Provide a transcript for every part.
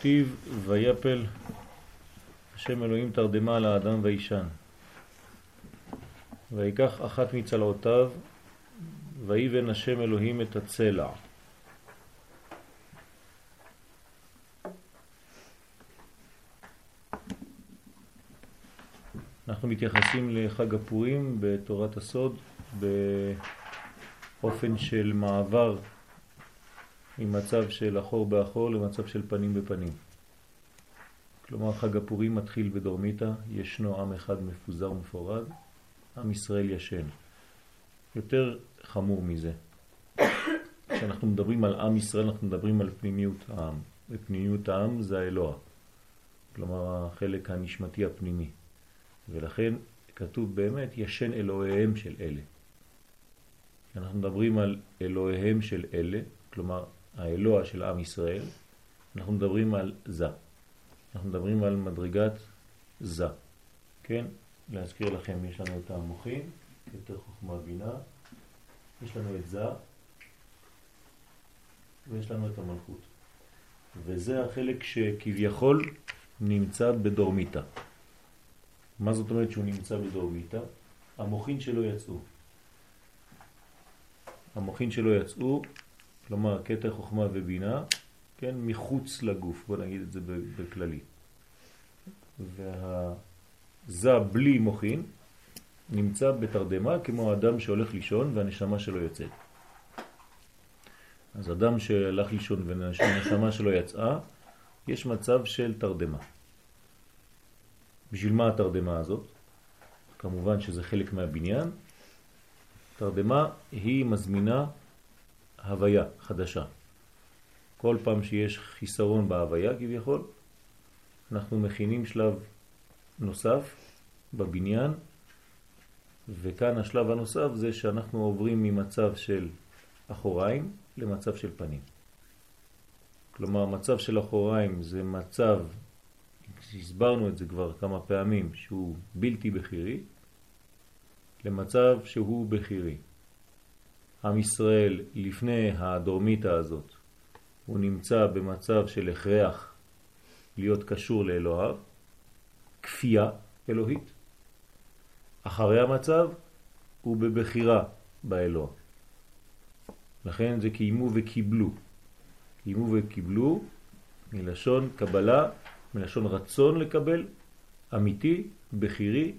כתיב ויפל השם אלוהים תרדמה על האדם וישן. ויקח אחת מצלעותיו ויבן השם אלוהים את הצלע. אנחנו מתייחסים לחג הפורים בתורת הסוד באופן של מעבר ממצב של אחור באחור למצב של פנים בפנים. כלומר חג הפורים מתחיל בדורמיתא, ישנו עם אחד מפוזר ומפורד, עם ישראל ישן. יותר חמור מזה. כשאנחנו מדברים על עם ישראל אנחנו מדברים על פנימיות העם. ופנימיות העם זה האלוה. כלומר החלק הנשמתי הפנימי. ולכן כתוב באמת ישן אלוהיהם של אלה. אנחנו מדברים על אלוהיהם של אלה, כלומר האלוה של עם ישראל, אנחנו מדברים על זה. אנחנו מדברים על מדרגת זה. כן? להזכיר לכם, יש לנו את המוחים, יותר חוכמה בינה, יש לנו את זה, ויש לנו את המלכות. וזה החלק שכביכול נמצא בדורמיתא. מה זאת אומרת שהוא נמצא בדורמיתא? המוחין שלו יצאו. המוחין שלו יצאו, כלומר קטע חוכמה ובינה, כן, מחוץ לגוף, בוא נגיד את זה בכללי. והזה בלי מוחין נמצא בתרדמה כמו אדם שהולך לישון והנשמה שלו יוצאת. אז אדם שהלך לישון והנשמה שלו יצאה, יש מצב של תרדמה. בשביל מה התרדמה הזאת? כמובן שזה חלק מהבניין. תרדמה היא מזמינה הוויה חדשה. כל פעם שיש חיסרון בהוויה כביכול, אנחנו מכינים שלב נוסף בבניין, וכאן השלב הנוסף זה שאנחנו עוברים ממצב של אחוריים למצב של פנים. כלומר, מצב של אחוריים זה מצב הסברנו את זה כבר כמה פעמים, שהוא בלתי בחירי, למצב שהוא בחירי. עם ישראל לפני הדורמיתה הזאת, הוא נמצא במצב של הכרח להיות קשור לאלוהיו, כפייה אלוהית. אחרי המצב הוא בבחירה באלוה. לכן זה קיימו וקיבלו. קיימו וקיבלו מלשון קבלה מלשון רצון לקבל, אמיתי, בחירי,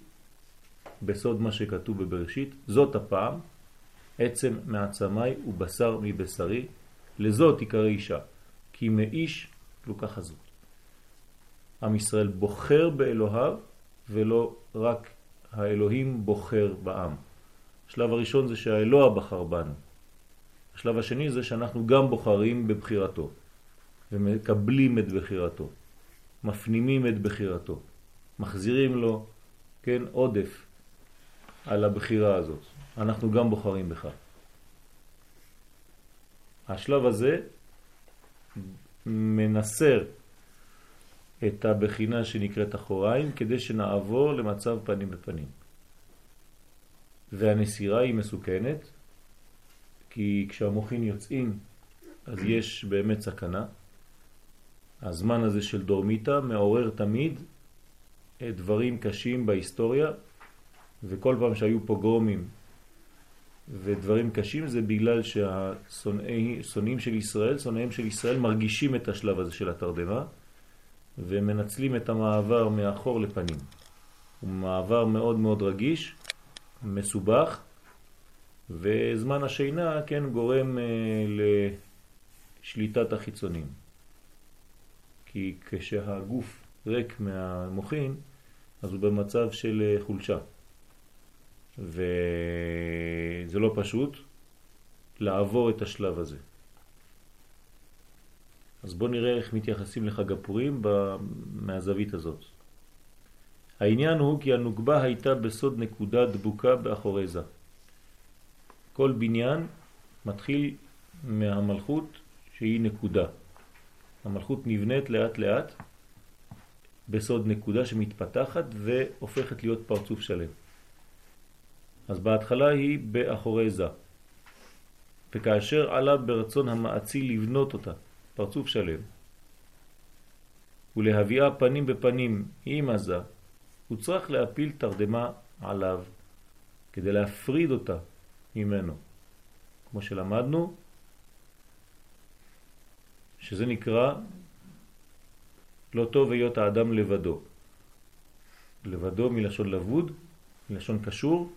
בסוד מה שכתוב בבראשית, זאת הפעם, עצם מעצמי ובשר מבשרי, לזאת עיקר אישה, כי מאיש לוקח זאת. עם ישראל בוחר באלוהיו ולא רק האלוהים בוחר בעם. השלב הראשון זה שהאלוה בחר בנו. השלב השני זה שאנחנו גם בוחרים בבחירתו ומקבלים את בחירתו. מפנימים את בחירתו, מחזירים לו, כן, עודף על הבחירה הזאת. אנחנו גם בוחרים בך. השלב הזה מנסר את הבחינה שנקראת אחוריים כדי שנעבור למצב פנים בפנים. והנסירה היא מסוכנת כי כשהמוחים יוצאים אז יש באמת סכנה הזמן הזה של דורמיטה מעורר תמיד דברים קשים בהיסטוריה, וכל פעם שהיו פוגרומים ודברים קשים זה בגלל שהשונאים של ישראל, שונאים של ישראל מרגישים את השלב הזה של התרדמה ומנצלים את המעבר מאחור לפנים. הוא מעבר מאוד מאוד רגיש, מסובך, וזמן השינה כן גורם אה, לשליטת החיצונים. כי כשהגוף ריק מהמוחין, אז הוא במצב של אה, חולשה. וזה לא פשוט לעבור את השלב הזה. אז בואו נראה איך מתייחסים לחג הפורים מהזווית הזאת. העניין הוא כי הנוגבה הייתה בסוד נקודה דבוקה באחורי זה. כל בניין מתחיל מהמלכות שהיא נקודה. המלכות נבנית לאט לאט בסוד נקודה שמתפתחת והופכת להיות פרצוף שלם. אז בהתחלה היא באחורי זה. וכאשר עלה ברצון המעצי לבנות אותה, פרצוף שלם, ולהביאה פנים בפנים עם עזה, הוא צריך להפיל תרדמה עליו כדי להפריד אותה ממנו. כמו שלמדנו, שזה נקרא לא טוב היות האדם לבדו. לבדו מלשון לבוד, מלשון קשור,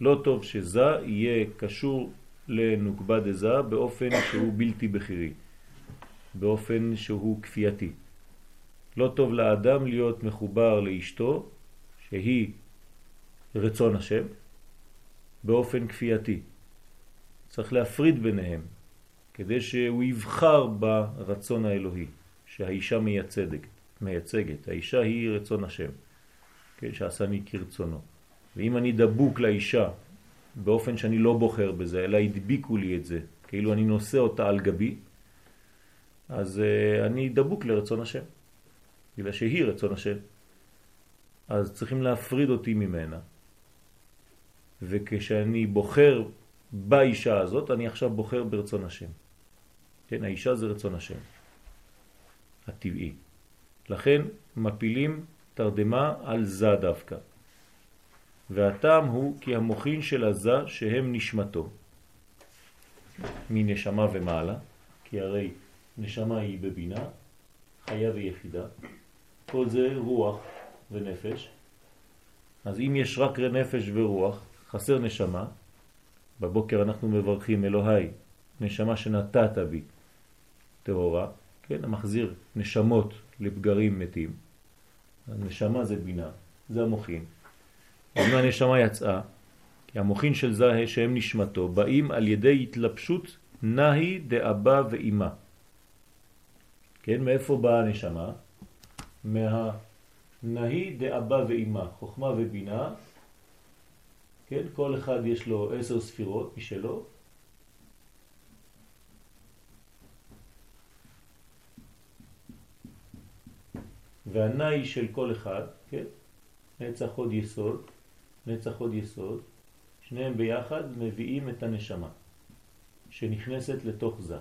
לא טוב שזה יהיה קשור לנוקבה דזה באופן שהוא בלתי בחירי, באופן שהוא כפייתי. לא טוב לאדם להיות מחובר לאשתו, שהיא רצון השם, באופן כפייתי. צריך להפריד ביניהם, כדי שהוא יבחר ברצון האלוהי, שהאישה מייצגת. מייצגת. האישה היא רצון השם, כן, שעשני כרצונו. ואם אני דבוק לאישה באופן שאני לא בוחר בזה, אלא הדביקו לי את זה, כאילו אני נושא אותה על גבי, אז uh, אני דבוק לרצון השם, בגלל שהיא רצון השם. אז צריכים להפריד אותי ממנה. וכשאני בוחר באישה הזאת, אני עכשיו בוחר ברצון השם. כן, האישה זה רצון השם, הטבעי. לכן מפילים תרדמה על זה דווקא. והטעם הוא כי המוחין של הזה שהם נשמתו, מנשמה ומעלה, כי הרי נשמה היא בבינה, חיה ויחידה, כל זה רוח ונפש, אז אם יש רק נפש ורוח, חסר נשמה, בבוקר אנחנו מברכים אלוהי, נשמה שנתת בי, טהורה, כן, המחזיר נשמות לבגרים מתים, הנשמה זה בינה, זה המוחין. אם הנשמה יצאה, כי המוחין של זה שהם נשמתו באים על ידי התלבשות נהי דאבא ואימה. כן, מאיפה באה הנשמה? מהנהי דאבא ואימה, חוכמה ובינה, כן, כל אחד יש לו עשר ספירות משלו, והנאי של כל אחד, כן, נצח עוד יסוד, נצח עוד יסוד, שניהם ביחד מביאים את הנשמה שנכנסת לתוך זה.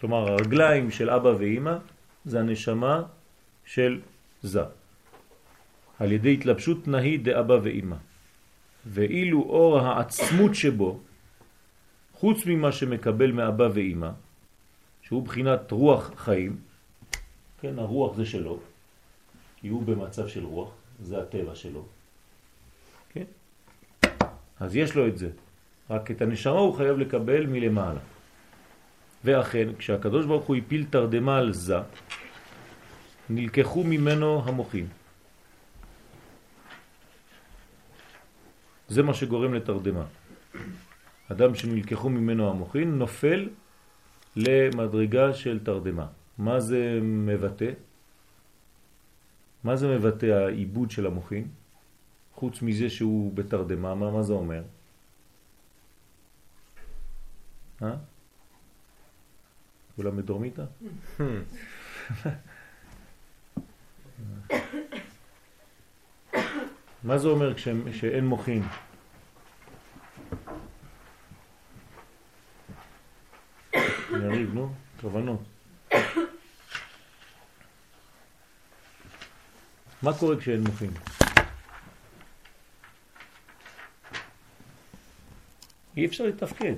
כלומר הרגליים של אבא ואימא זה הנשמה של זה. על ידי התלבשות נהי דאבא ואימא. ואילו אור העצמות שבו, חוץ ממה שמקבל מאבא ואימא, שהוא בחינת רוח חיים, כן, הרוח זה שלו, כי הוא במצב של רוח, זה הטבע שלו, כן? אז יש לו את זה, רק את הנשמה הוא חייב לקבל מלמעלה. ואכן, כשהקדוש ברוך הוא הפיל תרדמה על זה, נלקחו ממנו המוחים. זה מה שגורם לתרדמה. אדם שנלקחו ממנו המוחין נופל למדרגה של תרדמה. מה זה מבטא? מה זה מבטא העיבוד של המוחין? חוץ מזה שהוא בתרדמה, מה, מה זה אומר? אה? כולם בדורמיתא? מה זה אומר כשאין מוחין? יריב, נו, כוונות. מה קורה כשאין מוחין? אי אפשר לתפקד.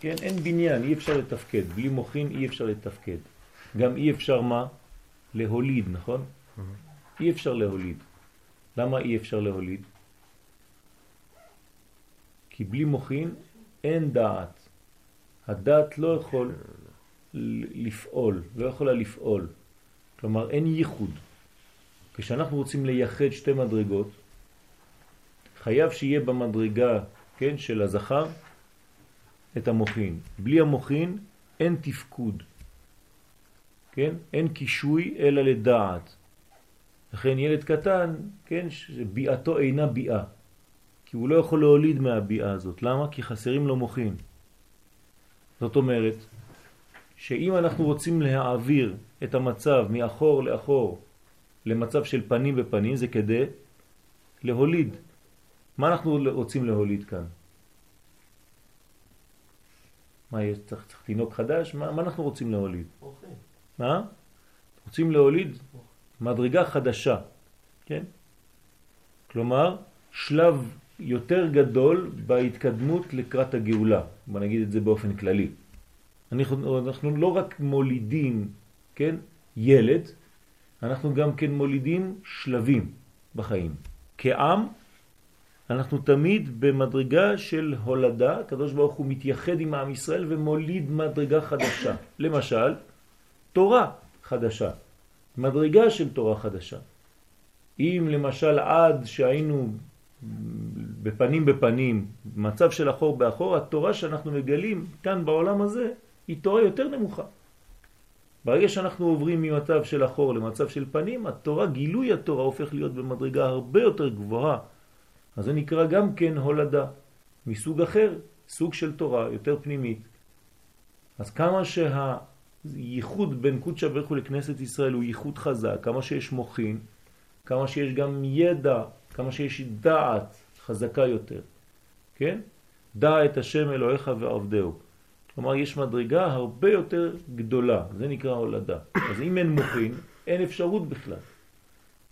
כן, אין בניין, אי אפשר לתפקד. בלי מוחין אי אפשר לתפקד. גם אי אפשר מה? להוליד, נכון? אי אפשר להוליד. למה אי אפשר להוליד? כי בלי מוחין אין דעת. הדת לא יכול לפעול, לא יכולה לפעול. כלומר, אין ייחוד. כשאנחנו רוצים לייחד שתי מדרגות, חייב שיהיה במדרגה, כן, של הזכר, את המוחין. בלי המוחין אין תפקוד, כן? אין קישוי אלא לדעת. לכן ילד קטן, כן, ביאתו אינה ביאה. כי הוא לא יכול להוליד מהביאה הזאת. למה? כי חסרים לו מוחין. זאת אומרת, שאם אנחנו רוצים להעביר את המצב מאחור לאחור למצב של פנים ופנים, זה כדי להוליד. מה אנחנו רוצים להוליד כאן? מה יש? צריך, צריך תינוק חדש? מה, מה אנחנו רוצים להוליד? אוכל. מה? רוצים להוליד מדרגה חדשה, כן? כלומר, שלב יותר גדול בהתקדמות לקראת הגאולה, בוא נגיד את זה באופן כללי. אנחנו, אנחנו לא רק מולידים, כן, ילד, אנחנו גם כן מולידים שלבים בחיים. כעם אנחנו תמיד במדרגה של הולדה, הקדוש ברוך הוא מתייחד עם עם ישראל ומוליד מדרגה חדשה. למשל, תורה חדשה, מדרגה של תורה חדשה. אם למשל עד שהיינו בפנים בפנים, מצב של אחור באחור, התורה שאנחנו מגלים כאן בעולם הזה היא תורה יותר נמוכה. ברגע שאנחנו עוברים ממצב של אחור למצב של פנים, התורה, גילוי התורה הופך להיות במדרגה הרבה יותר גבוהה. אז זה נקרא גם כן הולדה, מסוג אחר, סוג של תורה, יותר פנימית. אז כמה שהייחוד בין קודשא בריך לכנסת ישראל הוא ייחוד חזק, כמה שיש מוכין, כמה שיש גם ידע, כמה שיש דעת חזקה יותר, כן? דע את השם אלוהיך ועבדהו. כלומר, יש מדרגה הרבה יותר גדולה, זה נקרא הולדה. אז אם אין מוכין, אין אפשרות בכלל.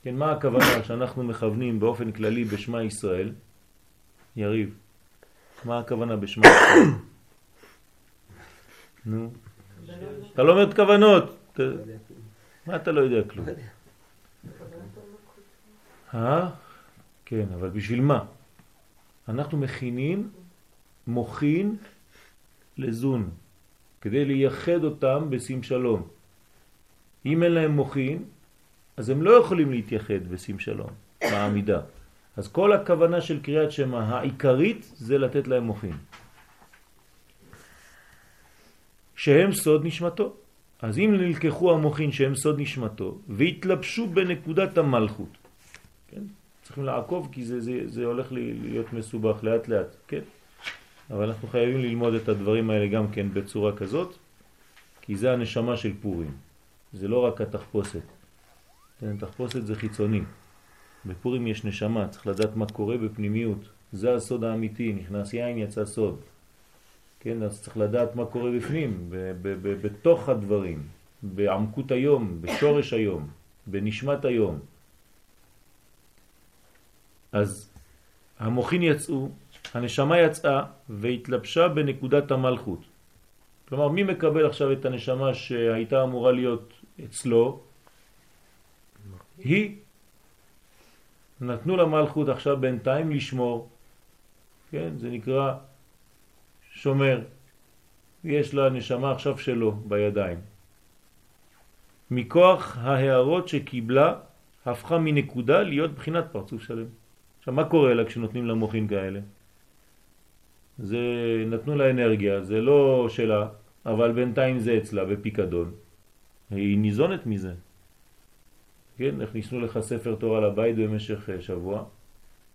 כן, מה הכוונה שאנחנו מכוונים באופן כללי בשמה ישראל? יריב, מה הכוונה בשמה ישראל? נו, אתה לא אומר את כוונות. מה אתה לא יודע כלום? אה? כן, אבל בשביל מה? אנחנו מכינים מוכין לזון, כדי לייחד אותם בשים שלום. אם אין להם מוכין, אז הם לא יכולים להתייחד בשים שלום, בעמידה. אז כל הכוונה של קריאת שמע העיקרית זה לתת להם מוכין. שהם סוד נשמתו. אז אם נלקחו המוכין שהם סוד נשמתו והתלבשו בנקודת המלכות, כן? צריכים לעקוב כי זה, זה, זה הולך להיות מסובך לאט לאט, כן? אבל אנחנו חייבים ללמוד את הדברים האלה גם כן בצורה כזאת, כי זה הנשמה של פורים, זה לא רק התחפושת. כן, תחפושת זה חיצוני. בפורים יש נשמה, צריך לדעת מה קורה בפנימיות. זה הסוד האמיתי, נכנס יין יצא סוד. כן, אז צריך לדעת מה קורה בפנים, בתוך הדברים, בעמקות היום, בשורש היום, בנשמת היום. אז המוחין יצאו, הנשמה יצאה והתלבשה בנקודת המלכות. כלומר, מי מקבל עכשיו את הנשמה שהייתה אמורה להיות אצלו? היא. נתנו למלכות עכשיו בינתיים לשמור, כן, זה נקרא שומר. יש לה נשמה עכשיו שלו בידיים. מכוח ההערות שקיבלה הפכה מנקודה להיות בחינת פרצוף שלם. עכשיו מה קורה לה כשנותנים לה כאלה? זה נתנו לה אנרגיה, זה לא שלה, אבל בינתיים זה אצלה בפיקדון. היא ניזונת מזה. כן, הכניסו לך ספר תורה לבית במשך אה, שבוע,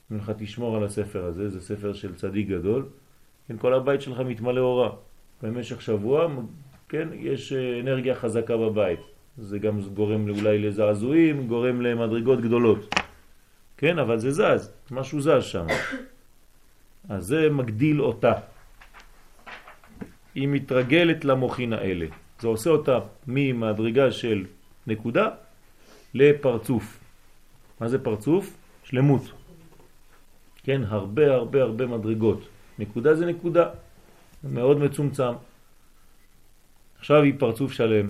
אומרים לך תשמור על הספר הזה, זה ספר של צדיק גדול, כן, כל הבית שלך מתמלא אורה. במשך שבוע, כן, יש אה, אנרגיה חזקה בבית. זה גם גורם אולי לזעזועים, גורם למדרגות גדולות. כן, אבל זה זז, משהו זז שם. אז זה מגדיל אותה. היא מתרגלת למוחין האלה. זה עושה אותה ממדרגה של נקודה לפרצוף. מה זה פרצוף? שלמות. כן, הרבה הרבה הרבה מדרגות. נקודה זה נקודה, מאוד מצומצם. עכשיו היא פרצוף שלם,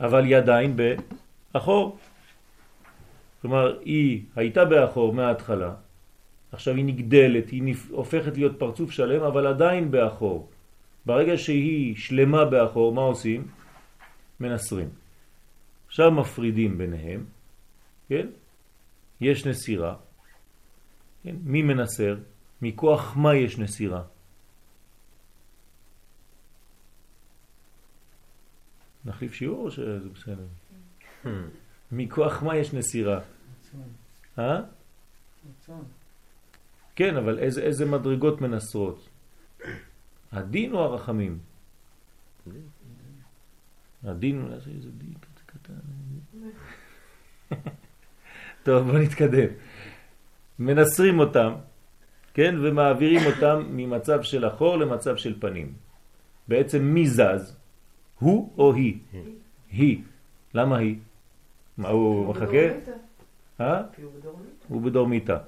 אבל היא עדיין באחור. כלומר, היא הייתה באחור מההתחלה, עכשיו היא נגדלת, היא הופכת להיות פרצוף שלם, אבל עדיין באחור. ברגע שהיא שלמה באחור, מה עושים? מנסרים. עכשיו מפרידים ביניהם, כן? יש נסירה, כן? מי מנסר? מכוח מה יש נסירה? נחליף שיעור או שזה בסדר? מכוח מה יש נסירה? אה? כן, אבל איזה, איזה מדרגות מנסרות? הדין או הרחמים? הדין, איזה דין כזה קטן. טוב, בוא נתקדם. מנסרים אותם, כן, ומעבירים אותם ממצב של אחור למצב של פנים. בעצם מי זז? הוא או היא? היא. למה היא? מה הוא מחכה? אה? הוא בדורמיתה.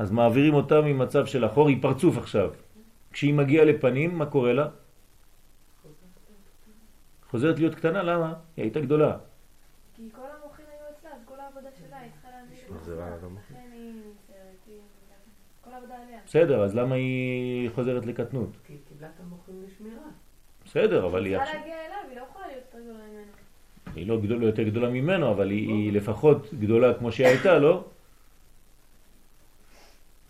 אז מעבירים אותה ממצב של אחור, היא פרצוף עכשיו. כשהיא מגיעה לפנים, מה קורה לה? חוזרת להיות קטנה, למה? היא הייתה גדולה. כי כל המוחים היו אצלה, אז כל העבודה שלה היא צריכה להביא לכן היא נמצאת, כל העבודה עליה. בסדר, אז למה היא חוזרת לקטנות? כי היא קיבלה את המוחים לשמירה. בסדר, אבל היא... היא צריכה להגיע אליו, היא לא יכולה להיות יותר גדולה ממנו. היא לא גדול, יותר גדולה ממנו, אבל היא, היא לפחות גדולה כמו שהיא הייתה, לא?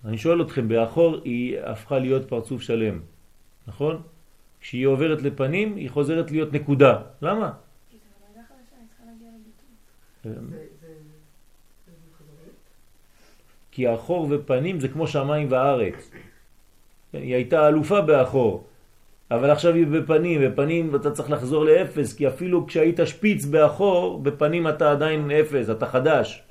אני שואל אתכם, באחור היא הפכה להיות פרצוף שלם, נכון? כשהיא עוברת לפנים, היא חוזרת להיות נקודה. למה? כי זו מדרגה חדשה, היא צריכה להגיע לביטוי. זה- זה- זה מחזורית? כי אחור ופנים זה כמו שמיים וארץ. כן, היא הייתה אלופה באחור, אבל עכשיו היא בפנים, בפנים אתה צריך לחזור לאפס, כי אפילו כשהיית שפיץ באחור, בפנים אתה עדיין אפס, אתה חדש.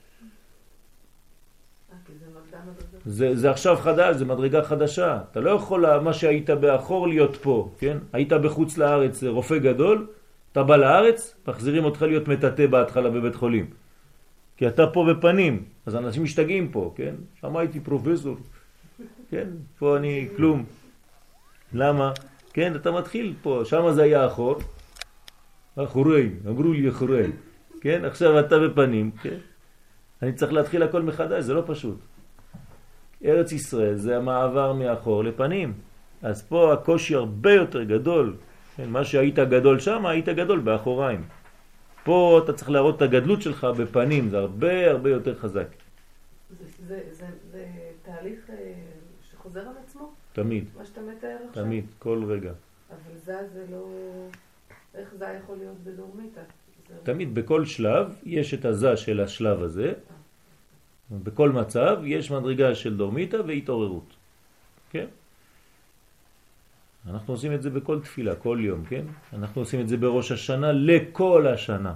אה, כי זה נולדה מדרגה. זה, זה עכשיו חדש, זה מדרגה חדשה. אתה לא יכול מה שהיית באחור להיות פה, כן? היית בחוץ לארץ רופא גדול, אתה בא לארץ, מחזירים אותך להיות מטאטא בהתחלה בבית חולים. כי אתה פה בפנים, אז אנשים משתגעים פה, כן? שם הייתי פרופסור, כן? פה אני כלום. למה? כן, אתה מתחיל פה, שם זה היה אחור, אחורי, אמרו לי אחורי, כן? עכשיו אתה בפנים, כן? אני צריך להתחיל הכל מחדש, זה לא פשוט. ארץ ישראל זה המעבר מאחור לפנים. אז פה הקושי הרבה יותר גדול. כן, מה שהיית גדול שם, היית גדול באחוריים. פה אתה צריך להראות את הגדלות שלך בפנים, זה הרבה הרבה יותר חזק. זה- זה- זה זה תהליך אה, שחוזר על עצמו? תמיד, מה שאתה מתאר עכשיו? תמיד, כל רגע. אבל זה זה לא... איך זה יכול להיות בדורמיתא? תמיד בכל שלב יש את הזה של השלב הזה. בכל מצב יש מדרגה של דורמיתא והתעוררות. כן? אנחנו עושים את זה בכל תפילה, כל יום, כן? אנחנו עושים את זה בראש השנה לכל השנה.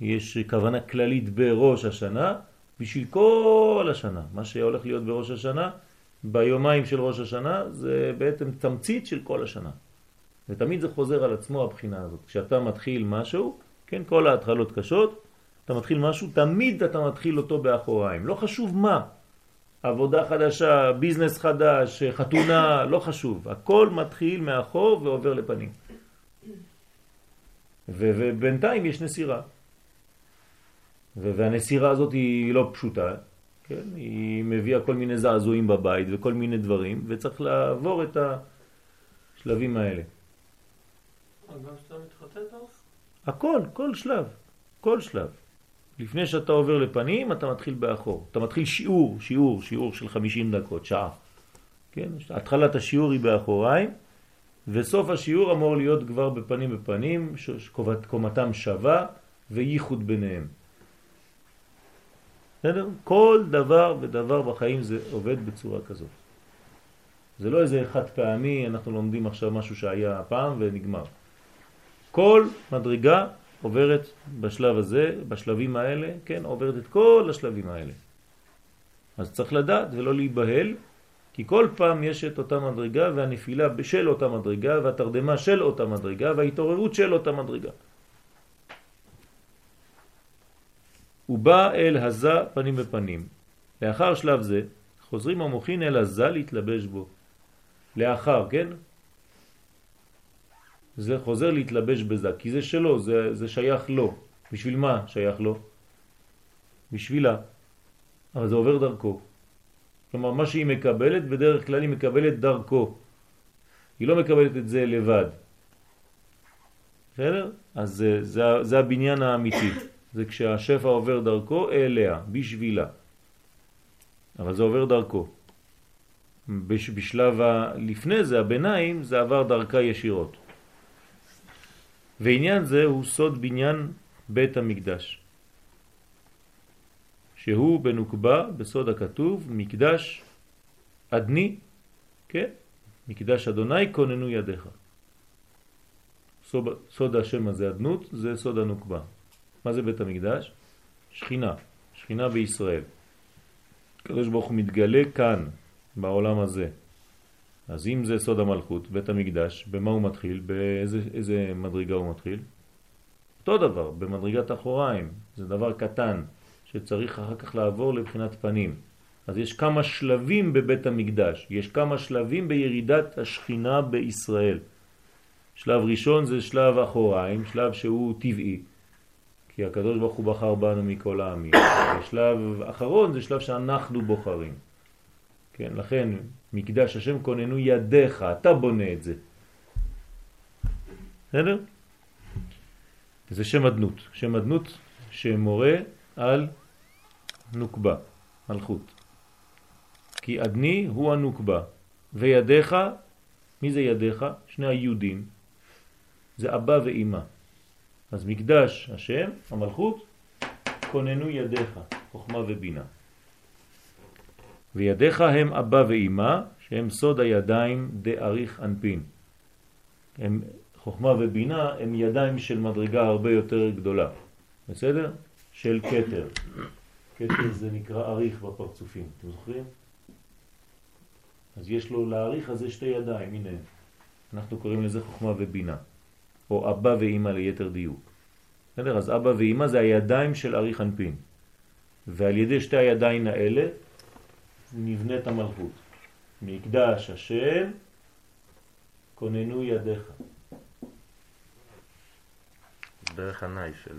יש כוונה כללית בראש השנה בשביל כל השנה. מה שהולך להיות בראש השנה, ביומיים של ראש השנה, זה בעצם תמצית של כל השנה. ותמיד זה חוזר על עצמו הבחינה הזאת. כשאתה מתחיל משהו, כן, כל ההתחלות קשות, אתה מתחיל משהו, תמיד אתה מתחיל אותו באחוריים. לא חשוב מה. עבודה חדשה, ביזנס חדש, חתונה, לא חשוב. הכל מתחיל מאחור ועובר לפנים. ובינתיים יש נסירה. והנסירה הזאת היא לא פשוטה, כן? היא מביאה כל מיני זעזועים בבית וכל מיני דברים, וצריך לעבור את השלבים האלה. הכל, כל שלב, כל שלב. לפני שאתה עובר לפנים, אתה מתחיל באחור. אתה מתחיל שיעור, שיעור, שיעור של 50 דקות, שעה. כן? התחלת השיעור היא באחוריים, וסוף השיעור אמור להיות כבר בפנים בפנים, שקומתם שווה וייחוד ביניהם. בסדר? כל דבר ודבר בחיים זה עובד בצורה כזאת. זה לא איזה חד פעמי, אנחנו לומדים עכשיו משהו שהיה פעם ונגמר. כל מדרגה עוברת בשלב הזה, בשלבים האלה, כן, עוברת את כל השלבים האלה. אז צריך לדעת ולא להיבהל, כי כל פעם יש את אותה מדרגה והנפילה של אותה מדרגה והתרדמה של אותה מדרגה וההתעוררות של אותה מדרגה. הוא בא אל הזה פנים בפנים. לאחר שלב זה חוזרים המוחין אל הזה להתלבש בו. לאחר, כן? זה חוזר להתלבש בזה, כי זה שלו, זה, זה שייך לו. בשביל מה שייך לו? בשבילה. אבל זה עובר דרכו. כלומר, מה שהיא מקבלת, בדרך כלל היא מקבלת דרכו. היא לא מקבלת את זה לבד. בסדר? אז זה, זה, זה הבניין האמיתי. זה כשהשפע עובר דרכו אליה, בשבילה. אבל זה עובר דרכו. בש, בשלב ה... לפני זה, הביניים, זה עבר דרכה ישירות. ועניין זה הוא סוד בניין בית המקדש, שהוא בנוקבה בסוד הכתוב מקדש אדני, כן? מקדש אדוני כוננו ידיך. סוד, סוד השם הזה אדנות זה סוד הנוקבה. מה זה בית המקדש? שכינה, שכינה בישראל. הקדוש ברוך הוא מתגלה כאן, בעולם הזה. אז אם זה סוד המלכות, בית המקדש, במה הוא מתחיל? באיזה מדרגה הוא מתחיל? אותו דבר, במדרגת אחוריים, זה דבר קטן שצריך אחר כך לעבור לבחינת פנים. אז יש כמה שלבים בבית המקדש, יש כמה שלבים בירידת השכינה בישראל. שלב ראשון זה שלב אחוריים, שלב שהוא טבעי, כי הקדוש ברוך הוא בחר בנו מכל העמים. ושלב אחרון זה שלב שאנחנו בוחרים. כן, לכן מקדש השם כוננו ידיך, אתה בונה את זה. בסדר? זה שם אדנות, שם אדנות שמורה על נוקבה, מלכות. כי אדני הוא הנוקבה, וידיך, מי זה ידיך? שני היהודים, זה אבא ואימא. אז מקדש השם, המלכות, כוננו ידיך, חוכמה ובינה. וידיך הם אבא ואימא, שהם סוד הידיים דאריך אנפין. הם, חוכמה ובינה הם ידיים של מדרגה הרבה יותר גדולה, בסדר? של קטר. קטר זה נקרא אריך בפרצופים, אתם זוכרים? אז יש לו להאריך הזה שתי ידיים, הנה, אנחנו קוראים לזה חוכמה ובינה, או אבא ואימא ליתר דיוק. בסדר? אז אבא ואימא זה הידיים של אריך אנפין, ועל ידי שתי הידיים האלה נבנית המלכות. מקדש השם, כוננו ידיך. דרך ענאי של...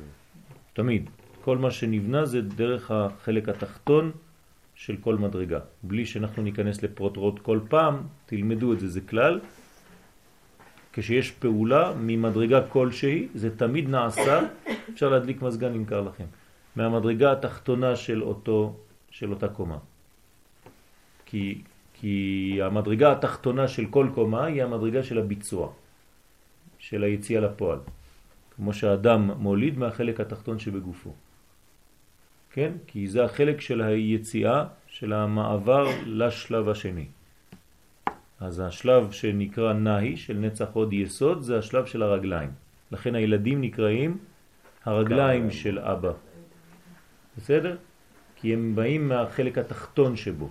תמיד. כל מה שנבנה זה דרך החלק התחתון של כל מדרגה. בלי שאנחנו ניכנס לפרוטרוט כל פעם, תלמדו את זה, זה כלל. כשיש פעולה ממדרגה כלשהי, זה תמיד נעשה, אפשר להדליק מזגן אם קר לכם, מהמדרגה התחתונה של, אותו, של אותה קומה. כי, כי המדרגה התחתונה של כל קומה היא המדרגה של הביצוע, של היציאה לפועל. כמו שהאדם מוליד מהחלק התחתון שבגופו. כן? כי זה החלק של היציאה, של המעבר לשלב השני. אז השלב שנקרא נהי, של נצח עוד יסוד, זה השלב של הרגליים. לכן הילדים נקראים הרגליים של אבא. בסדר? כי הם באים מהחלק התחתון שבו.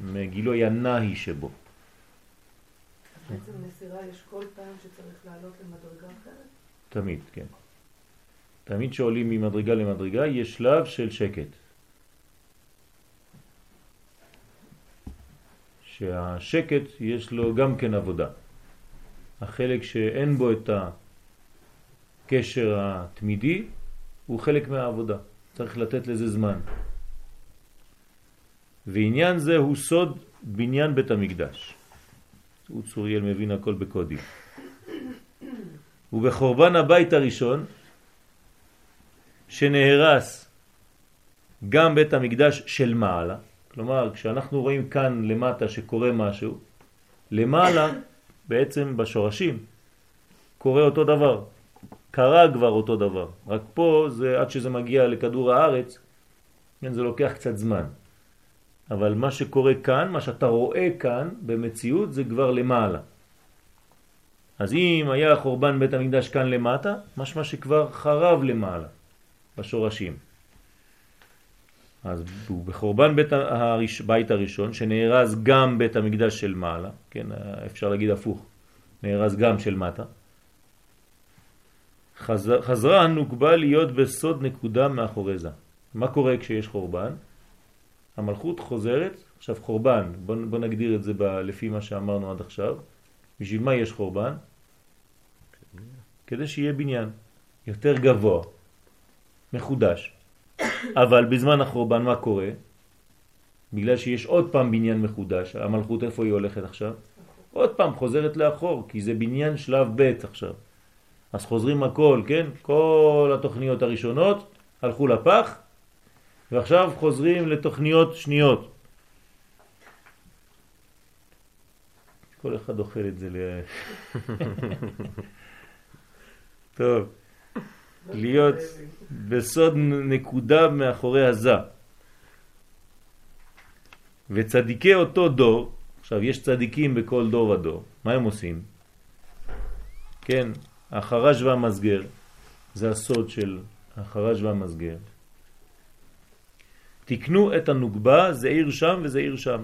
מגילוי הנהי שבו. בעצם מסירה יש כל פעם שצריך לעלות למדרגה אחרת? תמיד, כן. תמיד שעולים ממדרגה למדרגה יש שלב של שקט. שהשקט יש לו גם כן עבודה. החלק שאין בו את הקשר התמידי הוא חלק מהעבודה. צריך לתת לזה זמן. ועניין זה הוא סוד בניין בית המקדש. הוא צוריאל מבין הכל בקודים. ובחורבן הבית הראשון, שנהרס גם בית המקדש של מעלה, כלומר כשאנחנו רואים כאן למטה שקורה משהו, למעלה בעצם בשורשים קורה אותו דבר, קרה כבר אותו דבר, רק פה זה עד שזה מגיע לכדור הארץ, כן, זה לוקח קצת זמן. אבל מה שקורה כאן, מה שאתה רואה כאן במציאות זה כבר למעלה. אז אם היה חורבן בית המקדש כאן למטה, משמע שכבר חרב למעלה, בשורשים. אז בחורבן בית, הראש, בית הראשון, שנהרז גם בית המקדש של מעלה, כן, אפשר להגיד הפוך, נהרז גם של מטה, חזר, חזרה הנוקבה להיות בסוד נקודה מאחורי זה. מה קורה כשיש חורבן? המלכות חוזרת, עכשיו חורבן, בוא, בוא נגדיר את זה ב, לפי מה שאמרנו עד עכשיו, בשביל מה יש חורבן? כדי שיהיה בניין יותר גבוה, מחודש. אבל בזמן החורבן מה קורה? בגלל שיש עוד פעם בניין מחודש, המלכות איפה היא הולכת עכשיו? עוד פעם חוזרת לאחור, כי זה בניין שלב ב' עכשיו. אז חוזרים הכל, כן? כל התוכניות הראשונות הלכו לפח, ועכשיו חוזרים לתוכניות שניות. כל אחד אוכל את זה ל... טוב, להיות בסוד נקודה מאחורי הזה. וצדיקי אותו דור, עכשיו יש צדיקים בכל דור ודור, מה הם עושים? כן, החרש והמסגר, זה הסוד של החרש והמסגר. תקנו את הנוגבה, זה עיר שם וזה עיר שם.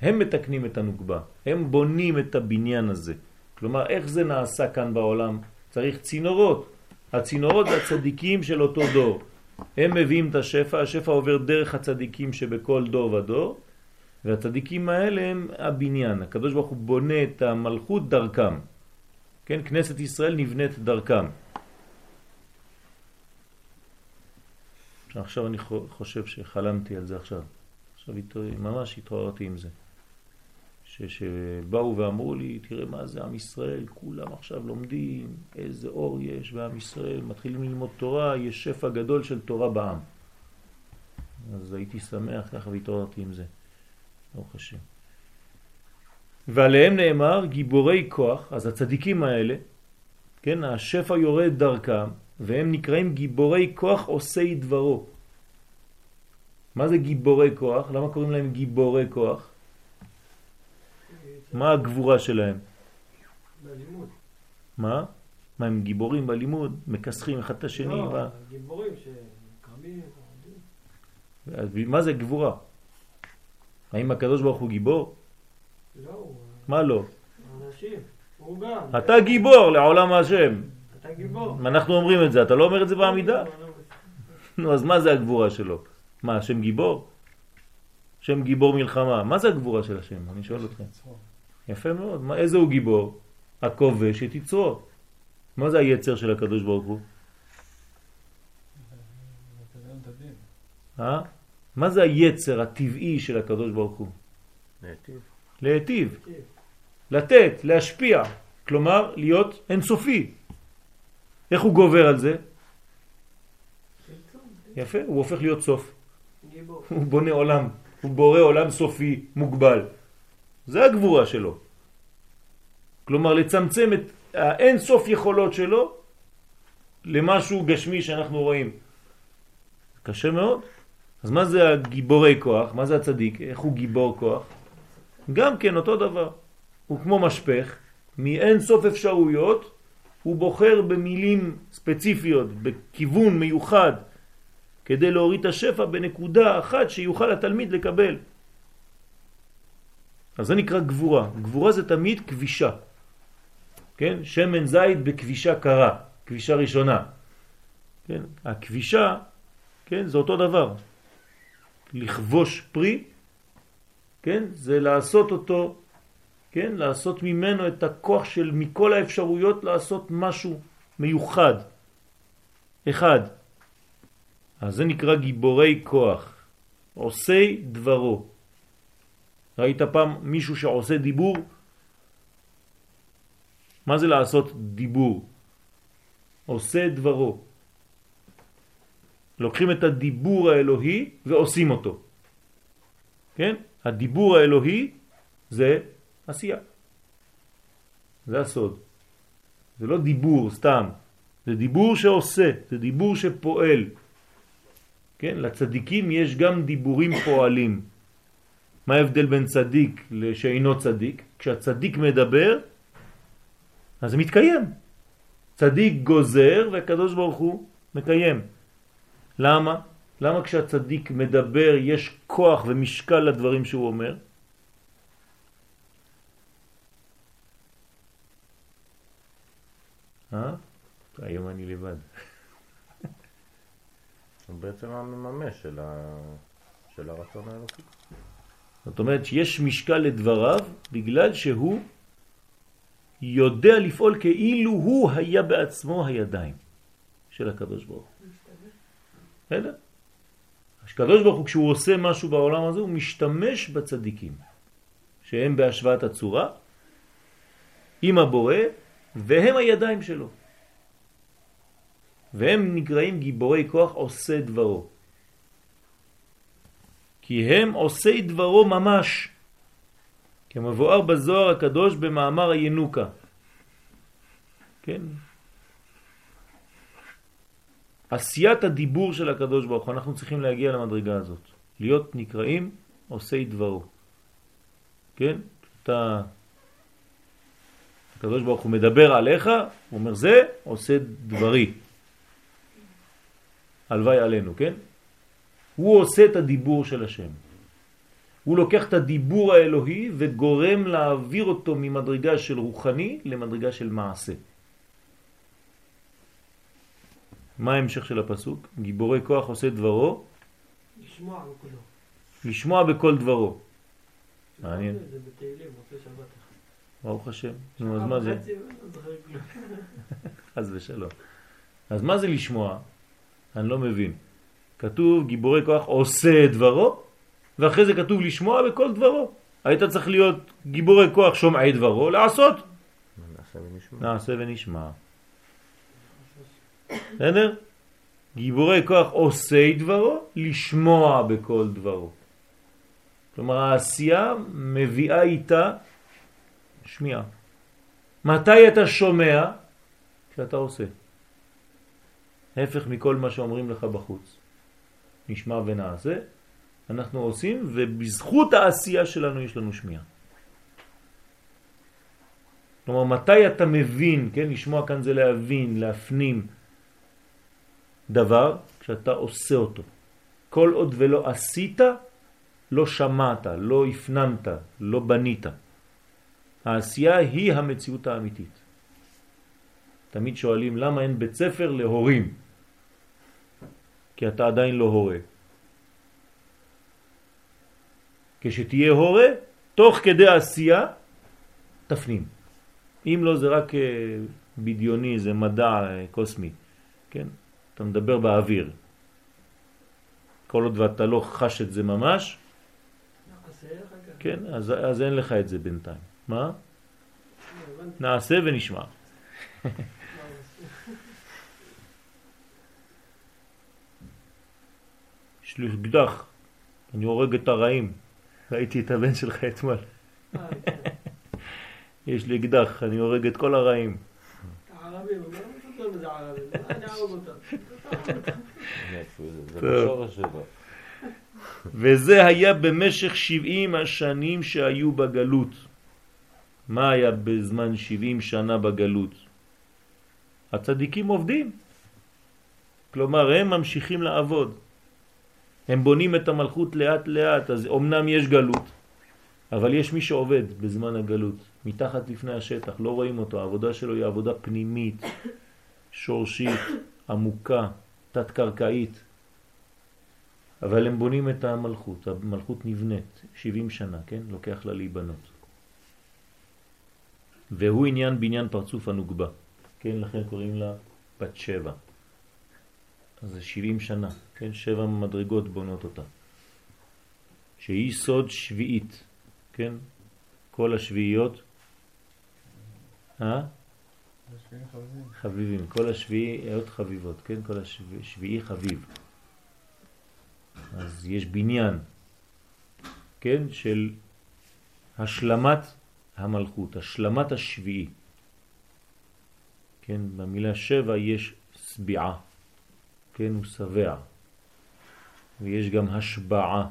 הם מתקנים את הנוגבה, הם בונים את הבניין הזה. כלומר, איך זה נעשה כאן בעולם? צריך צינורות. הצינורות זה הצדיקים של אותו דור. הם מביאים את השפע, השפע עובר דרך הצדיקים שבכל דור ודור, והצדיקים האלה הם הבניין. הקדוש ברוך הוא בונה את המלכות דרכם. כן, כנסת ישראל נבנית דרכם. עכשיו אני חושב שחלמתי על זה עכשיו. עכשיו ממש התעוררתי עם זה. שבאו ואמרו לי, תראה מה זה עם ישראל, כולם עכשיו לומדים, איזה אור יש בעם ישראל, מתחילים ללמוד תורה, יש שפע גדול של תורה בעם. אז הייתי שמח ככה והתעוררתי עם זה, ברוך השם. ועליהם נאמר גיבורי כוח, אז הצדיקים האלה, כן, השפע יורד דרכם, והם נקראים גיבורי כוח עושי דברו. מה זה גיבורי כוח? למה קוראים להם גיבורי כוח? מה הגבורה שלהם? בלימוד. מה? מה הם גיבורים בלימוד? מכסחים אחד את השני? לא, מה? גיבורים שקרבים. מה זה גבורה? האם הקדוש ברוך הוא גיבור? לא. מה לא? אנשים. הוא גם. אתה גיבור לעולם השם. אתה גיבור. אנחנו אומרים את זה, אתה לא אומר את זה בעמידה? נו, אז מה זה הגבורה שלו? מה, השם גיבור? שם גיבור מלחמה. מה זה הגבורה של השם? אני שואל אתכם. יפה מאוד. מה, איזה הוא גיבור? הכובש את יצרו. מה זה היצר של הקדוש ברוך הוא? אה? מה זה היצר הטבעי של הקדוש ברוך הוא? להיטיב. להיטיב. לתת, להשפיע. כלומר, להיות אינסופי. איך הוא גובר על זה? יפה, הוא הופך להיות סוף. הוא בונה עולם, הוא בורא עולם סופי, מוגבל. זה הגבורה שלו. כלומר, לצמצם את האין סוף יכולות שלו למשהו גשמי שאנחנו רואים. קשה מאוד. אז מה זה הגיבורי כוח? מה זה הצדיק? איך הוא גיבור כוח? גם כן אותו דבר. הוא כמו משפך, מאין סוף אפשרויות, הוא בוחר במילים ספציפיות, בכיוון מיוחד, כדי להוריד את השפע בנקודה אחת שיוכל התלמיד לקבל. אז זה נקרא גבורה. גבורה זה תמיד כבישה. כן? שמן זית בכבישה קרה, כבישה ראשונה. כן? הכבישה, כן? זה אותו דבר. לכבוש פרי, כן? זה לעשות אותו, כן? לעשות ממנו את הכוח של מכל האפשרויות לעשות משהו מיוחד, אחד. אז זה נקרא גיבורי כוח, עושי דברו. ראית פעם מישהו שעושה דיבור? מה זה לעשות דיבור? עושה דברו. לוקחים את הדיבור האלוהי ועושים אותו. כן? הדיבור האלוהי זה עשייה. זה הסוד. זה לא דיבור סתם, זה דיבור שעושה, זה דיבור שפועל. כן? לצדיקים יש גם דיבורים פועלים. מה ההבדל בין צדיק לשאינו צדיק? כשהצדיק מדבר, אז זה מתקיים. צדיק גוזר והקדוש ברוך הוא מקיים. למה? למה כשהצדיק מדבר יש כוח ומשקל לדברים שהוא אומר? היום אני לבד. הוא בעצם המממש. של הרצון האלוקי. זאת אומרת שיש משקל לדבריו בגלל שהוא יודע לפעול כאילו הוא היה בעצמו הידיים של הקדוש ברוך הוא. בסדר? הקדוש ברוך הוא כשהוא עושה משהו בעולם הזה הוא משתמש בצדיקים שהם בהשוואת הצורה עם הבורא והם הידיים שלו. והם נקראים גיבורי כוח עושה דברו. כי הם עושי דברו ממש, כמבואר בזוהר הקדוש במאמר הינוקה. כן? עשיית הדיבור של הקדוש ברוך הוא, אנחנו צריכים להגיע למדרגה הזאת, להיות נקראים עושי דברו. כן? אתה... הקדוש ברוך הוא מדבר עליך, הוא אומר זה עושה דברי. הלוואי עלינו, כן? הוא עושה את הדיבור של השם. הוא לוקח את הדיבור האלוהי וגורם להעביר אותו ממדרגה של רוחני למדרגה של מעשה. מה ההמשך של הפסוק? גיבורי כוח עושה דברו? לשמוע בקולו. לשמוע בכל דברו. מעניין. ברוך השם. נו, אז מה זה? לא. חס ושלום. אז מה זה לשמוע? אני לא מבין. כתוב גיבורי כוח עושה דברו, ואחרי זה כתוב לשמוע בכל דברו. היית צריך להיות גיבורי כוח שומעי דברו, לעשות. נעשה ונשמע. נעשה ונשמע. בסדר? גיבורי כוח עושה דברו, לשמוע בכל דברו. כלומר העשייה מביאה איתה שמיעה. מתי אתה שומע? כשאתה עושה. ההפך מכל מה שאומרים לך בחוץ. נשמע ונעשה, אנחנו עושים ובזכות העשייה שלנו יש לנו שמיעה. כלומר, מתי אתה מבין, כן, לשמוע כאן זה להבין, להפנים דבר, כשאתה עושה אותו. כל עוד ולא עשית, לא שמעת, לא הפנמת, לא בנית. העשייה היא המציאות האמיתית. תמיד שואלים למה אין בית ספר להורים, כי אתה עדיין לא הורה. כשתהיה הורה, תוך כדי עשייה, תפנים. אם לא זה רק אה, בדיוני, זה מדע אה, קוסמי, כן? אתה מדבר באוויר. כל עוד ואתה לא חש את זה ממש, כך. כן, אז, אז אין לך את זה בינתיים. מה? נעשה ונשמע. יש לי אקדח, אני הורג את הרעים. ראיתי את הבן שלך אתמול. יש לי אקדח, אני הורג את כל הרעים. "לא. וזה היה במשך 70 השנים שהיו בגלות. מה היה בזמן 70 שנה בגלות? הצדיקים עובדים. כלומר, הם ממשיכים לעבוד. הם בונים את המלכות לאט לאט, אז אמנם יש גלות, אבל יש מי שעובד בזמן הגלות, מתחת לפני השטח, לא רואים אותו, העבודה שלו היא עבודה פנימית, שורשית, עמוקה, תת-קרקעית. אבל הם בונים את המלכות, המלכות נבנית 70 שנה, כן? לוקח לה להיבנות. והוא עניין בניין פרצוף הנוגבה, כן? לכן קוראים לה בת שבע. אז זה 70 שנה, כן? שבע מדרגות בונות אותה. שהיא סוד שביעית, כן? כל השביעיות, אה? חביבים, כל השביעיות חביבות, כן? כל השביעי חביב. אז יש בניין, כן? של השלמת המלכות, השלמת השביעי. כן? במילה שבע יש סביעה, כן? הוא שבע. ויש גם השבעה,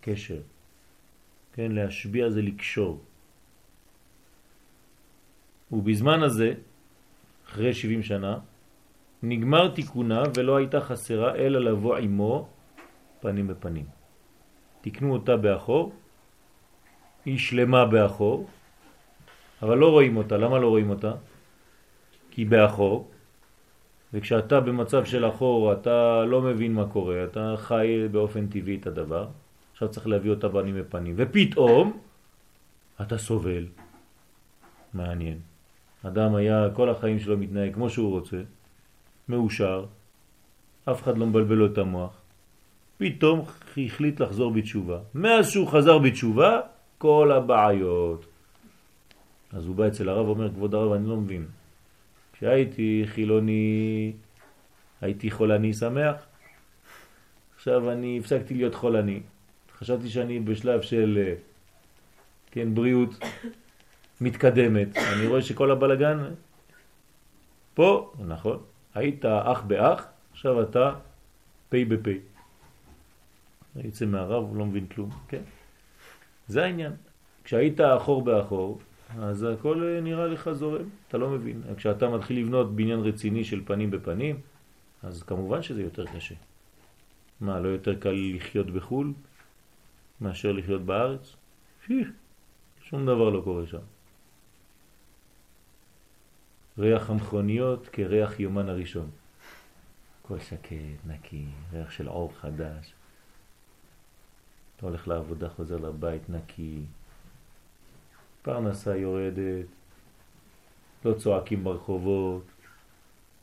קשר. כן? להשביע זה לקשור. ובזמן הזה, אחרי 70 שנה, נגמר תיקונה ולא הייתה חסרה אלא לבוא עמו פנים בפנים. תקנו אותה באחור, היא שלמה באחור, אבל לא רואים אותה. למה לא רואים אותה? כי באחור, וכשאתה במצב של אחור אתה לא מבין מה קורה, אתה חי באופן טבעי את הדבר, עכשיו צריך להביא אותה פנים בפנים, ופתאום אתה סובל. מעניין. אדם היה כל החיים שלו מתנהג כמו שהוא רוצה, מאושר, אף אחד לא מבלבל לו את המוח, פתאום החליט לחזור בתשובה. מאז שהוא חזר בתשובה, כל הבעיות. אז הוא בא אצל הרב ואומר, כבוד הרב, אני לא מבין. כשהייתי חילוני, הייתי חולני שמח, עכשיו אני הפסקתי להיות חולני. חשבתי שאני בשלב של אה, כן, בריאות מתקדמת. אני רואה שכל הבלגן פה, נכון, היית אח באח, עכשיו אתה פי בפי. יוצא מהרב, הוא לא מבין כלום, כן? זה העניין. כשהיית אחור באחור, אז הכל אה, נראה לך זורם, אתה לא מבין. כשאתה מתחיל לבנות בניין רציני של פנים בפנים, אז כמובן שזה יותר קשה. מה, לא יותר קל לחיות בחו"ל? מאשר לחיות בארץ? שום דבר לא קורה שם. ריח המכוניות כריח יומן הראשון. הכל שקט, נקי, ריח של עור חדש. אתה הולך לעבודה, חוזר לבית נקי, פרנסה יורדת, לא צועקים ברחובות,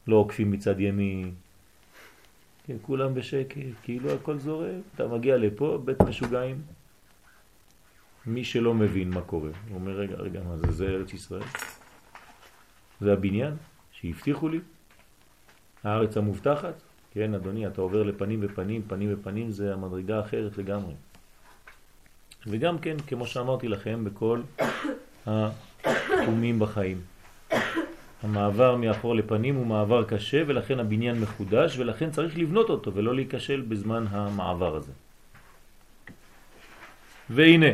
לא עוקפים מצד ימין, כן, כולם בשקט, כאילו הכל זורם, אתה מגיע לפה, בית משוגעים. מי שלא מבין מה קורה, הוא אומר, רגע, רגע, מה זה, זה ארץ ישראל? זה הבניין שהבטיחו לי? הארץ המובטחת? כן, אדוני, אתה עובר לפנים ופנים, פנים ופנים, זה המדרגה אחרת לגמרי. וגם כן, כמו שאמרתי לכם, בכל התחומים בחיים. המעבר מאחור לפנים הוא מעבר קשה ולכן הבניין מחודש ולכן צריך לבנות אותו ולא להיכשל בזמן המעבר הזה. והנה,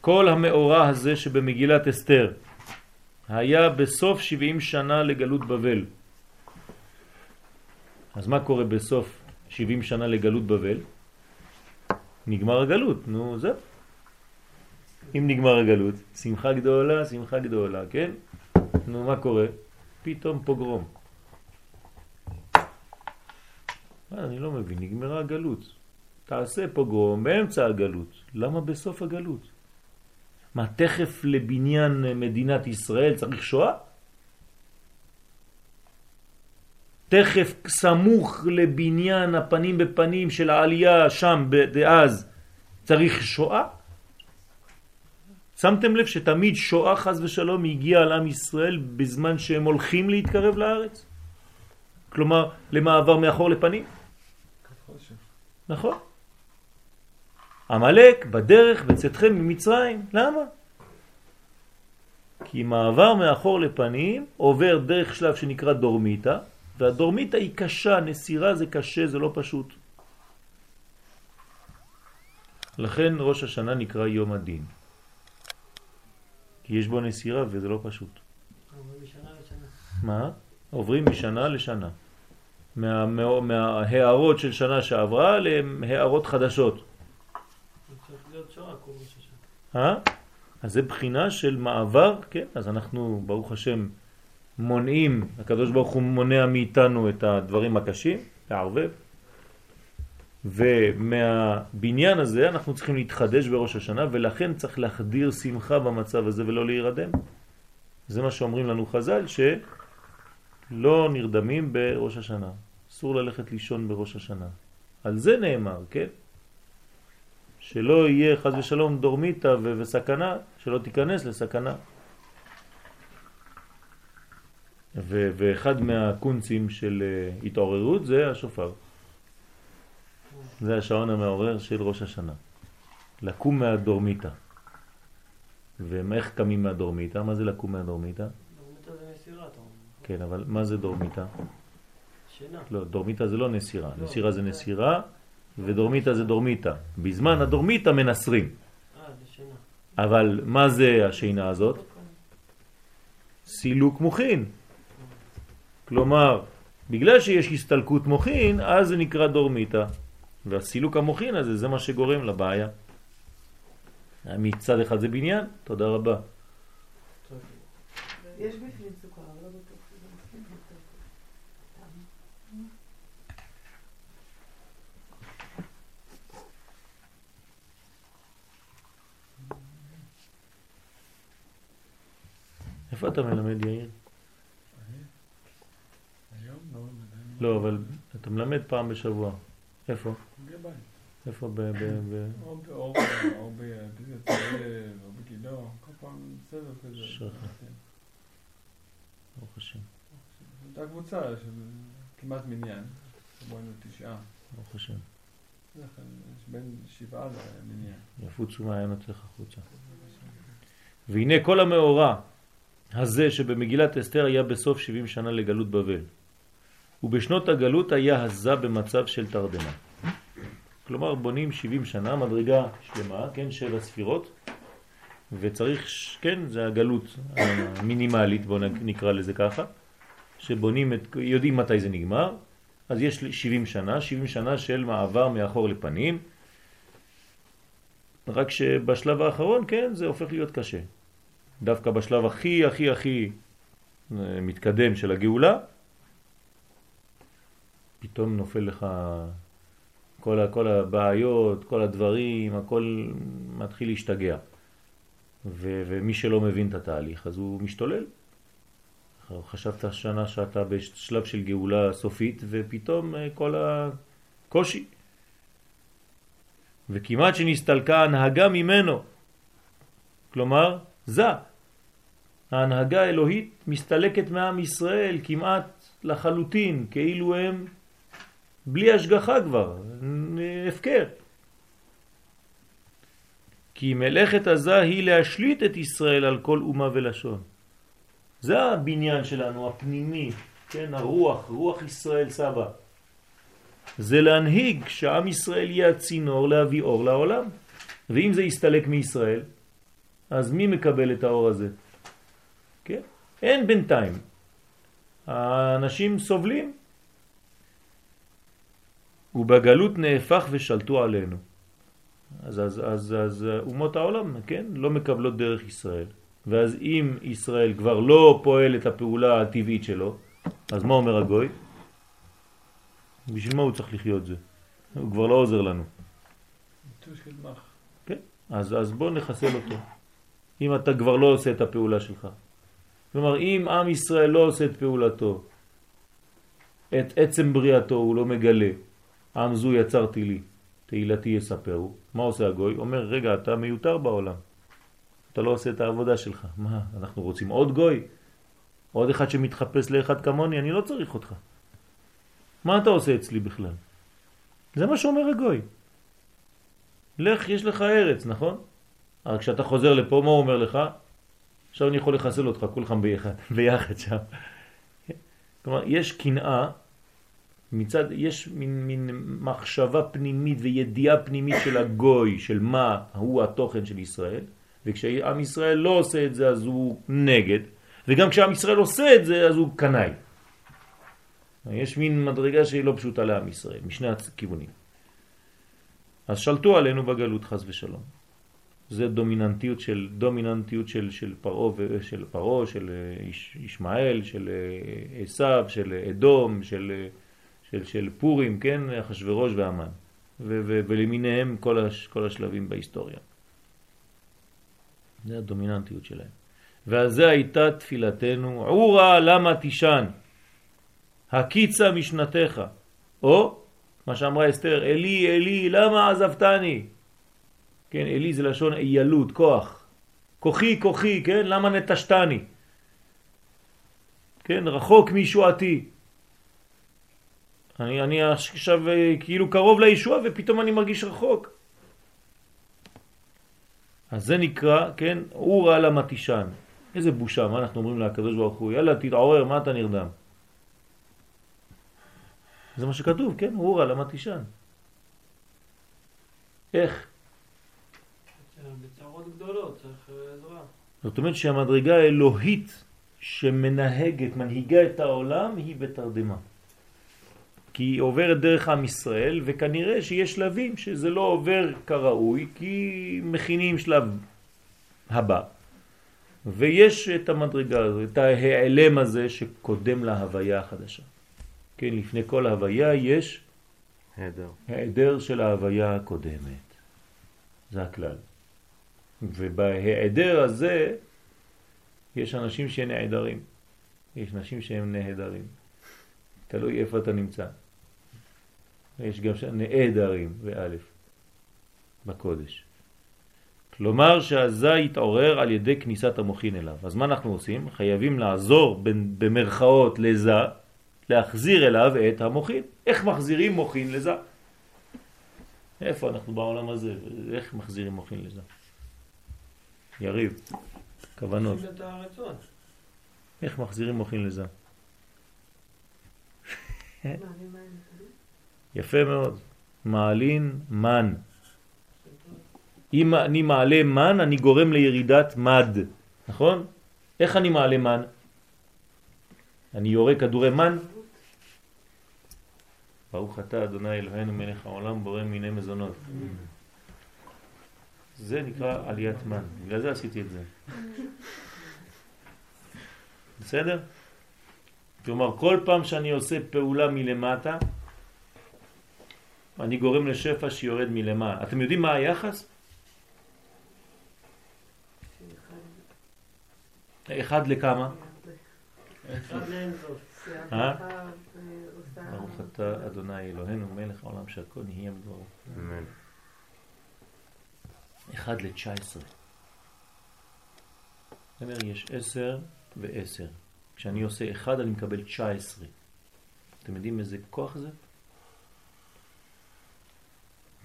כל המאורע הזה שבמגילת אסתר היה בסוף 70 שנה לגלות בבל. אז מה קורה בסוף 70 שנה לגלות בבל? נגמר הגלות, נו זהו. אם נגמר הגלות, שמחה גדולה, שמחה גדולה, כן? נו, מה קורה? פתאום פוגרום. מה, אני לא מבין, נגמרה הגלות. תעשה פוגרום באמצע הגלות. למה בסוף הגלות? מה, תכף לבניין מדינת ישראל צריך שואה? תכף סמוך לבניין הפנים בפנים של העלייה שם דאז צריך שואה? שמתם לב שתמיד שואה חז ושלום הגיעה על עם ישראל בזמן שהם הולכים להתקרב לארץ? כלומר, למעבר מאחור לפנים? נכון. המלאק בדרך בצאתכם ממצרים. למה? כי מעבר מאחור לפנים עובר דרך שלב שנקרא דורמיטה, והדורמיטה היא קשה, נסירה זה קשה, זה לא פשוט. לכן ראש השנה נקרא יום הדין. כי יש בו נסירה וזה לא פשוט. מה? עוברים משנה לשנה. מה, מה, מההערות של שנה שעברה להערות חדשות. אה? אז זה בחינה של מעבר, כן? אז אנחנו, ברוך השם, מונעים, הקדוש ברוך הוא מונע מאיתנו את הדברים הקשים, לערבב, ומהבניין הזה אנחנו צריכים להתחדש בראש השנה ולכן צריך להחדיר שמחה במצב הזה ולא להירדם. זה מה שאומרים לנו חז"ל שלא נרדמים בראש השנה. אסור ללכת לישון בראש השנה. על זה נאמר, כן? שלא יהיה חז ושלום דורמיתה וסכנה, שלא תיכנס לסכנה. ואחד מהקונצים של אה, התעוררות זה השופר. זה השעון המעורר של ראש השנה. לקום מהדורמיטה. ואיך קמים מהדורמיטה? מה זה לקום מהדורמיטה? דורמיטה זה נסירה, אתה אומר. כן, אבל מה זה דורמיטה? שינה. לא, דורמיטה זה לא נסירה. נסירה זה נסירה ודורמיטה זה דורמיטה. בזמן הדורמיטה מנסרים. אה, זה שינה. אבל מה זה השינה הזאת? סילוק מוחין. כלומר, בגלל שיש הסתלקות מוחין, אז זה נקרא דורמיטה. והסילוק המוחין הזה זה מה שגורם לבעיה. מצד אחד זה בניין, תודה רבה. יש בפנים סוכר, אבל לא בטוח שזה מספיק יותר. איפה אתה מלמד יאיר? היום לא, עדיין לא, אבל אתה מלמד פעם בשבוע. איפה? איפה ב... או בגידו, כל פעם סבב כזה. כן. ברוך השם. הייתה קבוצה כמעט מניין, שבו היינו תשעה. ברוך השם. בין שבעה למניין. יפוצו מעיינותיך החוצה. והנה כל המאורע הזה שבמגילת אסתר היה בסוף 70 שנה לגלות בבל. ובשנות הגלות היה הזה במצב של תרדמה. כלומר בונים 70 שנה, מדרגה שלמה, כן, שבע ספירות, וצריך, כן, זה הגלות המינימלית, בואו נקרא לזה ככה, שבונים את, יודעים מתי זה נגמר, אז יש 70 שנה, 70 שנה של מעבר מאחור לפנים, רק שבשלב האחרון, כן, זה הופך להיות קשה. דווקא בשלב הכי הכי הכי אה, מתקדם של הגאולה, פתאום נופל לך כל, כל הבעיות, כל הדברים, הכל מתחיל להשתגע. ו, ומי שלא מבין את התהליך, אז הוא משתולל. חשבת שנה שאתה בשלב של גאולה סופית, ופתאום אה, כל הקושי. וכמעט שנסתלקה הנהגה ממנו. כלומר, זה. ההנהגה האלוהית מסתלקת מעם ישראל כמעט לחלוטין, כאילו הם בלי השגחה כבר, הפקר. כי מלאכת עזה היא להשליט את ישראל על כל אומה ולשון. זה הבניין שלנו, הפנימי, כן, הרוח, רוח ישראל סבא. זה להנהיג שעם ישראל יהיה הצינור להביא אור לעולם. ואם זה יסתלק מישראל, אז מי מקבל את האור הזה? כן? אין בינתיים. האנשים סובלים. ובגלות נהפך ושלטו עלינו. אז, אז, אז, אז אומות העולם, כן, לא מקבלות דרך ישראל. ואז אם ישראל כבר לא פועל את הפעולה הטבעית שלו, אז מה אומר הגוי? בשביל מה הוא צריך לחיות זה? הוא כבר לא עוזר לנו. כן, אז, אז בוא נחסל אותו. אם אתה כבר לא עושה את הפעולה שלך. כלומר, אם עם ישראל לא עושה את פעולתו, את עצם בריאתו הוא לא מגלה, עם זו יצרתי לי, תהילתי יספרו. מה עושה הגוי? אומר, רגע, אתה מיותר בעולם. אתה לא עושה את העבודה שלך. מה, אנחנו רוצים עוד גוי? עוד אחד שמתחפש לאחד כמוני? אני לא צריך אותך. מה אתה עושה אצלי בכלל? זה מה שאומר הגוי. לך, יש לך ארץ, נכון? אבל כשאתה חוזר לפה, מה הוא אומר לך? עכשיו אני יכול לחסל אותך, כולכם ביחד, ביחד שם. כלומר, יש קנאה, מצד, יש מין, מין מחשבה פנימית וידיעה פנימית של הגוי, של מה הוא התוכן של ישראל, וכשעם ישראל לא עושה את זה אז הוא נגד, וגם כשעם ישראל עושה את זה אז הוא קנאי. יש מין מדרגה שהיא לא פשוטה לעם ישראל, משני הכיוונים. אז שלטו עלינו בגלות חס ושלום. זה דומיננטיות של דומיננטיות של של פרעה ושל פרעה של אה, יש, ישמעאל של אה, עשיו של אדום של של של פורים כן אחשוורוש והמן ולמיניהם כל הש, כל השלבים בהיסטוריה. זה הדומיננטיות שלהם. ועל זה הייתה תפילתנו עורה למה תישן הקיצה משנתך או מה שאמרה אסתר אלי אלי למה עזבתני כן, אלי זה לשון איילות, כוח. כוחי, כוחי, כן? למה נטשתני? כן, רחוק מישועתי. אני, אני עכשיו אה, כאילו קרוב לישוע ופתאום אני מרגיש רחוק. אז זה נקרא, כן, אורה למתישן. איזה בושה, מה אנחנו אומרים לקדוש ברוך הוא? יאללה, תתעורר, מה אתה נרדם? זה מה שכתוב, כן? אורה למתישן. איך? בצרות גדולות, צריך אה, עזרה. זאת אומרת שהמדרגה האלוהית שמנהגת, מנהיגה את העולם, היא בתרדמה. כי היא עוברת דרך עם ישראל, וכנראה שיש שלבים שזה לא עובר כראוי, כי מכינים שלב הבא. ויש את המדרגה הזאת, את ההיעלם הזה שקודם להוויה החדשה. כן, לפני כל ההוויה יש היעדר. היעדר של ההוויה הקודמת. זה הכלל. ובהיעדר הזה יש אנשים שנעדרים. יש אנשים שהם נהדרים. תלוי איפה אתה נמצא. יש גם נעדרים באלף בקודש. כלומר שהזה יתעורר על ידי כניסת המוכין אליו. אז מה אנחנו עושים? חייבים לעזור במרכאות לזה, להחזיר אליו את המוכין. איך מחזירים מוכין לזה? איפה אנחנו בעולם הזה? איך מחזירים מוכין לזה? יריב, כוונות. איך מחזירים מוחין לזה? יפה מאוד. מעלין מן. אם אני מעלה מן, אני גורם לירידת מד, נכון? איך אני מעלה מן? אני יורה כדורי מן? ברוך אתה אדוני אלוהינו מלך העולם בורא מיני מזונות. זה נקרא עליית מן, בגלל זה עשיתי את זה. בסדר? כלומר, כל פעם שאני עושה פעולה מלמטה, אני גורם לשפע שיורד מלמעלה. אתם יודעים מה היחס? אחד לכמה? לאינסוף. אה? ברוך אתה אדוני אלוהינו מלך העולם שהכל נהיה בדברו. אמן. אחד לתשע עשרה. זאת אומרת, יש עשר ועשר. כשאני עושה אחד אני מקבל תשע עשרה. אתם יודעים איזה כוח זה?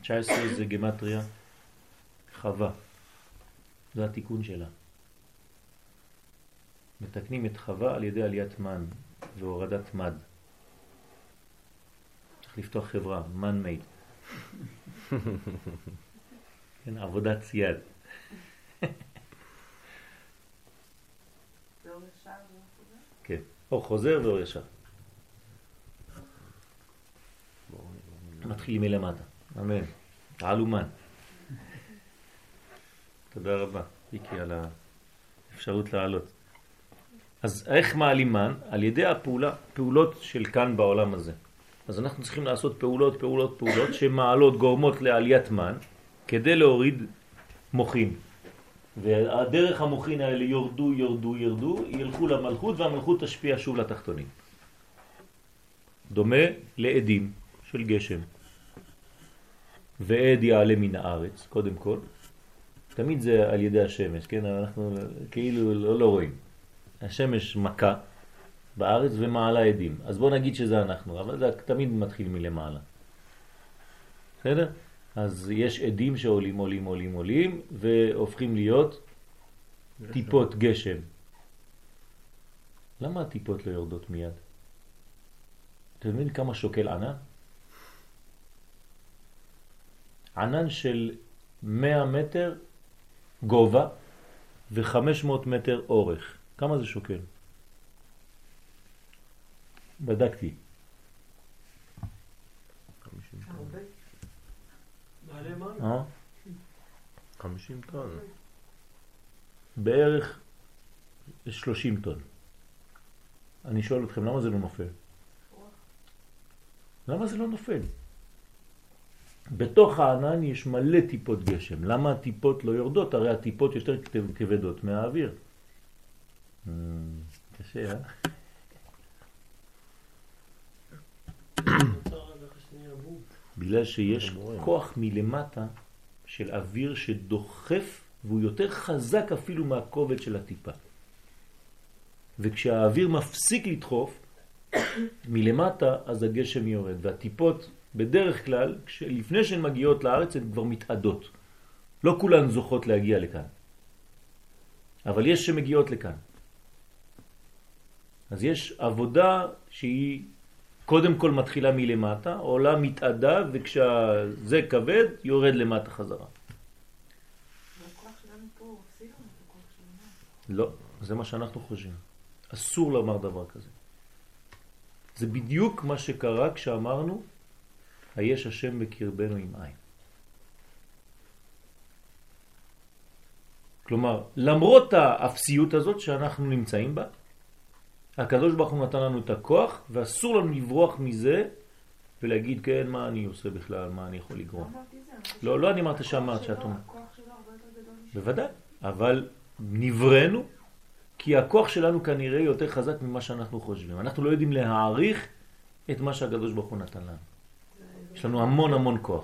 תשע עשרה זה גמטריה חווה. זה התיקון שלה. מתקנים את חווה על ידי עליית מן והורדת מד. צריך לפתוח חברה, מן מייד. כן, עבודת יד. כן, או חוזר ואור ישר. מתחילים מלמטה, אמן. תעלומן. תודה רבה, איקי, על האפשרות לעלות. אז איך מעלים מן? על ידי הפעולה, פעולות של כאן בעולם הזה. אז אנחנו צריכים לעשות פעולות, פעולות, פעולות שמעלות, גורמות לעליית מן, כדי להוריד מוחין. והדרך המוחין האלה יורדו, יורדו, ירדו, ילכו למלכות והמלכות תשפיע שוב לתחתונים. דומה לעדים של גשם. ועד יעלה מן הארץ, קודם כל. תמיד זה על ידי השמש, כן? אנחנו כאילו לא, לא רואים. השמש מכה בארץ ומעלה עדים. אז בוא נגיד שזה אנחנו, אבל זה תמיד מתחיל מלמעלה. בסדר? אז יש עדים שעולים, עולים, עולים, עולים, והופכים להיות גשם. טיפות גשם. למה הטיפות לא יורדות מיד? אתם מבין כמה שוקל ענן? ענן של 100 מטר גובה ו-500 מטר אורך. כמה זה שוקל? בדקתי. אה? 50 טון. בערך 30 טון. אני שואל אתכם, למה זה לא נופל? למה זה לא נופל? בתוך הענן יש מלא טיפות גשם. למה הטיפות לא יורדות? הרי הטיפות יותר כבדות מהאוויר. Hmm, קשה, אה? בגלל שיש כוח מלמטה של אוויר שדוחף והוא יותר חזק אפילו מהכובד של הטיפה. וכשהאוויר מפסיק לדחוף מלמטה אז הגשם יורד והטיפות בדרך כלל לפני שהן מגיעות לארץ הן כבר מתעדות. לא כולן זוכות להגיע לכאן. אבל יש שמגיעות לכאן. אז יש עבודה שהיא קודם כל מתחילה מלמטה, עולה מתעדה, וכשזה כבד, יורד למטה חזרה. לא, זה מה שאנחנו חושבים. אסור לומר דבר כזה. זה בדיוק מה שקרה כשאמרנו, היש השם בקרבנו עם עין. כלומר, למרות האפסיות הזאת שאנחנו נמצאים בה, הקדוש ברוך הוא נתן לנו את הכוח, ואסור לנו לברוח מזה ולהגיד, כן, מה אני עושה בכלל, מה אני יכול לגרום. לא, לא אני אמרת שאמרת שאת אומרת. בוודאי, אבל נברנו, כי הכוח שלנו כנראה יותר חזק ממה שאנחנו חושבים. אנחנו לא יודעים להעריך את מה שהקדוש ברוך הוא נתן לנו. יש לנו המון המון כוח.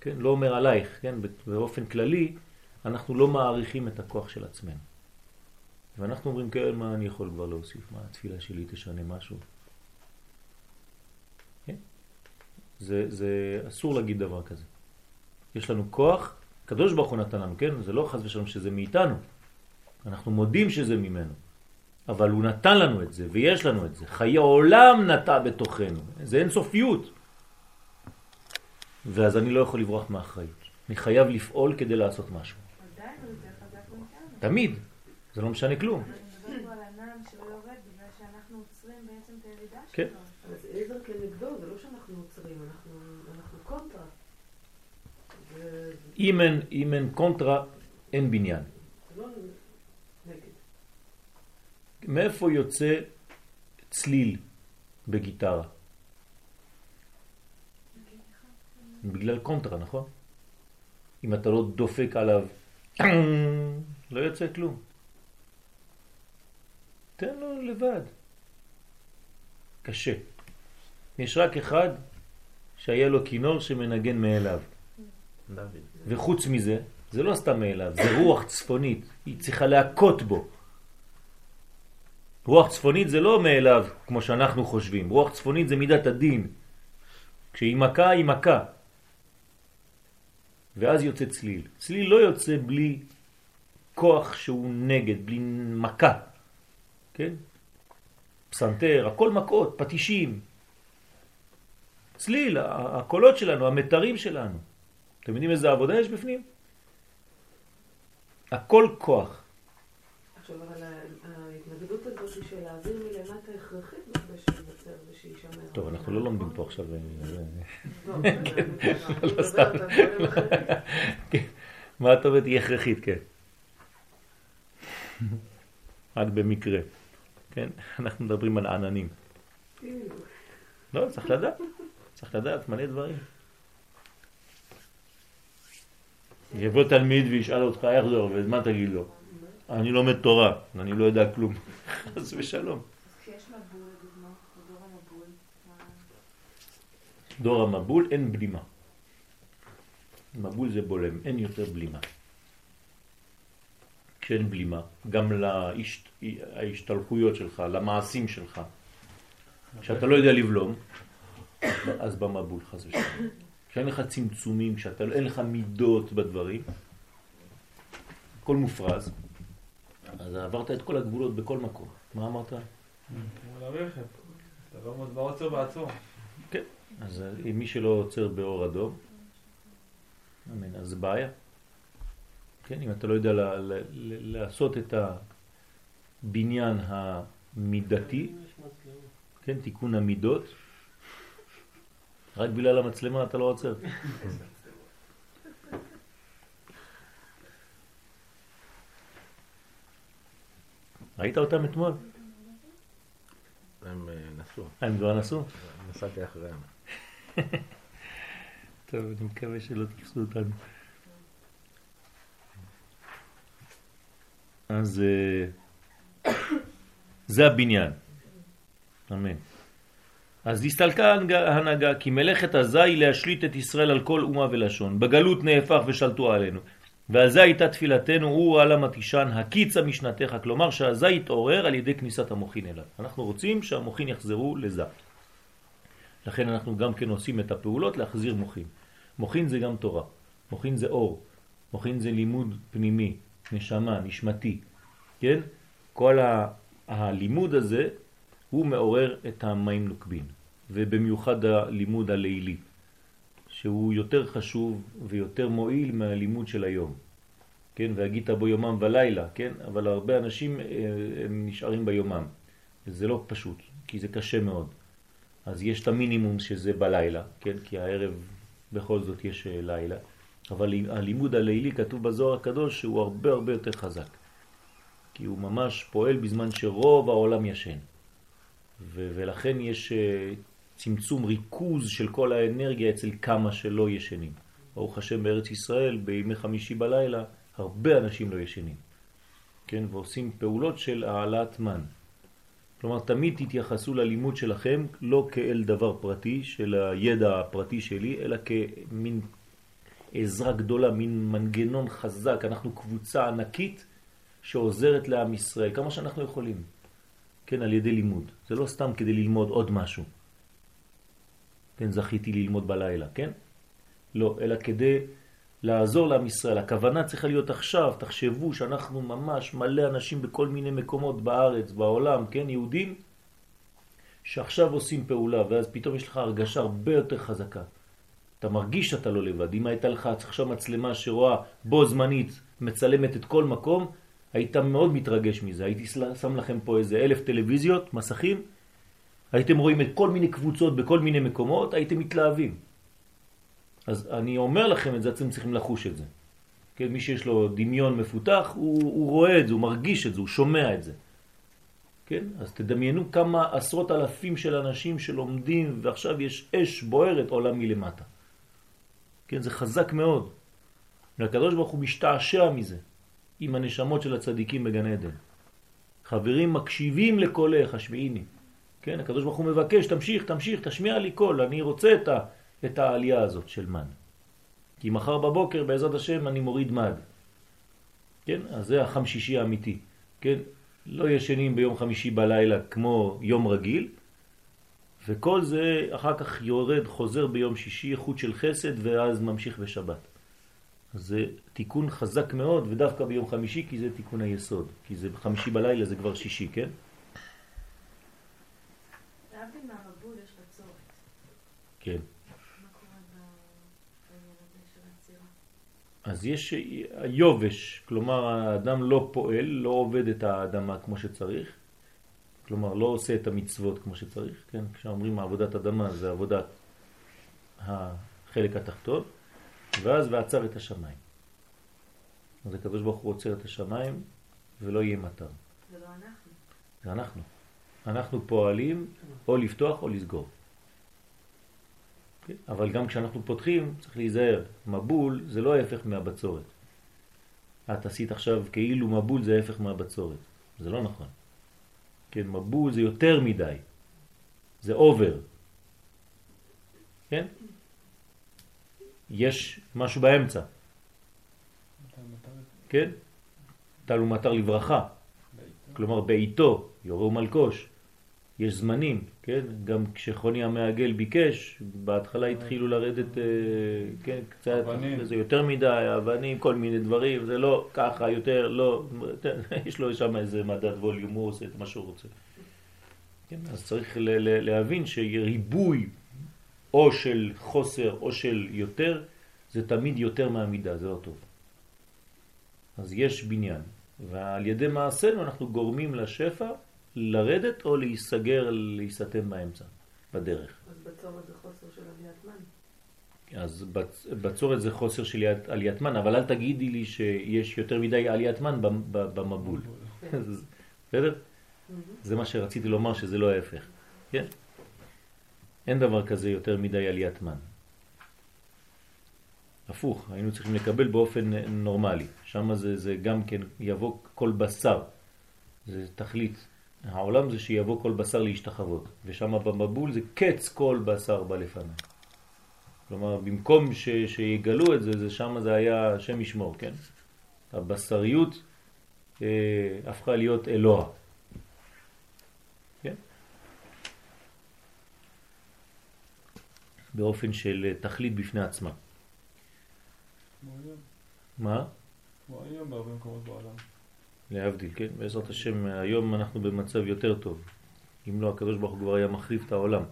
כן, לא אומר עלייך, כן, באופן כללי, אנחנו לא מעריכים את הכוח של עצמנו. ואנחנו אומרים, כן, מה אני יכול כבר להוסיף? מה התפילה שלי תשנה משהו? כן? זה, זה אסור להגיד דבר כזה. יש לנו כוח, קדוש ברוך הוא נתן לנו, כן? זה לא חס ושלום שזה מאיתנו. אנחנו מודים שזה ממנו. אבל הוא נתן לנו את זה, ויש לנו את זה. חיי עולם נטע בתוכנו. זה אין סופיות. ואז אני לא יכול לברוח מאחריות. אני חייב לפעול כדי לעשות משהו. תמיד. זה לא משנה כלום. כן. אז עזר כנגדו, זה לא שאנחנו עוצרים, אנחנו קונטרה. אם אין, אם אין קונטרה, אין בניין. לא נגד. מאיפה יוצא צליל בגיטרה? בגלל קונטרה, נכון? אם אתה לא דופק עליו, לא יוצא כלום. תן לו לבד. קשה. יש רק אחד שהיה לו כינור שמנגן מאליו. וחוץ מזה, זה לא סתם מאליו, זה רוח צפונית, היא צריכה להכות בו. רוח צפונית זה לא מאליו, כמו שאנחנו חושבים. רוח צפונית זה מידת הדין. כשהיא מכה, היא מכה. ואז יוצא צליל. צליל לא יוצא בלי כוח שהוא נגד, בלי מכה. כן? פסנתר, הכל מכות, פטישים. צליל, הקולות שלנו, המתרים שלנו. אתם יודעים איזה עבודה יש בפנים? הכל כוח. עכשיו, אבל ההתנגדות הזאת של להעביר מלמטה הכרחית ושיישמר. טוב, אנחנו לא לומדים פה עכשיו... אה, לא, אני מדברת על דברים אחרים. כן. מה את אומרת? היא הכרחית, כן. רק במקרה. כן? אנחנו מדברים על עננים. לא, צריך לדעת. צריך לדעת מלא דברים. יבוא תלמיד וישאל אותך איך זה עובד, מה תגיד לו? אני לומד תורה, אני לא יודע כלום. חס ושלום. כשיש מבול, לדוגמה, בדור המבול, מה- דור המבול אין בלימה. מבול זה בולם, אין יותר בלימה. כשאין בלימה, גם להשתלחויות שלך, למעשים שלך, כשאתה לא יודע לבלום, אז במבול חס ושלום. כשאין לך צמצומים, כשאין לך מידות בדברים, הכל מופרז, אז עברת את כל הגבולות בכל מקום. מה אמרת? כמו לרכב. אתה לא לא עוצר בעצור. אז אה, מי שלא עוצר באור אדום, אמן, אז בעיה. כן, אם אתה לא יודע לעשות את הבניין המידתי, כן, תיקון המידות, רק בגלל המצלמה אתה לא עוצר. ראית אותם אתמול? הם אה, נסעו. אה, הם כבר נסעו? נסעתי אחריהם. טוב, אני מקווה שלא תפסו אותנו. אז אה, זה הבניין. אמן. אז הסתלקה ההנהגה- כי מלאכת הזה היא להשליט את ישראל על כל אומה ולשון. בגלות נהפך ושלטו עלינו. ועל זה הייתה תפילתנו, הוא על המתישן, הקיצה משנתך, כלומר שהזה יתעורר על ידי כניסת המוחין אליו. אנחנו רוצים שהמוחין יחזרו לזה. לכן אנחנו גם כן עושים את הפעולות להחזיר מוחין. מוחין זה גם תורה, מוחין זה אור, מוחין זה לימוד פנימי, נשמה, נשמתי, כן? כל ה- הלימוד הזה הוא מעורר את המים נוקבין, ובמיוחד הלימוד הלילי, שהוא יותר חשוב ויותר מועיל מהלימוד של היום. כן, והגית בו יומם ולילה, כן? אבל הרבה אנשים אה, הם נשארים ביומם. זה לא פשוט, כי זה קשה מאוד. אז יש את המינימום שזה בלילה, כן? כי הערב בכל זאת יש אה, לילה. אבל הלימוד הלילי כתוב בזוהר הקדוש שהוא הרבה הרבה יותר חזק. כי הוא ממש פועל בזמן שרוב העולם ישן. ולכן יש אה, צמצום ריכוז של כל האנרגיה אצל כמה שלא ישנים. ברוך השם בארץ ישראל בימי חמישי בלילה הרבה אנשים לא ישנים. כן? ועושים פעולות של העלאת מן. כלומר, תמיד תתייחסו ללימוד שלכם לא כאל דבר פרטי, של הידע הפרטי שלי, אלא כמין עזרה גדולה, מין מנגנון חזק. אנחנו קבוצה ענקית שעוזרת לעם ישראל, כמה שאנחנו יכולים. כן, על ידי לימוד. זה לא סתם כדי ללמוד עוד משהו. כן, זכיתי ללמוד בלילה, כן? לא, אלא כדי לעזור לעם ישראל. הכוונה צריכה להיות עכשיו, תחשבו שאנחנו ממש מלא אנשים בכל מיני מקומות בארץ, בעולם, כן, יהודים, שעכשיו עושים פעולה, ואז פתאום יש לך הרגשה הרבה יותר חזקה. אתה מרגיש שאתה לא לבד. אם הייתה לך עכשיו מצלמה שרואה בו זמנית, מצלמת את כל מקום, היית מאוד מתרגש מזה. הייתי שם לכם פה איזה אלף טלוויזיות, מסכים, הייתם רואים את כל מיני קבוצות בכל מיני מקומות, הייתם מתלהבים. אז אני אומר לכם את זה, אתם צריכים לחוש את זה. כן, מי שיש לו דמיון מפותח, הוא, הוא רואה את זה, הוא מרגיש את זה, הוא שומע את זה. כן? אז תדמיינו כמה עשרות אלפים של אנשים שלומדים ועכשיו יש אש בוערת עולה מלמטה. כן, זה חזק מאוד. והקדוש ברוך הוא משתעשע מזה עם הנשמות של הצדיקים בגן עדן. חברים מקשיבים לקולך, השמיעיני. כן, הקדוש ברוך הוא מבקש, תמשיך, תמשיך, תשמיע לי קול, אני רוצה את, ה, את העלייה הזאת של מן. כי מחר בבוקר בעזרת השם אני מוריד מד. כן, אז זה החם שישי האמיתי. כן, לא ישנים ביום חמישי בלילה כמו יום רגיל, וכל זה אחר כך יורד, חוזר ביום שישי, איכות של חסד, ואז ממשיך בשבת. זה תיקון חזק מאוד, ודווקא ביום חמישי, כי זה תיקון היסוד. כי זה חמישי בלילה, זה כבר שישי, כן? להבדיל מהמבול יש בצורת. כן. מה קורה בעניין הזה של העצירה? אז יש היובש, כלומר האדם לא פועל, לא עובד את האדמה כמו שצריך, כלומר לא עושה את המצוות כמו שצריך, כן? כשאומרים עבודת אדמה זה עבודת החלק התחתון, ואז ועצר את השמיים. אז הקדוש ברוך הוא עוצר את השמיים ולא יהיה מטר. זה לא אנחנו. זה אנחנו. אנחנו פועלים או לפתוח או לסגור. אבל גם כשאנחנו פותחים צריך להיזהר. מבול זה לא ההפך מהבצורת. את עשית עכשיו כאילו מבול זה ההפך מהבצורת. זה לא נכון. כן, מבול זה יותר מדי. זה אובר. כן? יש משהו באמצע. כן? טל ומטר לברכה. כלומר בעיתו, יורה ומלקוש. יש זמנים, כן? גם כשחוני המעגל ביקש, בהתחלה התחילו לרדת, אה, כן, קצת. זה יותר מדי, אבנים, כל מיני דברים, זה לא ככה, יותר, לא, יש לו שם איזה מדד ווליום, הוא עושה את מה שהוא רוצה. כן, אז צריך ל- ל- להבין שריבוי או של חוסר או של יותר, זה תמיד יותר מהמידה, זה לא טוב. אז יש בניין, ועל ידי מעשינו אנחנו גורמים לשפע לרדת או להיסגר, להיסתם באמצע, בדרך. אז בצורת זה חוסר של עליית מן. אז בצ- בצורת זה חוסר של עליית- מן, אבל אל תגידי לי שיש יותר מדי עליית מן במבול. בסדר? זה מה שרציתי לומר שזה לא ההפך. כן? אין דבר כזה יותר מדי עליית מן. הפוך, היינו צריכים לקבל באופן נורמלי. שם זה, זה גם כן יבוא כל בשר. זה תכלית. העולם זה שיבוא כל בשר להשתחוות. ושם במבול זה קץ כל בשר בלפניי. כלומר, במקום ש, שיגלו את זה, זה שם זה היה השם ישמור, כן? הבשריות אה, הפכה להיות אלוה. כן? באופן של אה, תכלית בפני עצמה. כמו היום, מה? כמו היום בהרבה מקומות בעולם. להבדיל, כן? בעזרת השם, היום אנחנו במצב יותר טוב. אם לא, הקדוש ברוך הוא כבר היה מחריב את העולם.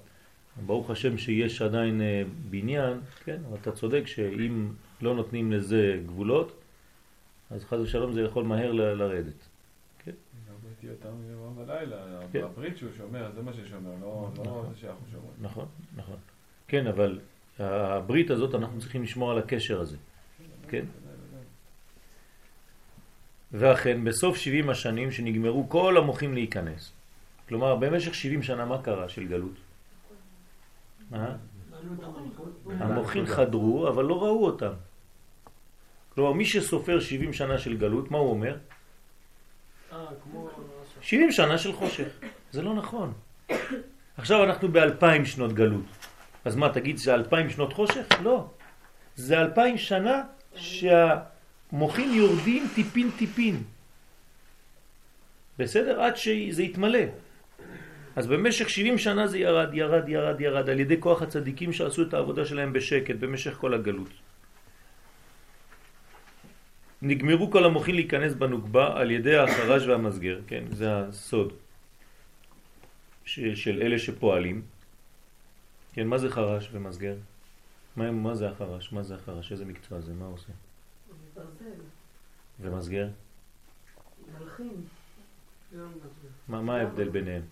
ברוך השם שיש עדיין אה, בניין, כן? אבל אתה צודק שאם לא נותנים לזה גבולות, אז חס ושלום זה יכול מהר לרדת. הרבה תהיה אותם יום ולילה, כן. הברית שהוא שומר, זה מה ששומר, לא לא נכון. זה שאנחנו שומרים. נכון, נכון. כן, אבל הברית הזאת, אנחנו צריכים לשמור על הקשר הזה. כן? ואכן, בסוף 70 השנים שנגמרו כל המוחים להיכנס. כלומר, במשך 70 שנה מה קרה של גלות? מה? המוחים חדרו, אבל לא ראו אותם. כלומר, מי שסופר 70 שנה של גלות, מה הוא אומר? אה, כמו... 70 שנה של חושך. זה לא נכון. עכשיו אנחנו באלפיים שנות גלות. אז מה, תגיד, זה אלפיים שנות חושך? לא. זה אלפיים שנה שהמוחים יורדים טיפין טיפין. בסדר? עד שזה יתמלא. אז במשך 70 שנה זה ירד, ירד, ירד, ירד, על ידי כוח הצדיקים שעשו את העבודה שלהם בשקט במשך כל הגלות. נגמרו כל המוחים להיכנס בנוקבה על ידי החרש והמסגר, כן, זה הסוד ש, של אלה שפועלים. כן, מה זה חרש ומסגר? מה, מה זה החרש? מה זה החרש? איזה מקצוע זה? מה עושה? ומסגר? מלחין. מה, מה ההבדל ביניהם?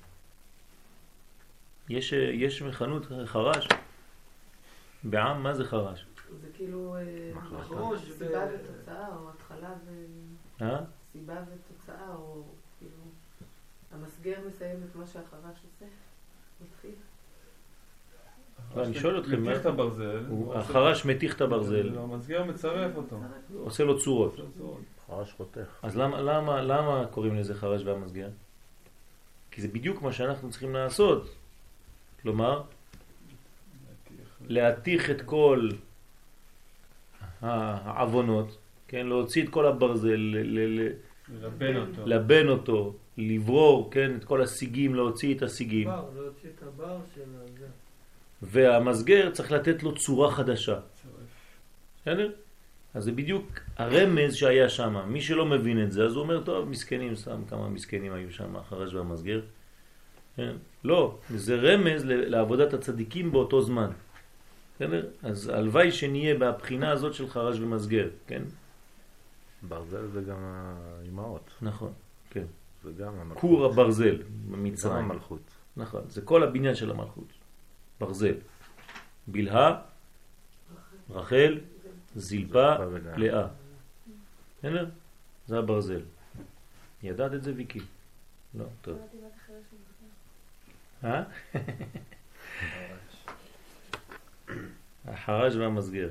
יש, יש חנות חרש. בעם, מה זה חרש? זה כאילו אה, מחרוש סיבה ב- ותוצאה, או התחלה ו... אה? סיבה ותוצאה, או כאילו... המסגר מסיים את מה שהחרש עושה? מתחיל? לא, אני שואל אתכם, מתיך מה- את הברזל. החרש מתיך את הברזל, לא, המסגר מצרף אותו. עושה לו צורות. חרש חותך. אז למה, למה, למה קוראים לזה חרש והמסגר? כי זה בדיוק מה שאנחנו צריכים לעשות. כלומר, להתיך את כל העוונות, כן, להוציא את כל הברזל, ללבן אותו. לבן אותו, לברור, כן, את כל השיגים, להוציא את השיגים. בר, להוציא את הבר של זה. והמסגר צריך לתת לו צורה חדשה. בסדר? אז זה בדיוק הרמז שהיה שם. מי שלא מבין את זה, אז הוא אומר, טוב, מסכנים, סתם כמה מסכנים היו שם, החרש והמסגר. כן? לא, זה רמז לעבודת הצדיקים באותו זמן. בסדר? אז הלוואי שנהיה מהבחינה הזאת של חרש ומסגר, כן? ברזל זה גם האימהות. נכון, כן. זה גם המלכות. כור הברזל גם במצרים. המלכות. נכון, זה כל הבניין של המלכות. ברזל. בלהה, רחל, זלפה. לאה. בסדר? זה הברזל. ידעת את זה ויקי? לא, טוב. אה? החרש והמסגר.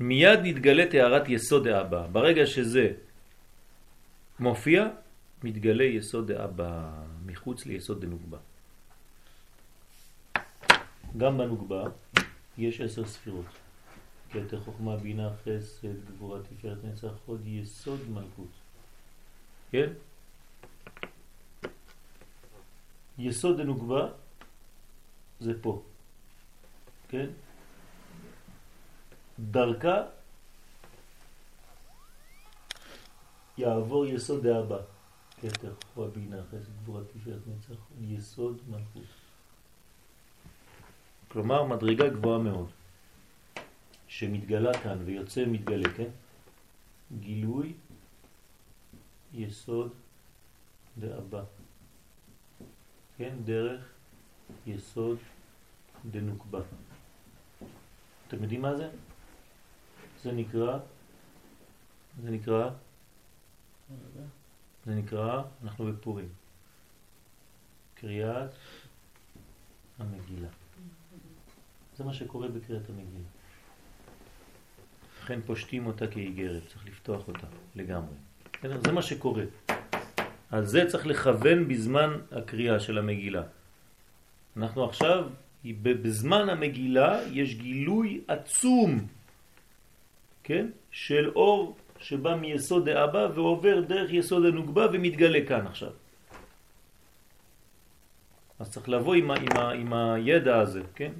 מיד נתגלה טהרת יסוד האבא. ברגע שזה מופיע, מתגלה יסוד האבא מחוץ ליסוד דנוגבה. גם בנוגבה יש עשר ספירות. כתר חוכמה, בינה, חסד, גבורה, תפארת, נצח, הוד, יסוד מלכות. כן? יסוד הנוגבה זה פה, כן? דרכה יעבור יסוד האבא, כתר, חוכמה, בינה, חסד, גבורה, תפארת, נצח, יסוד מלכות. כלומר, מדרגה גבוהה מאוד, שמתגלה כאן ויוצא מתגלה, כן? גילוי יסוד דאבא. כן, דרך יסוד דנוקבה. אתם יודעים מה זה? זה נקרא, זה נקרא, זה נקרא, אנחנו בפורים. קריאת המגילה. זה מה שקורה בקריאת המגילה. לכן פושטים אותה כאיגרת, צריך לפתוח אותה לגמרי. זה מה שקורה. על זה צריך לכוון בזמן הקריאה של המגילה. אנחנו עכשיו, בזמן המגילה יש גילוי עצום, כן? של אור שבא מיסוד האבא ועובר דרך יסוד הנוגבה ומתגלה כאן עכשיו. אז צריך לבוא עם, ה, עם, ה, עם הידע הזה, כן?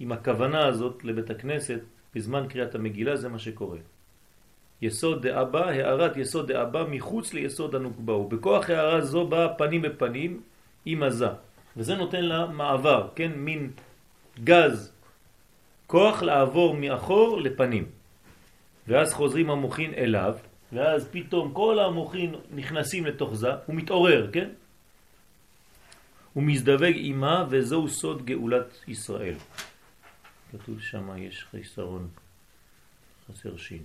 עם הכוונה הזאת לבית הכנסת בזמן קריאת המגילה, זה מה שקורה. יסוד דאבא, הערת יסוד דאבא מחוץ ליסוד הנוקבה, ובכוח הערה זו באה פנים בפנים עם עזה, וזה נותן לה מעבר, כן, מין גז, כוח לעבור מאחור לפנים, ואז חוזרים המוחין אליו, ואז פתאום כל המוחין נכנסים לתוך זה, הוא מתעורר, כן? הוא מזדווג אימה, וזהו סוד גאולת ישראל. כתוב שם יש חיסרון, חסר שין.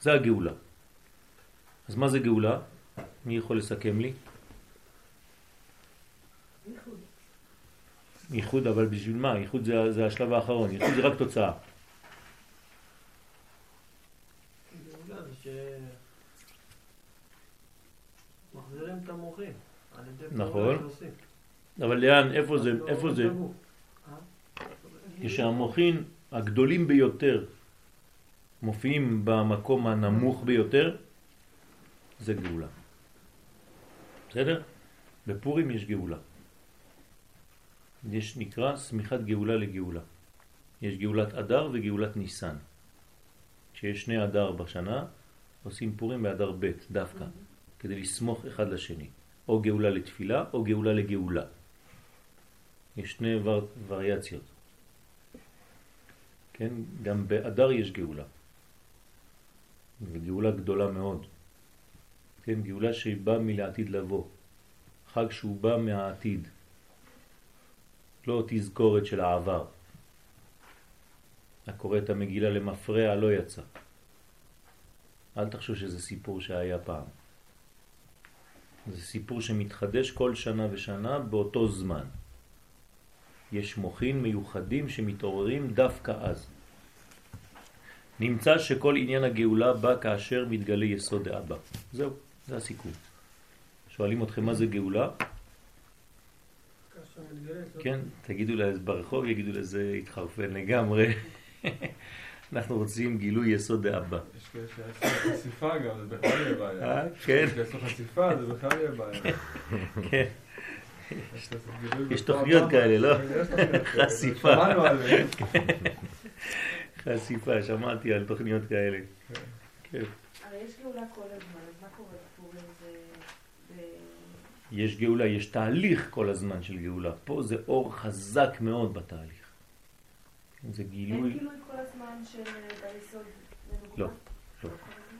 זה הגאולה. אז מה זה גאולה? מי יכול לסכם לי? ייחוד. ייחוד, אבל בשביל מה? ייחוד זה, זה השלב האחרון, ייחוד זה רק תוצאה. גאולה זה ש... מחזירים את המוחים. נכון. אבל לאן, איפה זה, לא איפה זה? אה? כשהמוחין הגדולים ביותר מופיעים במקום הנמוך ביותר, זה גאולה. בסדר? בפורים יש גאולה. יש נקרא סמיכת גאולה לגאולה. יש גאולת אדר וגאולת ניסן. כשיש שני אדר בשנה, עושים פורים באדר ב' דווקא, כדי לסמוך אחד לשני. או גאולה לתפילה או גאולה לגאולה. יש שני ור... וריאציות. כן? גם באדר יש גאולה. וגאולה גדולה מאוד. כן? גאולה שבאה מלעתיד לבוא. חג שהוא בא מהעתיד. לא תזכורת של העבר. הקורא את המגילה למפרע לא יצא. אל תחשוב שזה סיפור שהיה פעם. זה סיפור שמתחדש כל שנה ושנה באותו זמן. יש מוחין מיוחדים שמתעוררים דווקא אז. נמצא שכל עניין הגאולה בא כאשר מתגלה יסוד האבא. זהו, זה הסיכום. שואלים אתכם מה זה גאולה? כן, תגידו לזה ברחוב, יגידו לזה התחרפן לגמרי. אנחנו רוצים גילוי יסוד האבא. יש כאלה שיעשו חשיפה גם, זה בכלל יהיה בעיה. אה, כן. יש שיעשו חשיפה, זה בכלל יהיה בעיה. כן. יש תוכניות כאלה, לא? יש תוכניות כאלה. חשיפה. שמענו עליהן. חשיפה, שמעתי על תוכניות כאלה. כן. הרי יש גאולה כל הזמן, אז מה קורה בפורים? יש גאולה, יש תהליך כל הזמן של גאולה. פה זה אור חזק מאוד בתהליך. זה אין גילוי גילוי כל הזמן של ביסוד מנוגמה? לא, לא.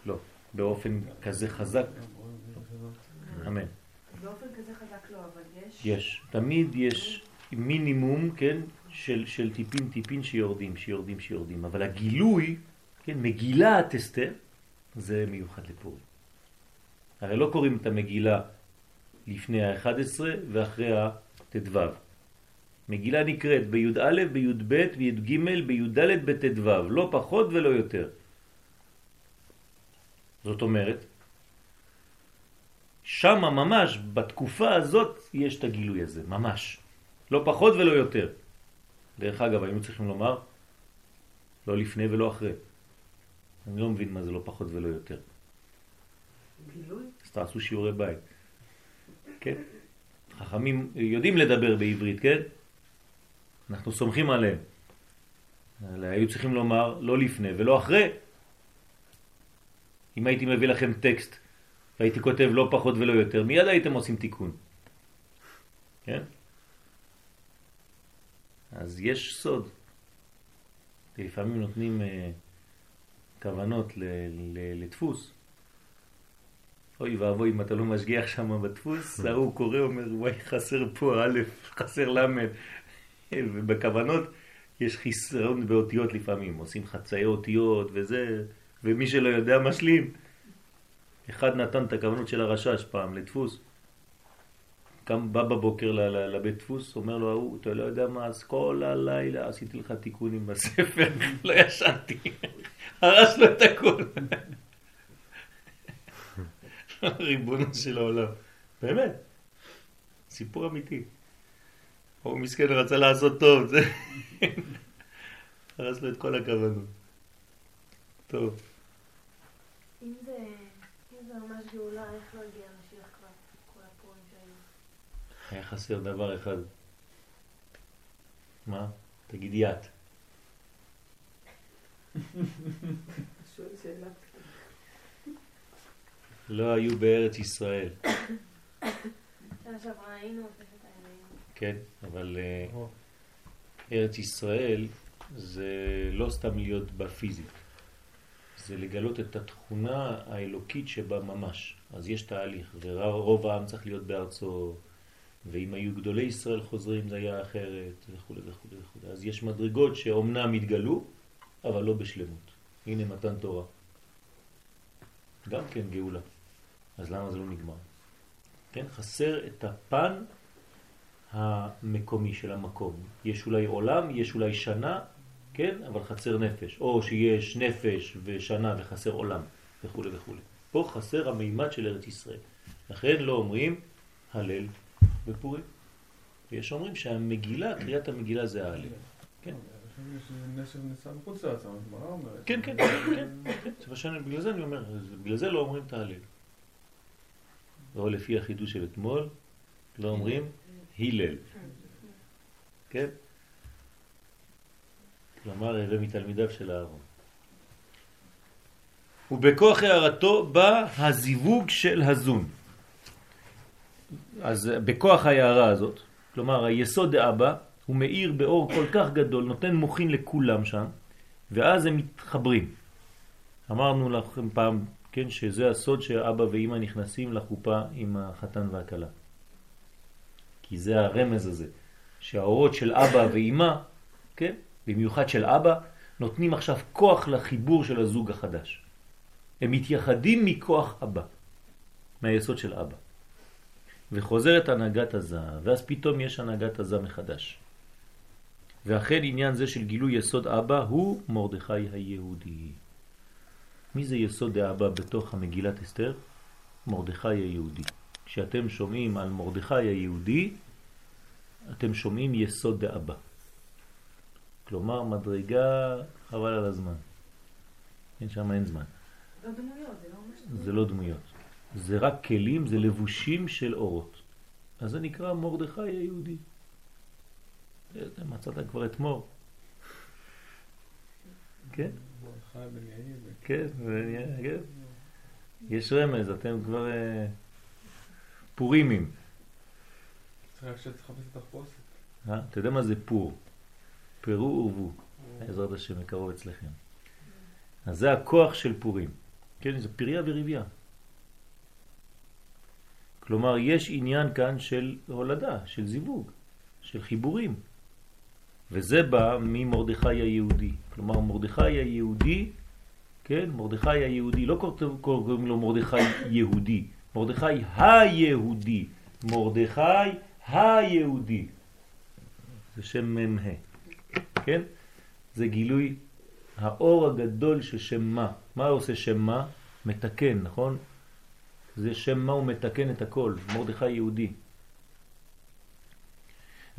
לא, באופן כזה חזק, אמן. באופן כזה חזק לא, אבל יש... יש, תמיד יש מינימום, כן, של, של טיפין טיפין שיורדים, שיורדים, שיורדים. אבל הגילוי, כן, מגילת אסתר, זה מיוחד לפורים. הרי לא קוראים את המגילה לפני ה-11 ואחרי ה-ט"ו. מגילה נקראת בי"א, בי"ב, בי"ג, בי"ד, בט"ו, לא פחות ולא יותר. זאת אומרת, שמה ממש, בתקופה הזאת, יש את הגילוי הזה, ממש. לא פחות ולא יותר. דרך אגב, היינו צריכים לומר, לא לפני ולא אחרי. אני לא מבין מה זה לא פחות ולא יותר. גילוי? אז תעשו שיעורי בית. כן? חכמים יודעים לדבר בעברית, כן? אנחנו סומכים עליהם. היו צריכים לומר לא לפני ולא אחרי. אם הייתי מביא לכם טקסט והייתי כותב לא פחות ולא יותר, מיד הייתם עושים תיקון. כן? אז יש סוד. לפעמים נותנים uh, כוונות לדפוס. אוי ואבוי אם אתה לא משגיח שם בדפוס, ההוא קורא אומר וואי חסר פה א', חסר ל', ובכוונות יש חיסרון באותיות לפעמים, עושים חצאי אותיות וזה, ומי שלא יודע משלים. אחד נתן את הכוונות של הרשש פעם לדפוס, קם בא בבוקר לבית דפוס, אומר לו ההוא, אתה לא יודע מה, אז כל הלילה עשיתי לך תיקונים בספר, לא ישנתי, הרס לו את הכל. ריבונו של העולם. באמת, סיפור אמיתי. הוא מסכן רצה לעשות טוב, זה... הרס לו את כל הכוונות. טוב, אם זה, אם זה ממש גאולה, איך לא הגיע המשיח כבר? כל הפורים שהיו. היה חסר דבר אחד. מה? תגידי את. לא היו בארץ ישראל, שנה שעברה היינו. כן? אבל אה, ארץ ישראל זה לא סתם להיות בה פיזית, זה לגלות את התכונה האלוקית שבה ממש. אז יש תהליך, ורוב העם צריך להיות בארצו, ואם היו גדולי ישראל חוזרים זה היה אחרת, וכו' וכו' וכו'. אז יש מדרגות שאומנם התגלו, אבל לא בשלמות. הנה מתן תורה. גם כן גאולה. אז למה זה לא נגמר? כן, חסר את הפן המקומי של המקום. יש אולי עולם, יש אולי שנה, כן, אבל חסר נפש. או שיש נפש ושנה וחסר עולם וכו' וכו'. פה חסר המימד של ארץ ישראל. לכן לא אומרים הלל בפורים. ויש אומרים שהמגילה, קריאת המגילה זה ההלל. כן. יש. כן, כן, כן, כן. בגלל זה אני אומר, בגלל זה לא אומרים את ההלל. או לפי החידוש של אתמול, לא אומרים הלל. כן? כלומר, הווה מתלמידיו של אהרון. ובכוח הערתו בא הזיווג של הזון. אז בכוח ההערה הזאת, כלומר היסוד דאבא, הוא מאיר באור כל כך גדול, נותן מוכין לכולם שם, ואז הם מתחברים. אמרנו לכם פעם, כן, שזה הסוד שאבא ואמא נכנסים לחופה עם החתן והכלה. כי זה הרמז הזה, שהאורות של אבא ואימא, כן, במיוחד של אבא, נותנים עכשיו כוח לחיבור של הזוג החדש. הם מתייחדים מכוח אבא, מהיסוד של אבא. וחוזרת הנהגת הזהב, ואז פתאום יש הנהגת הזהב מחדש. ואכן עניין זה של גילוי יסוד אבא הוא מרדכי היהודי. מי זה יסוד האבא בתוך המגילת אסתר? מרדכי היהודי. כשאתם שומעים על מרדכי היהודי, אתם שומעים יסוד דאבא. כלומר, מדרגה חבל על הזמן. אין שם אין זמן. לא דמויות, זה לא ממש זה לא דמויות. זה רק כלים, זה לבושים של אורות. אז זה נקרא מרדכי היהודי. אתה מצאת כבר את מור. כן? חי בן יאיר. כן, זה- כן. יש רמז, אתם כבר אה, פורימים. אה? אתה יודע מה זה פור? פרו ורבו, בעזרת השם מקרוב אצלכם. אז זה הכוח של פורים. כן, זה פריה וריביה. כלומר, יש עניין כאן של הולדה, של זיווג, של חיבורים. וזה בא ממרדכי היהודי. כלומר, מרדכי היהודי, כן, מרדכי היהודי, לא קוראים לו מרדכי יהודי, מרדכי היהודי, מרדכי היהודי. זה שם מ"ה, כן? זה גילוי האור הגדול של שם מה. מה עושה שם מה? מתקן, נכון? זה שם מה הוא מתקן את הכל, מרדכי יהודי.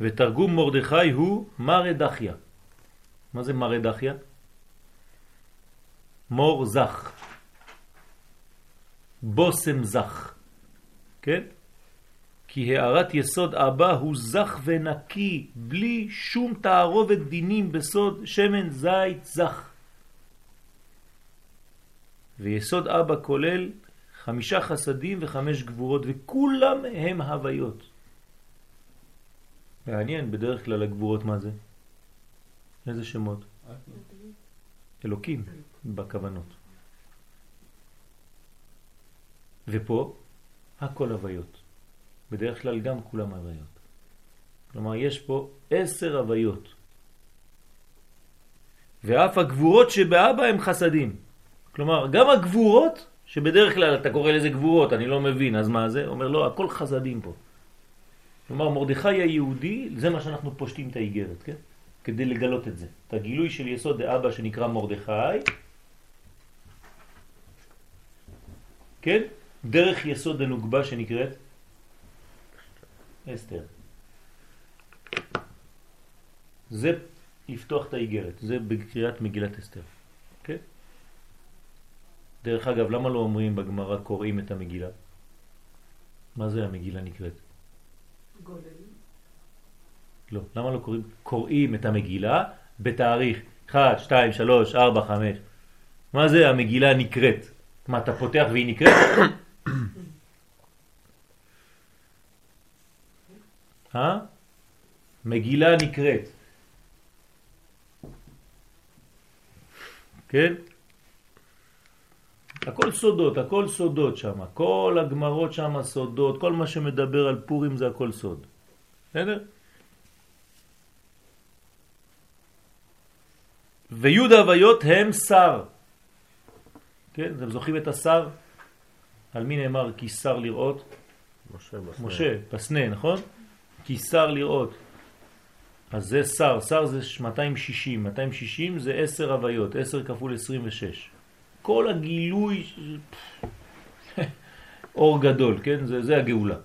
ותרגום מרדכי הוא מרא דחיה. מה זה מרא דחיה? מור זך. בוסם זך. כן? כי הערת יסוד אבא הוא זך ונקי, בלי שום תערובת דינים בסוד שמן זית זך. ויסוד אבא כולל חמישה חסדים וחמש גבורות, וכולם הם הוויות. מעניין, בדרך כלל הגבורות מה זה? איזה שמות? אלוקים בכוונות. ופה הכל הוויות. בדרך כלל גם כולם הוויות. כלומר, יש פה עשר הוויות. ואף הגבורות שבאבא הם חסדים. כלומר, גם הגבורות, שבדרך כלל אתה קורא לזה גבורות, אני לא מבין, אז מה זה? אומר, לא, הכל חסדים פה. כלומר, מרדכי היהודי, זה מה שאנחנו פושטים את האיגרת, כן? כדי לגלות את זה. את הגילוי של יסוד דאבא שנקרא מרדכי, כן? דרך יסוד דנוגבה שנקראת אסתר. זה לפתוח את האיגרת, זה בקריאת מגילת אסתר. כן? דרך אגב, למה לא אומרים בגמרא קוראים את המגילה? מה זה המגילה נקראת? גודל. לא. למה לא קוראים? קוראים את המגילה בתאריך 1, 2, 3, 4, 5. מה זה המגילה נקראת? מה, אתה פותח והיא נקראת? אה? מגילה נקראת. כן? הכל סודות, הכל סודות שם, כל הגמרות שם סודות, כל מה שמדבר על פורים זה הכל סוד. בסדר? ויוד הוויות הם שר. כן, אתם זוכרים את השר? על מי נאמר כי שר לראות? משה בסנה. משה, בסנה, נכון? כי שר לראות. אז זה שר, שר זה 260, 260 זה 10 הוויות, 10 כפול 26. כל הגילוי, אור גדול, כן? זה, זה הגאולה.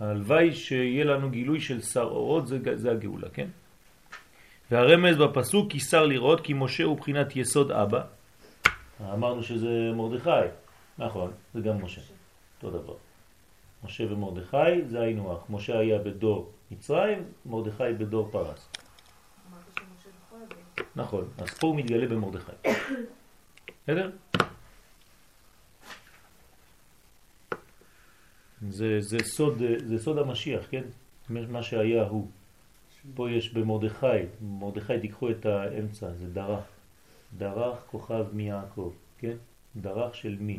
הלוואי שיהיה לנו גילוי של שר אורות, זה, זה הגאולה, כן? והרמז בפסוק כי שר לראות כי משה הוא בחינת יסוד אבא. אמרנו שזה מרדכי, נכון, זה גם משה, אותו דבר. משה ומרדכי זה היינו הך. משה היה בדור מצרים, מרדכי בדור פרס. נכון, אז פה הוא מתגלה במרדכי. בסדר? זה, זה, סוד, זה סוד המשיח, כן? מה שהיה הוא. פה יש במרדכי, מרדכי תיקחו את האמצע, זה דרך. דרך כוכב מיעקב, כן? דרך של מי?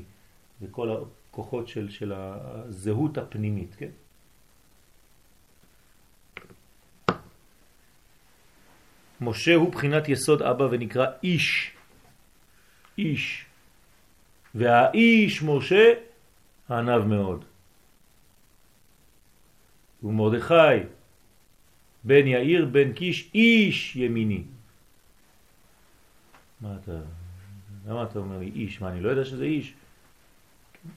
זה כל הכוחות של, של הזהות הפנימית, כן? משה הוא בחינת יסוד אבא ונקרא איש. איש. והאיש משה ענב מאוד. ומרדכי בן יאיר בן קיש איש ימיני. מה אתה, למה אתה אומר לי איש? מה, אני לא יודע שזה איש?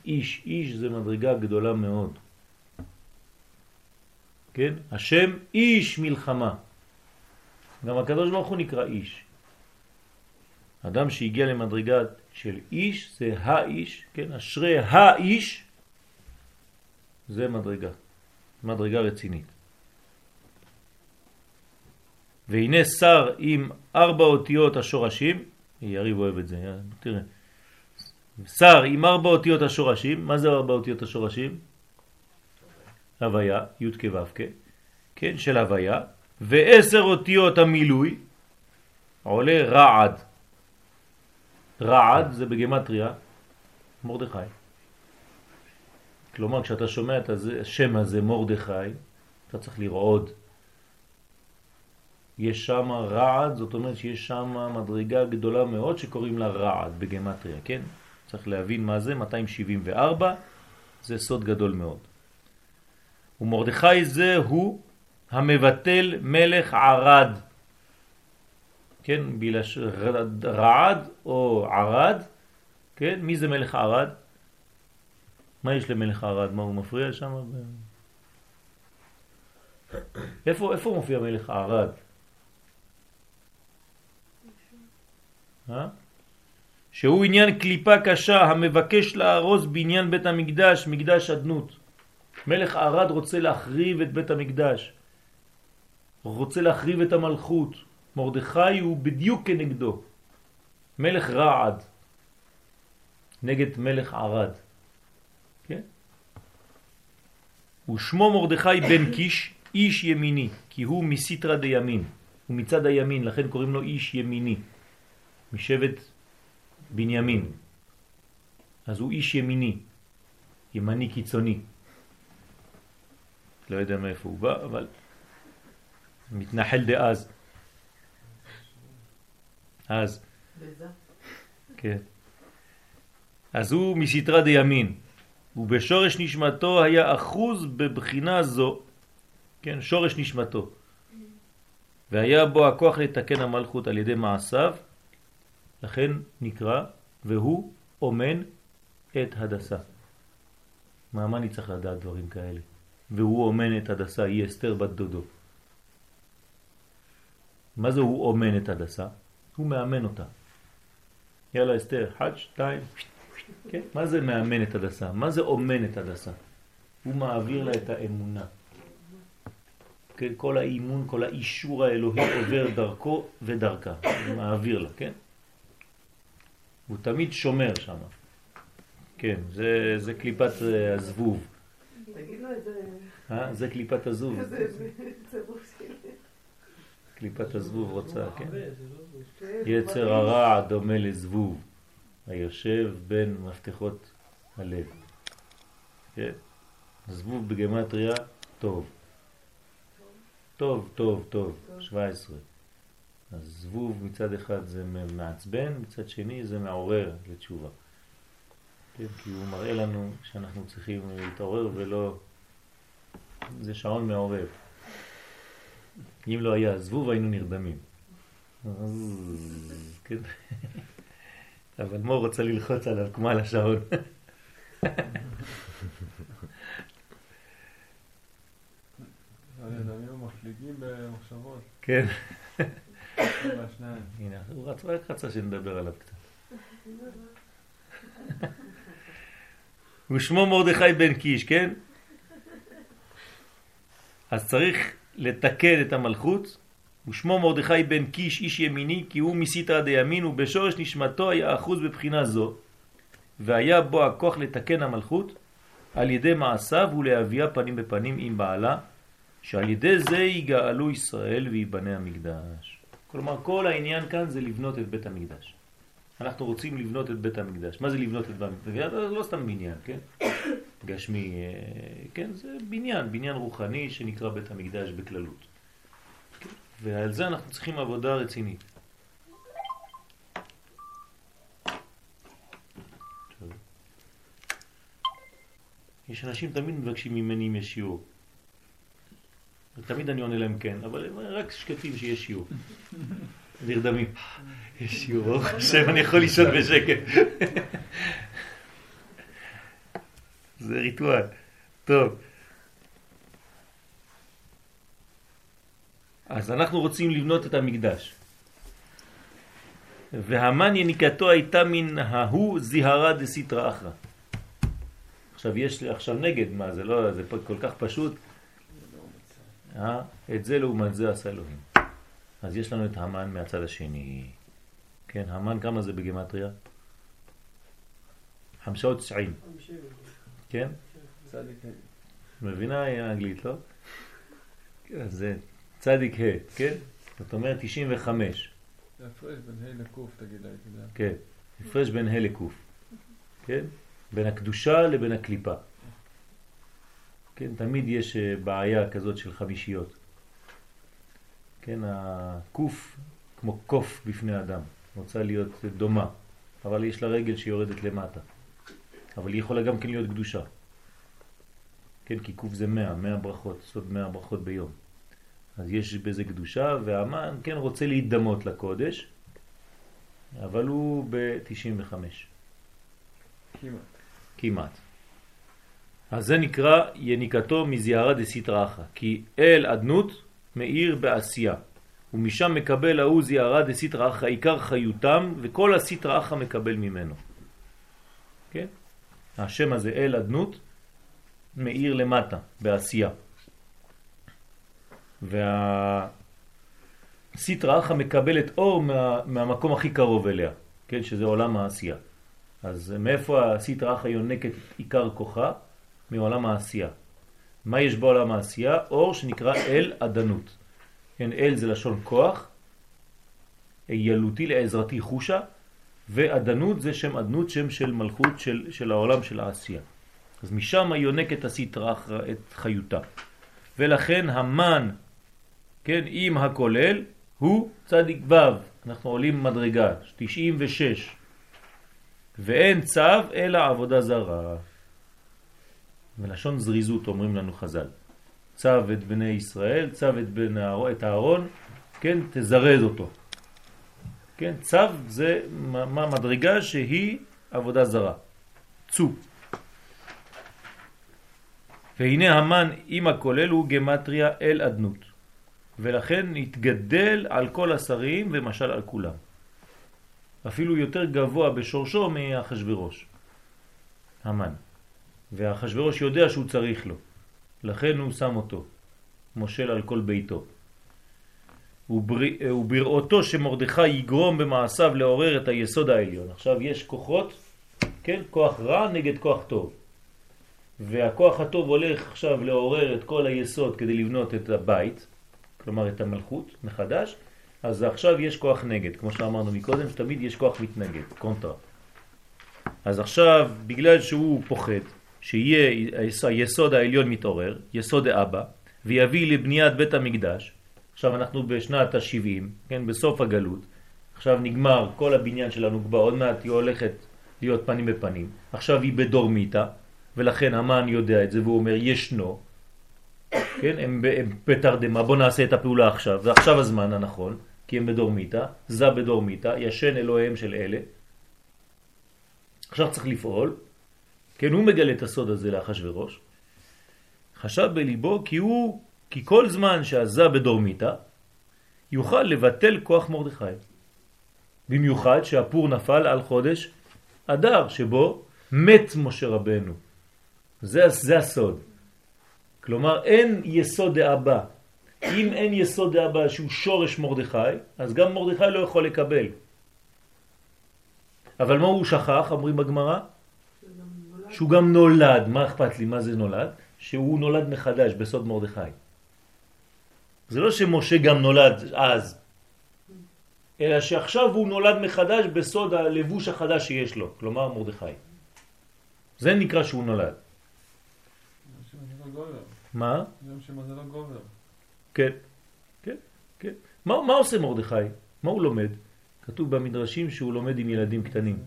איש, איש זה מדרגה גדולה מאוד. כן? השם איש מלחמה. גם הקדוש ברוך הוא נקרא איש. אדם שהגיע למדרגה של איש זה האיש, כן? אשרי האיש זה מדרגה, מדרגה רצינית. והנה שר עם ארבע אותיות השורשים, יריב אוהב את זה, תראה. שר עם ארבע אותיות השורשים, מה זה ארבע אותיות השורשים? הוויה, י' כו' כן, של הוויה, ועשר אותיות המילוי עולה רעד. רעד זה בגמטריה מורדכי. כלומר, כשאתה שומע את השם הזה מורדכי, אתה צריך לרעוד. יש שם רעד, זאת אומרת שיש שם מדרגה גדולה מאוד שקוראים לה רעד בגמטריה, כן? צריך להבין מה זה, 274, זה סוד גדול מאוד. ומרדכי זה הוא המבטל מלך ערד. כן, בלש... רעד או ערד, כן, מי זה מלך ערד? מה יש למלך ערד? מה הוא מפריע שם? איפה, איפה מופיע מלך ערד? אה? שהוא עניין קליפה קשה המבקש להרוס בעניין בית המקדש, מקדש אדנות. מלך ערד רוצה להחריב את בית המקדש, רוצה להחריב את המלכות. מרדכי הוא בדיוק כנגדו. מלך רעד נגד מלך ערד. כן? ושמו מרדכי בן קיש, איש ימיני, כי הוא מסיטרה דימין, הוא מצד הימין, לכן קוראים לו איש ימיני, משבט בנימין. אז הוא איש ימיני, ימני קיצוני. לא יודע מאיפה הוא בא, אבל מתנחל דאז. אז. כן. אז הוא מסתרה דימין, ובשורש נשמתו היה אחוז בבחינה זו, כן, שורש נשמתו, והיה בו הכוח לתקן המלכות על ידי מעשיו, לכן נקרא, והוא אומן את הדסה. מה, מה אני צריך לדעת דברים כאלה? והוא אומן את הדסה, היא אסתר בת דודו. מה זה הוא אומן את הדסה? הוא מאמן אותה. יאללה אסתר, אחד, שתיים, כן? מה זה מאמן את הדסה? מה זה אומן את הדסה? הוא מעביר לה את האמונה. כן? כל האימון, כל האישור האלוהי עובר דרכו ודרכה. הוא מעביר לה, כן? הוא תמיד שומר שם. כן, זה, זה קליפת אה, הזבוב. תגיד לו את זה. אה? זה קליפת הזבוב. קליפת הזבוב רוצה, כן? יצר הרע דומה לזבוב, היושב בין מפתחות הלב. כן? זבוב בגמטריה טוב. טוב, טוב, טוב, 17. אז זבוב מצד אחד זה מעצבן, מצד שני זה מעורר לתשובה. כן, כי הוא מראה לנו שאנחנו צריכים להתעורר ולא... זה שעון מעורר. אם לא היה זבוב היינו נרדמים. כן. אבל מור רוצה ללחוץ עליו כמו על השעון. כן. הנה, הוא רק רצה שנדבר עליו קצת. ושמו מרדכי בן קיש, כן? אז צריך לתקן את המלכות, ושמו מרדכי בן קיש איש ימיני, כי הוא מסיתרא דימין, ובשורש נשמתו היה אחוז בבחינה זו, והיה בו הכוח לתקן המלכות על ידי מעשיו ולהביאה פנים בפנים עם בעלה, שעל ידי זה יגאלו ישראל ויבנה המקדש. כלומר, כל העניין כאן זה לבנות את בית המקדש. אנחנו רוצים לבנות את בית המקדש. מה זה לבנות את בית המקדש? זה לא סתם בניין, כן? גשמי, אה, כן? זה בניין, בניין רוחני שנקרא בית המקדש בכללות. ועל זה אנחנו צריכים עבודה רצינית. יש אנשים תמיד מבקשים ממני אם יש שיעור. תמיד אני עונה להם כן, אבל הם רק שקטים שיש שיעור. נרדמים. יש שיעור, ברוך השם, אני יכול לישון בשקט. זה ריטואל. טוב. אז אנחנו רוצים לבנות את המקדש. והמן יניקתו הייתה מן ההוא זיהרה דסיטרא אחרא. עכשיו יש לי עכשיו נגד, מה זה לא, זה כל כך פשוט. אה? את זה לעומת זה עשה אלוהים. אז יש לנו את המן מהצד השני. כן, המן כמה זה בגמטריה? חמשה ותשעים. כן? מבינה האנגלית, לא? כן, זה צדיק ה', כן? זאת אומרת 95. זה הפרש בין ה' לקוף, תגיד יודע. כן, הפרש בין ה' לקוף. כן? בין הקדושה לבין הקליפה. כן, תמיד יש אה, בעיה כזאת של חמישיות. כן, הקוף כמו קוף בפני אדם, רוצה להיות דומה, אבל יש לה רגל שיורדת למטה. אבל היא יכולה גם כן להיות קדושה. כן, כי קוף זה מאה, מאה ברכות, סוד מאה ברכות ביום. אז יש בזה קדושה, והמן כן רוצה להידמות לקודש, אבל הוא ב-95. כמעט. כמעט. אז זה נקרא יניקתו מזיהרה דסיטרא אחא, כי אל אדנות מאיר בעשייה, ומשם מקבל ההוא זיהרה דסיטרא אחא עיקר חיותם, וכל הסיטרא אחא מקבל ממנו. כן? השם הזה אל אדנות מאיר למטה, בעשייה. והסיטרא אחא מקבלת אור מה, מהמקום הכי קרוב אליה, כן? שזה עולם העשייה. אז מאיפה הסיטרא אחא יונקת עיקר כוחה? מעולם העשייה. מה יש בעולם העשייה? אור שנקרא אל עדנות. כן, אל זה לשון כוח, ילותי לעזרתי חושה, ועדנות זה שם עדנות, שם של מלכות של, של העולם של העשייה. אז משם יונקת הסתרה את חיותה. ולכן המן, כן, עם הכולל, הוא צדיק ו', אנחנו עולים מדרגה, 96. ואין צו אלא עבודה זרה. מלשון זריזות אומרים לנו חז"ל. צו את בני ישראל, צו את, בן את הארון, כן, תזרז אותו. כן, צו זה מה מדרגה שהיא עבודה זרה. צו. והנה המן עם הכולל הוא גמטריה אל אדנות, ולכן התגדל על כל השרים ומשל על כולם. אפילו יותר גבוה בשורשו מאחשוורוש, המן. ואחשוורוש יודע שהוא צריך לו, לכן הוא שם אותו, מושל על כל ביתו. ובראותו שמרדכי יגרום במעשיו לעורר את היסוד העליון. עכשיו יש כוחות, כן, כוח רע נגד כוח טוב. והכוח הטוב הולך עכשיו לעורר את כל היסוד כדי לבנות את הבית, כלומר את המלכות מחדש, אז עכשיו יש כוח נגד, כמו שאמרנו מקודם, שתמיד יש כוח מתנגד, קונטרה. אז עכשיו, בגלל שהוא פוחד, שיהיה היסוד העליון מתעורר, יסוד האבא, ויביא לבניית בית המקדש, עכשיו אנחנו בשנת ה-70, כן, בסוף הגלות, עכשיו נגמר כל הבניין שלנו כבר, עוד מעט היא הולכת להיות פנים בפנים, עכשיו היא בדורמיתה, ולכן המן יודע את זה והוא אומר ישנו, כן, הם, הם בתרדמה, בוא נעשה את הפעולה עכשיו, ועכשיו הזמן הנכון, כי הם בדורמיתה, זה בדורמיתה, ישן אלוהיהם של אלה. עכשיו צריך לפעול, כן, הוא מגלה את הסוד הזה לאחשוורוש, חשב בליבו כי הוא, כי כל זמן שעזה בדורמיתה, יוכל לבטל כוח מרדכי. במיוחד שהפור נפל על חודש אדר, שבו מת משה רבנו. זה, זה הסוד. כלומר, אין יסוד דאבא. אם אין יסוד דאבא שהוא שורש מרדכי, אז גם מרדכי לא יכול לקבל. אבל מה הוא שכח, אומרים בגמרא? שהוא גם נולד. מה אכפת לי? מה זה נולד? שהוא נולד מחדש בסוד מרדכי. זה לא שמשה גם נולד אז, אלא שעכשיו הוא נולד מחדש בסוד הלבוש החדש שיש לו, כלומר מרדכי. זה נקרא שהוא נולד. מה? לא. כן, כן, כן. מה, מה עושה מרדכי? מה הוא לומד? כתוב במדרשים שהוא לומד עם ילדים קטנים.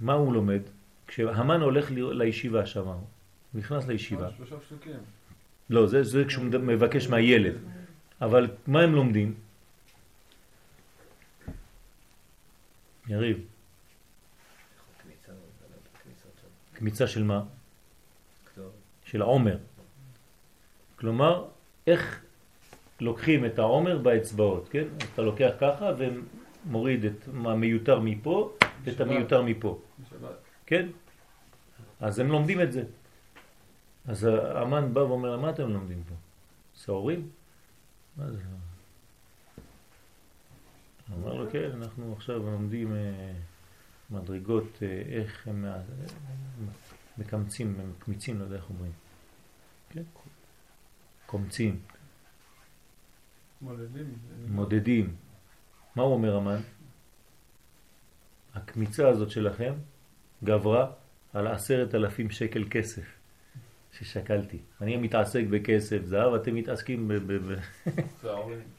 מה הוא לומד? כשהמן הולך לישיבה שם, הוא נכנס לישיבה. שלושה פסוקים. לא, זה, זה כשהוא מבקש מהילד. אבל מה הם לומדים? יריב. קמיצה של מה? של העומר. כלומר, איך לוקחים את העומר באצבעות, כן? אתה לוקח ככה ומוריד את המיותר מפה ואת המיותר מפה. כן? אז הם לומדים את זה. אז האמן בא ואומר, מה אתם לומדים פה? שעורים? מה זה? אמר לו, כן, אנחנו עכשיו לומדים אה, מדרגות, אה, איך הם אה, מקמצים, הם מקמיצים, לא יודע איך אומרים. כן? קומצים. מודדים. מודדים. מה הוא אומר המן? הקמיצה הזאת שלכם גברה על עשרת אלפים שקל כסף ששקלתי. אני מתעסק בכסף, זהב, אתם מתעסקים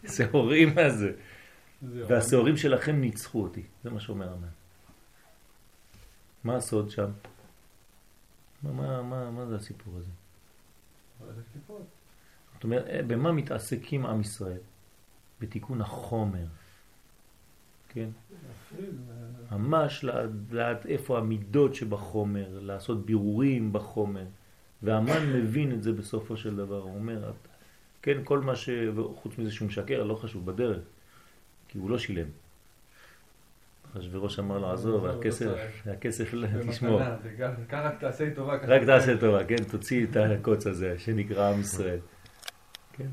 בשעורים. מה זה? והשעורים שלכם ניצחו אותי, זה מה שאומר המן. מה הסוד שם? מה, מה, מה, מה זה הסיפור הזה? זאת אומרת, אה, במה מתעסקים עם ישראל? בתיקון החומר. כן? ממש לדעת איפה המידות שבחומר, לעשות בירורים בחומר. והמן מבין את זה בסופו של דבר, הוא אומר, כן, כל מה ש... חוץ מזה שהוא משקר, לא חשוב, בדרך, כי הוא לא שילם. אחשוורוש אמר לו, עזוב, לא, לא הכסף, הכסף תשמור. רק תעשה טובה. רק תעשה טובה, כן, תוציא את הקוץ הזה שנקרא עם ישראל. כן?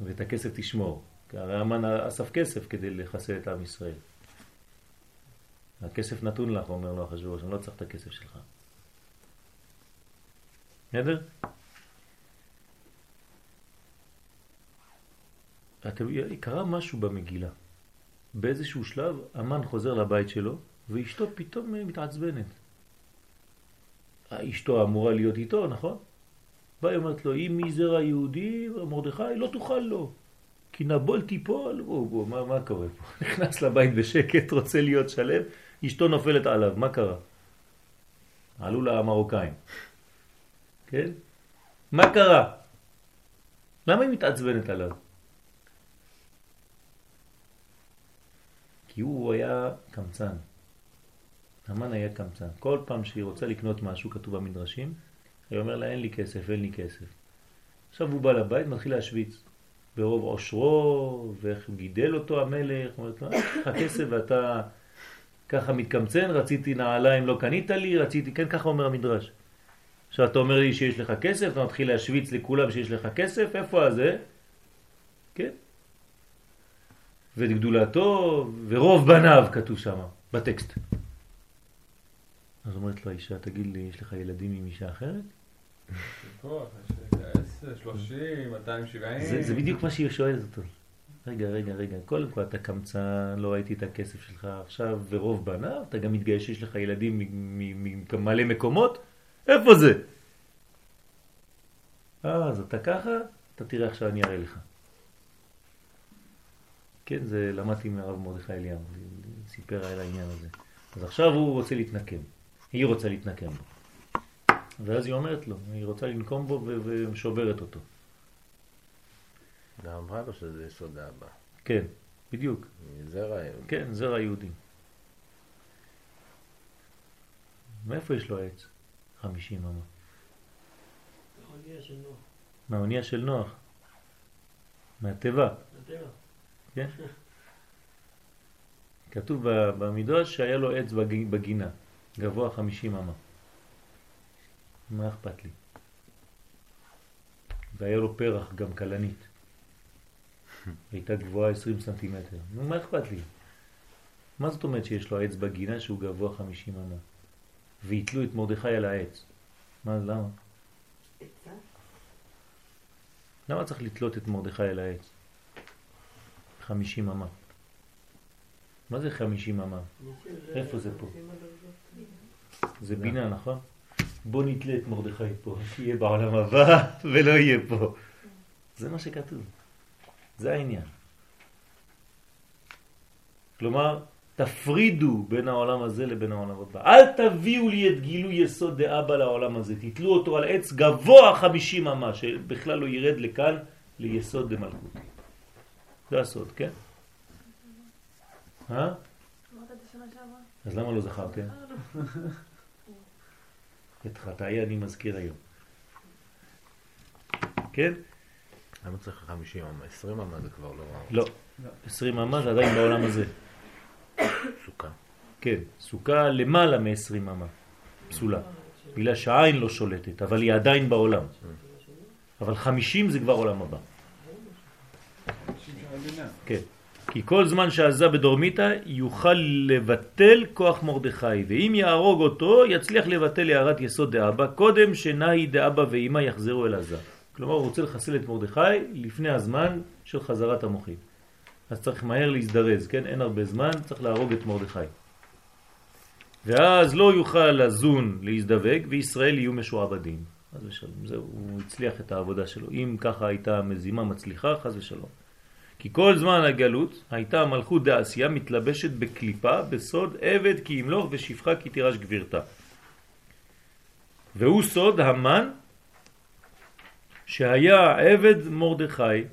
ואת הכסף תשמור. כי הרי המן אסף כסף כדי לחסל את עם ישראל. הכסף נתון לך, אומר לו אחשוורוש, אני לא צריך את הכסף שלך. בסדר? קרה משהו במגילה. באיזשהו שלב המן חוזר לבית שלו ואשתו פתאום מתעצבנת. אשתו אמורה להיות איתו, נכון? והיא אומרת לו, אם מזרע יהודי, מרדכי, לא תוכל לו. כי נבול תיפול, בוא, בוא, מה, מה קורה פה? נכנס לבית בשקט, רוצה להיות שלם, אשתו נופלת עליו, מה קרה? עלו לה המרוקאים. כן? מה קרה? למה היא מתעצבנת עליו? כי הוא היה קמצן. המן היה קמצן. כל פעם שהיא רוצה לקנות משהו, כתוב במדרשים, היא אומר לה, אין לי כסף, אין לי כסף. עכשיו הוא בא לבית, מתחיל להשוויץ. ברוב עושרו, ואיך גידל אותו המלך, אומרת לו, יש לך כסף ואתה ככה מתקמצן, רציתי נעליים, לא קנית לי, רציתי, כן, ככה אומר המדרש. עכשיו אתה אומר לי שיש לך כסף, אתה מתחיל להשוויץ לכולם שיש לך כסף, איפה הזה? כן? וגדולתו ורוב בניו כתוב שם, בטקסט. אז אומרת לו האישה, תגיד לי, יש לך ילדים עם אישה אחרת? זה בדיוק מה שהיא שואלת אותו. רגע, רגע, רגע, קודם כל אתה קמצן, לא ראיתי את הכסף שלך עכשיו, ורוב בניו, אתה גם מתגייס שיש לך ילדים ממלא מקומות? איפה זה? אה, אז אתה ככה? אתה תראה עכשיו אני אראה לך. כן, זה למדתי מהרב מרדכי אליהו, סיפר על העניין הזה. אז עכשיו הוא רוצה להתנקם, היא רוצה להתנקם בו. ואז היא אומרת לו, היא רוצה לנקום בו ושוברת אותו. ואמרה לו שזה יסוד האבא. כן, בדיוק. זרע יהודי. כן, זרע יהודי. מאיפה יש לו עץ? חמישים אמה. מהאונייה של נוח. מהטבע. כן? כתוב במדרש שהיה לו עץ בגינה, גבוה חמישים אמה. מה אכפת לי? והיה לו פרח גם קלנית. הייתה גבוהה 20 סנטימטר. נו, מה אכפת לי? מה זאת אומרת שיש לו עץ בגינה שהוא גבוה 50 אמה? והתלו את מרדכי על העץ. מה, למה? למה צריך לתלות את מרדכי על העץ? 50 אמה. מה זה 50 אמה? איפה זה פה? זה בינה, נכון? בוא נתלה את מרדכי פה, שיהיה בעולם הבא ולא יהיה פה. זה מה שכתוב. זה העניין. כלומר, תפרידו בין העולם הזה לבין העולם הבא. אל תביאו לי את גילוי יסוד דאבא לעולם הזה, תתלו אותו על עץ גבוה חמישים אמה, שבכלל לא ירד לכאן ליסוד דמלכותי. זה הסוד, כן? אה? אז למה לא זכרתם? את חטאי אני מזכיר היום. כן? למה צריך 50 אמה? 20 אמה זה כבר לא... לא. 20 אמה זה עדיין בעולם הזה. סוכה. כן, סוכה למעלה מ-20 אמה. פסולה. בגלל שהעין לא שולטת, אבל היא עדיין בעולם. אבל 50 זה כבר עולם הבא. כן. כי כל זמן שעזה בדורמיתא יוכל לבטל כוח מרדכי, ואם יהרוג אותו יצליח לבטל הערת יסוד דאבא, קודם שנהי דאבא ואמא יחזרו אל עזה. כלומר הוא רוצה לחסל את מרדכי לפני הזמן של חזרת המוחים. אז צריך מהר להזדרז, כן? אין הרבה זמן, צריך להרוג את מרדכי. ואז לא יוכל לזון להזדווג וישראל יהיו משועבדים. חס ושלום, זהו, הוא הצליח את העבודה שלו. אם ככה הייתה מזימה מצליחה, חס ושלום. כי כל זמן הגלות הייתה המלכות דעשייה מתלבשת בקליפה, בסוד עבד כי ימלוך ושפחה כי תירש גבירתה. והוא סוד המן שהיה עבד מרדכי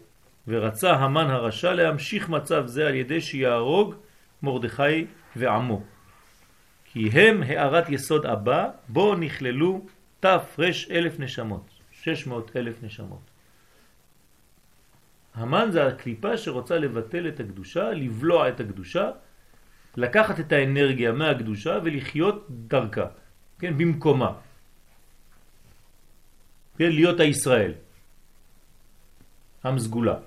ורצה המן הרשע להמשיך מצב זה על ידי שיהרוג מרדכי ועמו. כי הם הערת יסוד הבא, בו נכללו תפרש אלף נשמות, שש מאות אלף נשמות. המן זה הקליפה שרוצה לבטל את הקדושה, לבלוע את הקדושה, לקחת את האנרגיה מהקדושה ולחיות דרכה, כן, במקומה. כן, להיות הישראל, עם סגולה.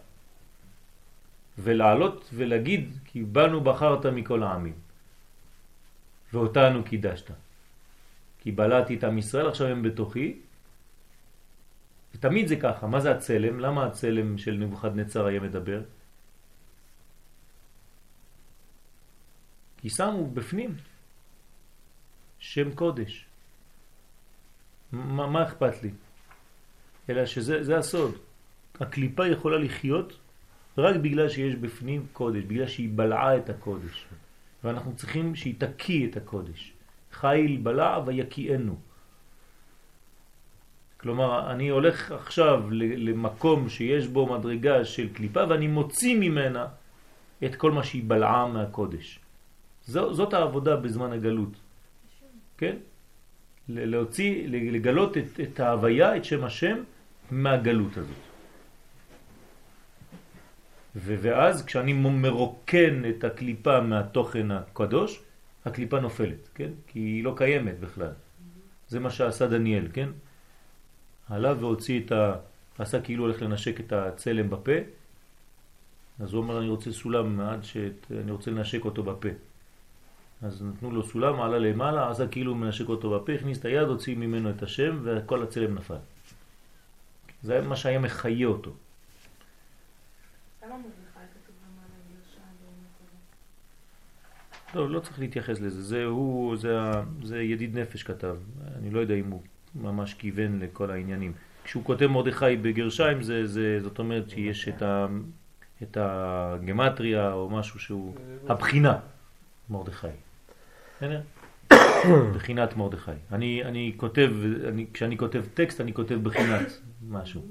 ולעלות ולהגיד כי בנו בחרת מכל העמים ואותנו קידשת. כי בלעתי את עם ישראל, עכשיו הם בתוכי, ותמיד זה ככה. מה זה הצלם? למה הצלם של נבוכדנצר היה מדבר? כי שמו בפנים שם קודש. מה, מה אכפת לי? אלא שזה הסוד. הקליפה יכולה לחיות רק בגלל שיש בפנים קודש, בגלל שהיא בלעה את הקודש. ואנחנו צריכים שהיא תקיא את הקודש. חיל בלע ויקיענו. כלומר, אני הולך עכשיו למקום שיש בו מדרגה של קליפה ואני מוציא ממנה את כל מה שהיא בלעה מהקודש. זאת העבודה בזמן הגלות. כן? להוציא, לגלות את, את ההוויה, את שם השם, מהגלות הזאת. ואז כשאני מרוקן את הקליפה מהתוכן הקדוש, הקליפה נופלת, כן? כי היא לא קיימת בכלל. זה מה שעשה דניאל, כן? עלה והוציא את ה... עשה כאילו הולך לנשק את הצלם בפה, אז הוא אומר אני רוצה סולם עד שאני רוצה לנשק אותו בפה. אז נתנו לו סולם, עלה למעלה, עשה כאילו מנשק אותו בפה, הכניס את היד, הוציא ממנו את השם וכל הצלם נפל. זה מה שהיה מחיה אותו. לא, לא צריך להתייחס לזה, זה הוא, זה, זה ידיד נפש כתב, אני לא יודע אם הוא ממש כיוון לכל העניינים. כשהוא כותב מרדכי בגרשיים, זה, זה, זאת אומרת שיש את, ה, את הגמטריה או משהו שהוא, הבחינה, מרדכי. בחינת מרדכי. אני, אני כותב, אני, כשאני כותב טקסט אני כותב בחינת משהו.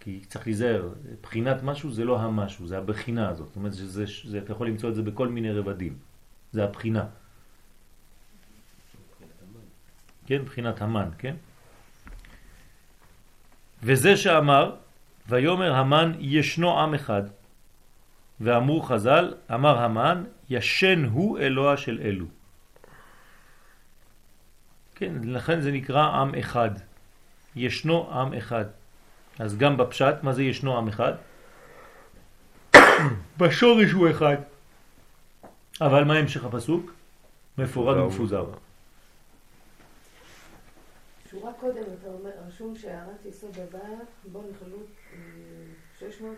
כי צריך להיזהר, בחינת משהו זה לא המשהו, זה הבחינה הזאת. זאת אומרת, שזה, זה, אתה יכול למצוא את זה בכל מיני רבדים. זה הבחינה. כן, בחינת המן, כן? וזה שאמר, ויומר המן ישנו עם אחד, ואמרו חז"ל, אמר המן, ישן הוא אלוה של אלו. כן, לכן זה נקרא עם אחד. ישנו עם אחד. אז גם בפשט, מה זה ישנו עם אחד? בשורש הוא אחד. אבל מה המשך הפסוק? מפורד ומפוזר. שורה קודם אתה אומר, רשום שהערת יסוד הבא, בו נכללו 600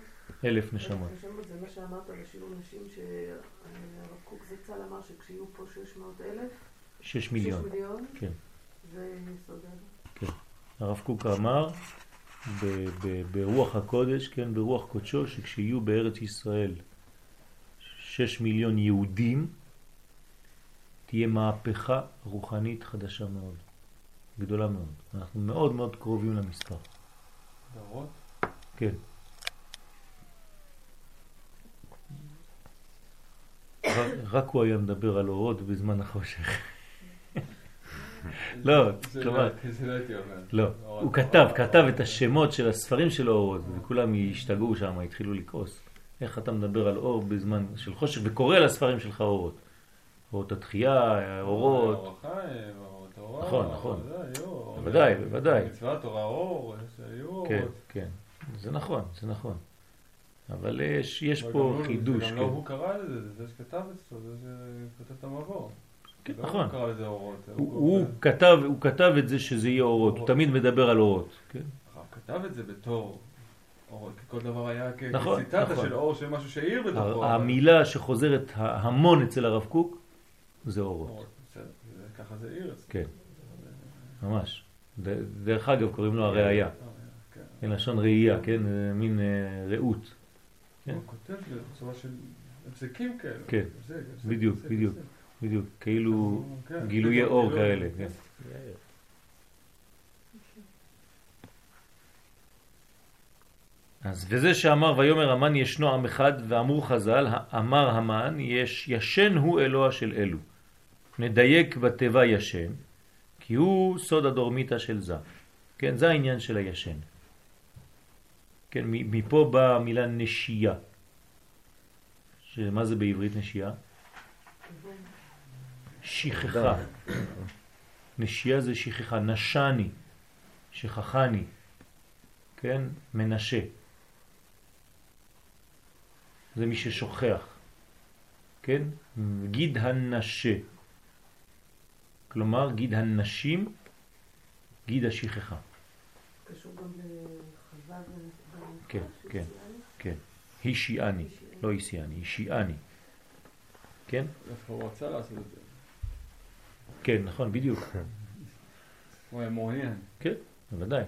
אה, אלף נשמות. זה מה שאמרת בשילוב נשים, שהרב קוק זצ"ל אמר שכשיהיו פה 600 אלף, 6 מיליון. 6 מיליון, כן. זה יסוד הבא. כן. הרב קוק אמר ברוח הקודש, כן, ברוח קודשו, שכשיהיו בארץ ישראל שש מיליון יהודים, תהיה מהפכה רוחנית חדשה מאוד, גדולה מאוד. אנחנו מאוד מאוד קרובים למספר. דורות? כן. רק, רק הוא היה מדבר על אורות בזמן החושך. לא, זה כלומר, לא- זה לא. לא, הוא כתב, כתב. את השמות של הספרים של האורות, וכולם השתגעו שם, התחילו לכעוס. איך אתה מדבר על אור בזמן של חושך, וקורא לספרים שלך אורות. אורות התחייה, אורות, אור החיים. נכון, נכון. זה היו, בוודאי, בוודאי. מצוות תורה אור, שהיו כן, אורות. כן, זה נכון, זה נכון. אבל יש, פה לא- חידוש, גם כן. לא הוא קרא לזה, זה זה שכתב אצלו, זה שכתב את המבוא. כן, לא נכון. הוא כתב, הוא כתב את זה שזה יהיה אורות, הוא. תמיד מדבר על אורות, כן? הוא כתב את זה בתור אורות, כי כל דבר היה נכון, כציטטה נכון. של אור של משהו שהאיר בתוכו. המילה שחוזרת המון אצל הרב קוק זה אורות, ככה זה עיר. כן, ממש. דרך אגב קוראים לו הראייה, כן. מלשון ראייה, כן? מין אה, ראות, כן. הוא כותב בצורה של הפסקים כאלה. כן, בדיוק, בדיוק. בדיוק, כאילו כן, גילויי בדיוק, אור גילוי. כאלה, כן. אז וזה שאמר ויאמר המן ישנו עם אחד ואמרו חז"ל אמר המן יש ישן הוא אלוה של אלו נדייק בתיבה ישן כי הוא סוד הדורמיתא של זה כן זה העניין של הישן כן מ- מפה באה המילה נשייה שמה זה בעברית נשייה? שכחה נשייה זה שכחה נשני שכחני כן מנשה זה מי ששוכח, כן? גיד הנשה. כלומר, גיד הנשים, גיד השכחה. קשור גם לחווה. כן, כן. כן. היא שיעני, לא היא שיעני. כן? דווקא הוא רצה לעשות את זה. כן, נכון, בדיוק. הוא היה מעוניין. כן, בוודאי.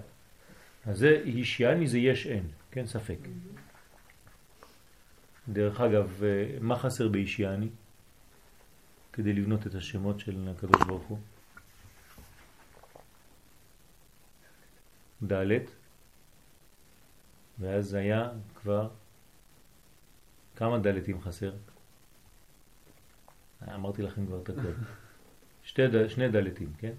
אז זה היא שיעני זה יש אין, כן, ספק. דרך אגב, אה, מה חסר בישיעני כדי לבנות את השמות של הקדוש ברוך הוא? ד' ואז היה כבר כמה דלתים חסר? אה, אמרתי לכם כבר את הכל. שתי, ד- שני דלתים, כן?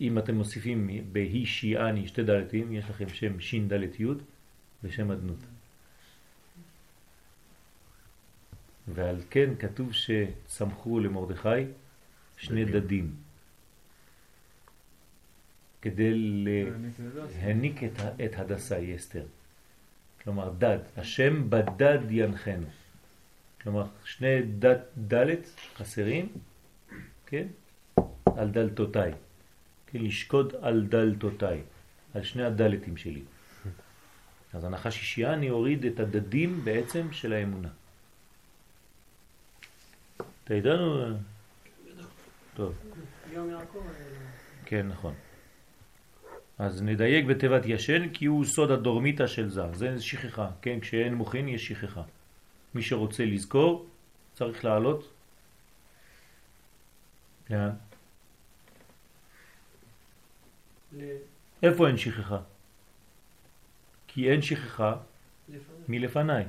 אם אתם מוסיפים בהי שיעני שתי דלתים, יש לכם שם שין דלת י' ושם אדנות. ועל כן כתוב שצמחו למרדכי שני דדים כדי להעניק את, את הדסה אסתר. כלומר דד, השם בדד ינחנו. כלומר שני דד, דלת חסרים, כן? על דלתותיי. כן, לשקוד על דלתותיי, על שני הדלתים שלי. אז הנחש אישיאני הוריד את הדדים בעצם של האמונה. אתה איתנו? טוב, כן, נכון. אז נדייק בתיבת ישן כי הוא סוד הדורמיתא של זה. זה שכחה, כן? כשאין מוכין יש שכחה. מי שרוצה לזכור צריך לעלות. לאן? ל- איפה אין שכחה? כי אין שכחה לפניי, מלפניי.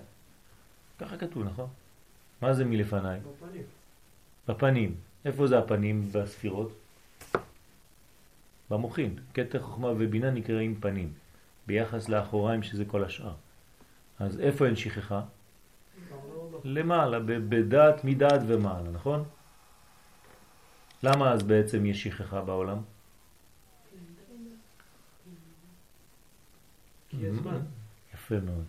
ככה כתוב, נכון? מה זה מלפניי? בפנים. בפנים. איפה זה הפנים בספירות? במוחין. קטע חוכמה ובינה נקראים פנים, ביחס לאחוריים שזה כל השאר. אז איפה אין שכחה? לא, למעלה, בדעת, מדעת ומעלה, נכון? למה אז בעצם יש שכחה בעולם? זמן. יפה מאוד.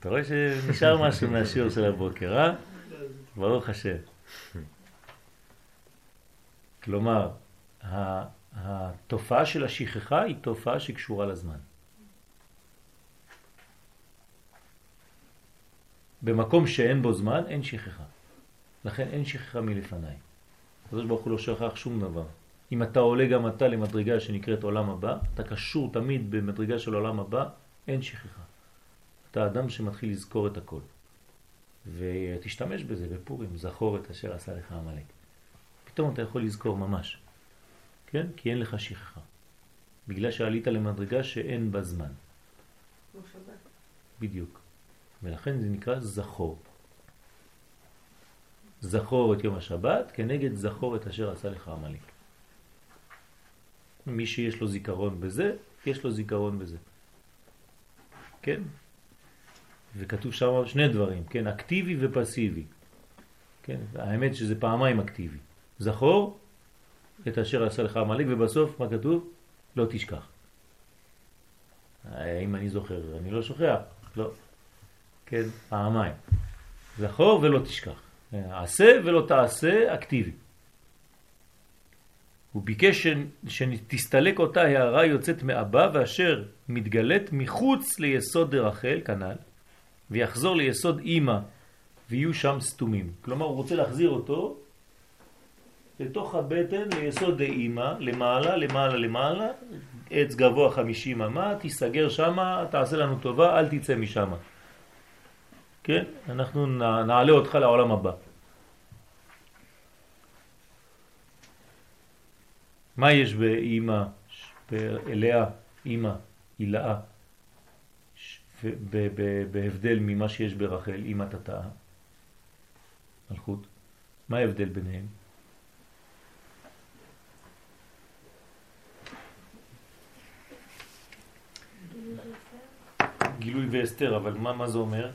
אתה רואה שנשאר משהו מהשיעור של הבוקר, אה? ברוך השם. כלומר, התופעה של השכחה היא תופעה שקשורה לזמן. במקום שאין בו זמן, אין שכחה. לכן אין שכחה מלפניי. הקדוש ברוך הוא לא שכח שום דבר. אם אתה עולה גם אתה למדרגה שנקראת עולם הבא, אתה קשור תמיד במדרגה של עולם הבא, אין שכחה. אתה אדם שמתחיל לזכור את הכל. ותשתמש בזה בפורים, זכור את אשר עשה לך המלאק. פתאום אתה יכול לזכור ממש, כן? כי אין לך שכחה. בגלל שעלית למדרגה שאין בה זמן. בדיוק. ולכן זה נקרא זכור. זכור את יום השבת כנגד זכור את אשר עשה לך המלאק. מי שיש לו זיכרון בזה, יש לו זיכרון בזה. כן? וכתוב שם שני דברים, כן? אקטיבי ופסיבי. כן? האמת שזה פעמיים אקטיבי. זכור את אשר עשה לך המלאק, ובסוף מה כתוב? לא תשכח. אם אני זוכר, אני לא שוכח, לא. כן, פעמיים. זכור ולא תשכח. עשה ולא תעשה אקטיבי. הוא ביקש שתסתלק אותה הערה יוצאת מאבא ואשר מתגלת מחוץ ליסוד דרחל, כנ"ל, ויחזור ליסוד אימא ויהיו שם סתומים. כלומר, הוא רוצה להחזיר אותו לתוך הבטן, ליסוד דאימא, למעלה, למעלה, למעלה, עץ גבוה חמישים אמה, תיסגר שמה, תעשה לנו טובה, אל תצא משמה. כן? אנחנו נעלה אותך לעולם הבא. מה יש באימא, באליה, אימא, הילאה, בהבדל ממה שיש ברחל, אימא תתאה, מלכות? מה ההבדל ביניהם? גילוי ואסתר, אבל מה, מה זה אומר?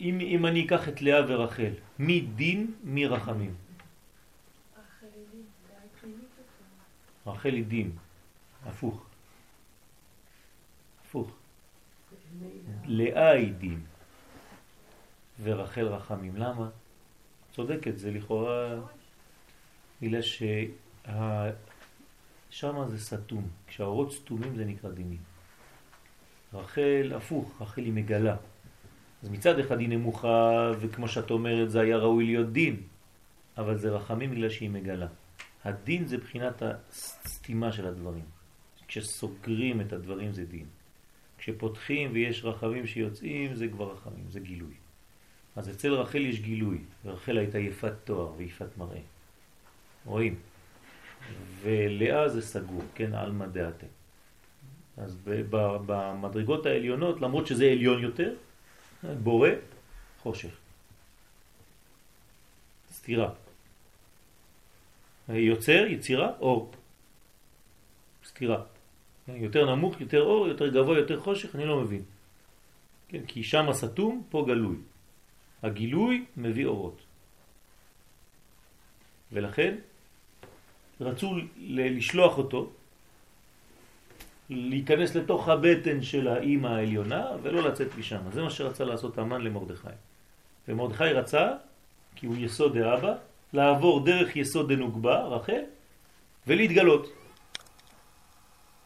אם, אם אני אקח את לאה ורחל, מי דין, מי רחמים? רחל היא דין, הפוך. הפוך. לאה היא דין, ורחל רחמים. למה? צודקת, זה לכאורה... בגלל ששם זה סתום. כשהאורות סתומים זה נקרא דינים. רחל, הפוך, רחל היא מגלה. אז מצד אחד היא נמוכה, וכמו שאת אומרת, זה היה ראוי להיות דין, אבל זה רחמים בגלל שהיא מגלה. הדין זה בחינת הסתימה של הדברים. כשסוגרים את הדברים זה דין. כשפותחים ויש רחמים שיוצאים זה כבר רחמים, זה גילוי. אז אצל רחל יש גילוי, ורחל הייתה יפת תואר ויפת מראה. רואים? ולאה זה סגור, כן, על מדעתם. אז במדרגות העליונות, למרות שזה עליון יותר, בורא, חושך. סתירה. יוצר, יצירה, אור. סתירה. יותר נמוך, יותר אור, יותר גבוה, יותר חושך, אני לא מבין. כן, כי שם הסתום, פה גלוי. הגילוי מביא אורות. ולכן רצו לשלוח אותו להיכנס לתוך הבטן של האימא העליונה ולא לצאת משם. זה מה שרצה לעשות המן למרדכי. ומרדכי רצה, כי הוא יסוד האבא, לעבור דרך יסוד דנוגבה, רחל, ולהתגלות.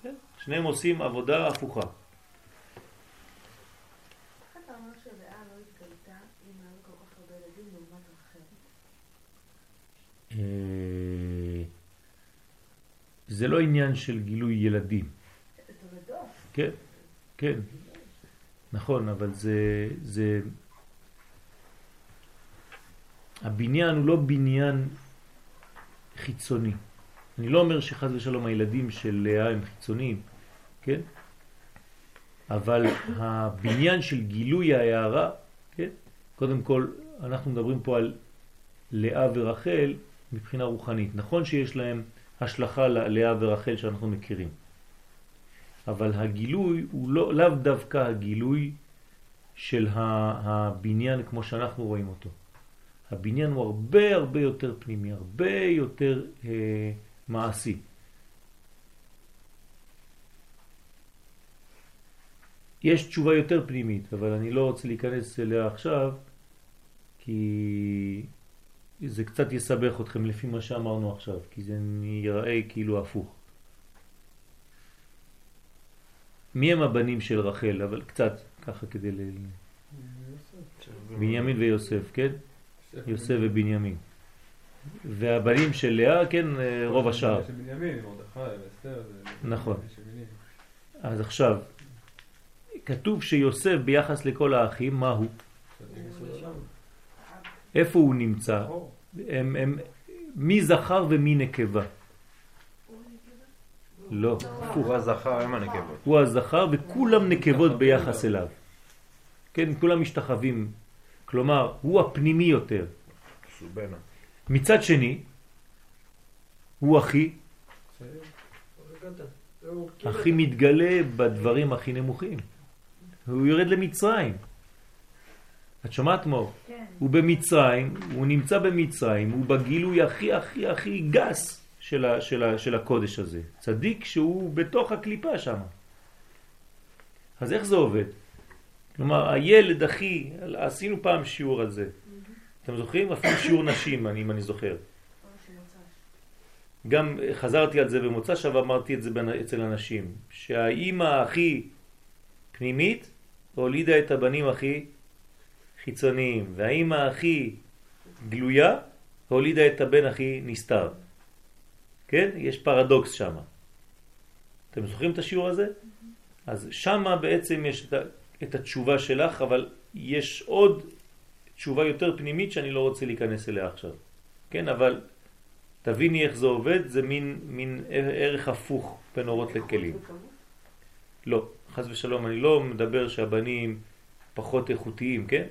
כן? שניהם עושים עבודה הפוכה. אה, זה לא עניין של גילוי ילדים. כן, כן, נכון, אבל זה, זה... הבניין הוא לא בניין חיצוני. אני לא אומר שחז ושלום הילדים של לאה הם חיצוניים, כן? אבל הבניין של גילוי ההערה, כן? קודם כל, אנחנו מדברים פה על לאה ורחל מבחינה רוחנית. נכון שיש להם השלכה ללאה ורחל שאנחנו מכירים. אבל הגילוי הוא לא, לאו דווקא הגילוי של הבניין כמו שאנחנו רואים אותו. הבניין הוא הרבה הרבה יותר פנימי, הרבה יותר אה, מעשי. יש תשובה יותר פנימית, אבל אני לא רוצה להיכנס אליה עכשיו, כי זה קצת יסבך אתכם לפי מה שאמרנו עכשיו, כי זה ייראה כאילו הפוך. מי הם הבנים של רחל? אבל קצת, ככה כדי ל... בנימין ויוסף, כן? יוסף ובנימין. והבנים של לאה, כן, רוב השאר. נכון. אז עכשיו, כתוב שיוסף ביחס לכל האחים, מה הוא? איפה הוא נמצא? הם, הם, מי זכר ומי נקבה? לא, הוא הזכר, הם הנקבות. הוא הזכר וכולם נקבות ביחס אליו. כן, כולם משתחווים. כלומר, הוא הפנימי יותר. סובנה. מצד שני, הוא הכי, הכי מתגלה בדברים הכי נמוכים. הוא יורד למצרים. את שומעת מור? כן. הוא במצרים, הוא נמצא במצרים, הוא בגילוי הכי הכי הכי גס של, ה, של, ה, של הקודש הזה. צדיק שהוא בתוך הקליפה שם. אז איך זה עובד? כלומר, הילד הכי, עשינו פעם שיעור על זה. אתם זוכרים? אפילו שיעור נשים, אני, אם אני זוכר. גם חזרתי על זה במוצא שווה, אמרתי את זה אצל אנשים, שהאימא הכי פנימית הולידה את הבנים הכי חיצוניים, והאימא הכי גלויה הולידה את הבן הכי נסתר. כן? יש פרדוקס שם. אתם זוכרים את השיעור הזה? אז שם בעצם יש את, את התשובה שלך, אבל יש עוד תשובה יותר פנימית שאני לא רוצה להיכנס אליה עכשיו. כן, אבל תביני איך זה עובד, זה מין, מין ערך הפוך בין אורות לכלים. לא, חס ושלום, אני לא מדבר שהבנים פחות איכותיים, כן?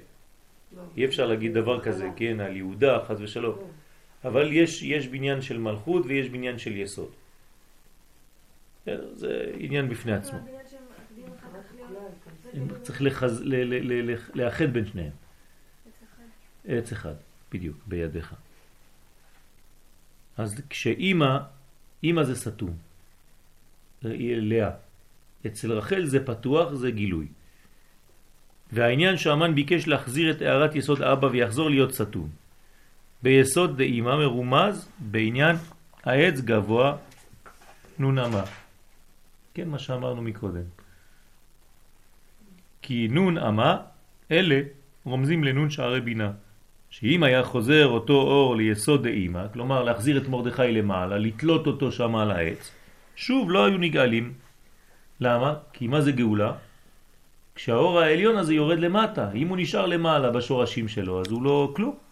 לא. אי אפשר להגיד דבר כזה, כן, על יהודה, חס ושלום. אבל יש, יש בניין של מלכות ויש בניין של יסוד. זה עניין בפני עצמו. כך להיות צריך לחז... ל... ל... ל... ל... לאחד בין שניהם. עץ אחד, בדיוק, בידיך. אז כשאימא, אימא זה סתום, היא לאה. אצל רחל זה פתוח, זה גילוי. והעניין שהמן ביקש להחזיר את הערת יסוד אבא ויחזור להיות סתום. ביסוד דאימא מרומז בעניין העץ גבוה נון אמה. כן, מה שאמרנו מקודם. כי נון אמה, אלה רומזים לנון שערי בינה. שאם היה חוזר אותו אור ליסוד דאימא, כלומר להחזיר את מרדכי למעלה, לתלות אותו שם על העץ, שוב לא היו נגאלים. למה? כי מה זה גאולה? כשהאור העליון הזה יורד למטה, אם הוא נשאר למעלה בשורשים שלו, אז הוא לא כלום.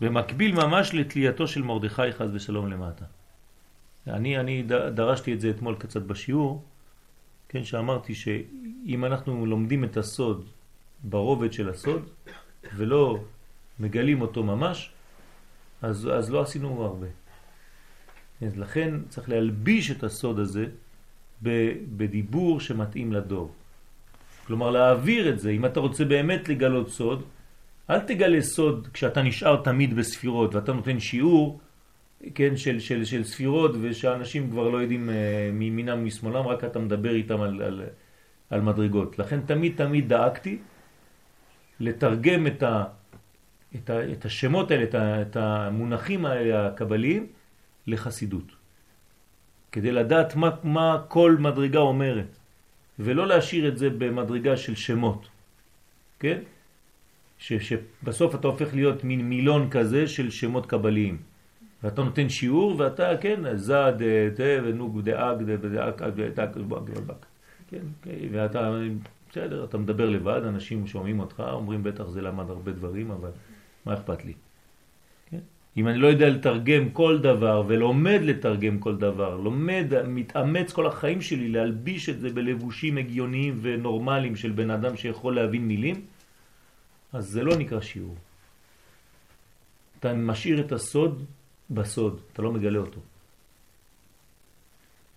במקביל ממש לתלייתו של מרדכי חז ושלום למטה. אני, אני דרשתי את זה אתמול קצת בשיעור, כן, שאמרתי שאם אנחנו לומדים את הסוד ברובד של הסוד, ולא מגלים אותו ממש, אז, אז לא עשינו הרבה. אז לכן צריך להלביש את הסוד הזה בדיבור שמתאים לדור. כלומר להעביר את זה, אם אתה רוצה באמת לגלות סוד, אל תגלה סוד כשאתה נשאר תמיד בספירות ואתה נותן שיעור כן, של, של, של ספירות ושאנשים כבר לא יודעים אה, מימינם ומשמאלם, רק אתה מדבר איתם על, על, על מדרגות. לכן תמיד תמיד דאגתי לתרגם את, ה, את, ה, את השמות האלה, את, ה, את המונחים האלה הקבליים לחסידות. כדי לדעת מה, מה כל מדרגה אומרת, ולא להשאיר את זה במדרגה של שמות, כן? ש, שבסוף אתה הופך להיות מין מילון כזה של שמות קבליים. ואתה נותן שיעור ואתה, כן, זד, תה ונוג דאג דאג דאג כן, ואתה, בסדר, אתה מדבר לבד, אנשים שומעים אותך, אומרים בטח זה למד הרבה דברים, אבל מה אכפת לי? כן? אם אני לא יודע לתרגם כל דבר ולומד לתרגם כל דבר, לומד, מתאמץ כל החיים שלי להלביש את זה בלבושים הגיוניים ונורמליים של בן אדם שיכול להבין מילים, אז זה לא נקרא שיעור. אתה משאיר את הסוד בסוד, אתה לא מגלה אותו.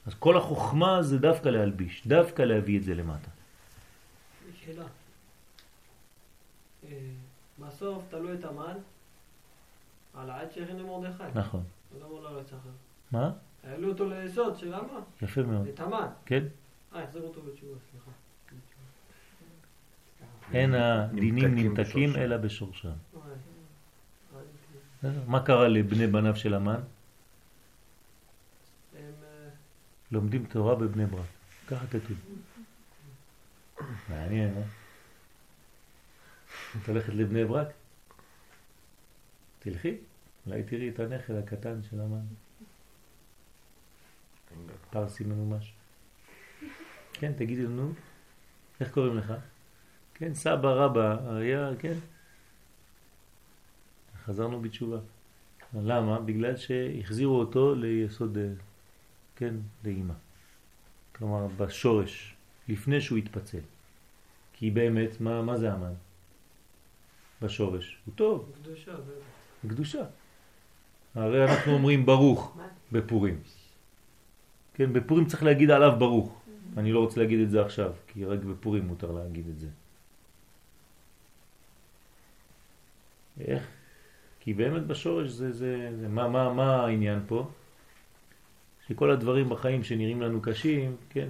אז כל החוכמה זה דווקא להלביש, דווקא להביא את זה למטה. שאלה. אה, בסוף תלו את המן על העד שהכין למרדכי. נכון. אז הוא לא רצח? מה? העלו אותו ליסוד, שלמה? יפה מאוד. את המן. כן? אה, החזירו אותו בתשובה, סליחה. אין הדינים נמתקים. אלא בשורשם. מה קרה לבני בניו של המן? אה, לומדים תורה בבני ברק. ככה כתוב. מעניין, אה? את הולכת לבני ברק? תלכי, אולי תראי את הנכד הקטן של המן. פרסי ממומש. כן, תגידי לנו, איך קוראים לך? כן, סבא רבא, היה, כן. חזרנו בתשובה. למה? בגלל שהחזירו אותו ליסוד, כן, לאימא. כלומר, בשורש, לפני שהוא התפצל. כי באמת, מה, מה זה המן? בשורש. הוא טוב. קדושה. קדושה. הרי אנחנו אומרים ברוך בפורים. כן, בפורים צריך להגיד עליו ברוך. אני לא רוצה להגיד את זה עכשיו, כי רק בפורים מותר להגיד את זה. איך? כי באמת בשורש זה, זה, זה מה, מה, מה העניין פה? שכל הדברים בחיים שנראים לנו קשים, כן,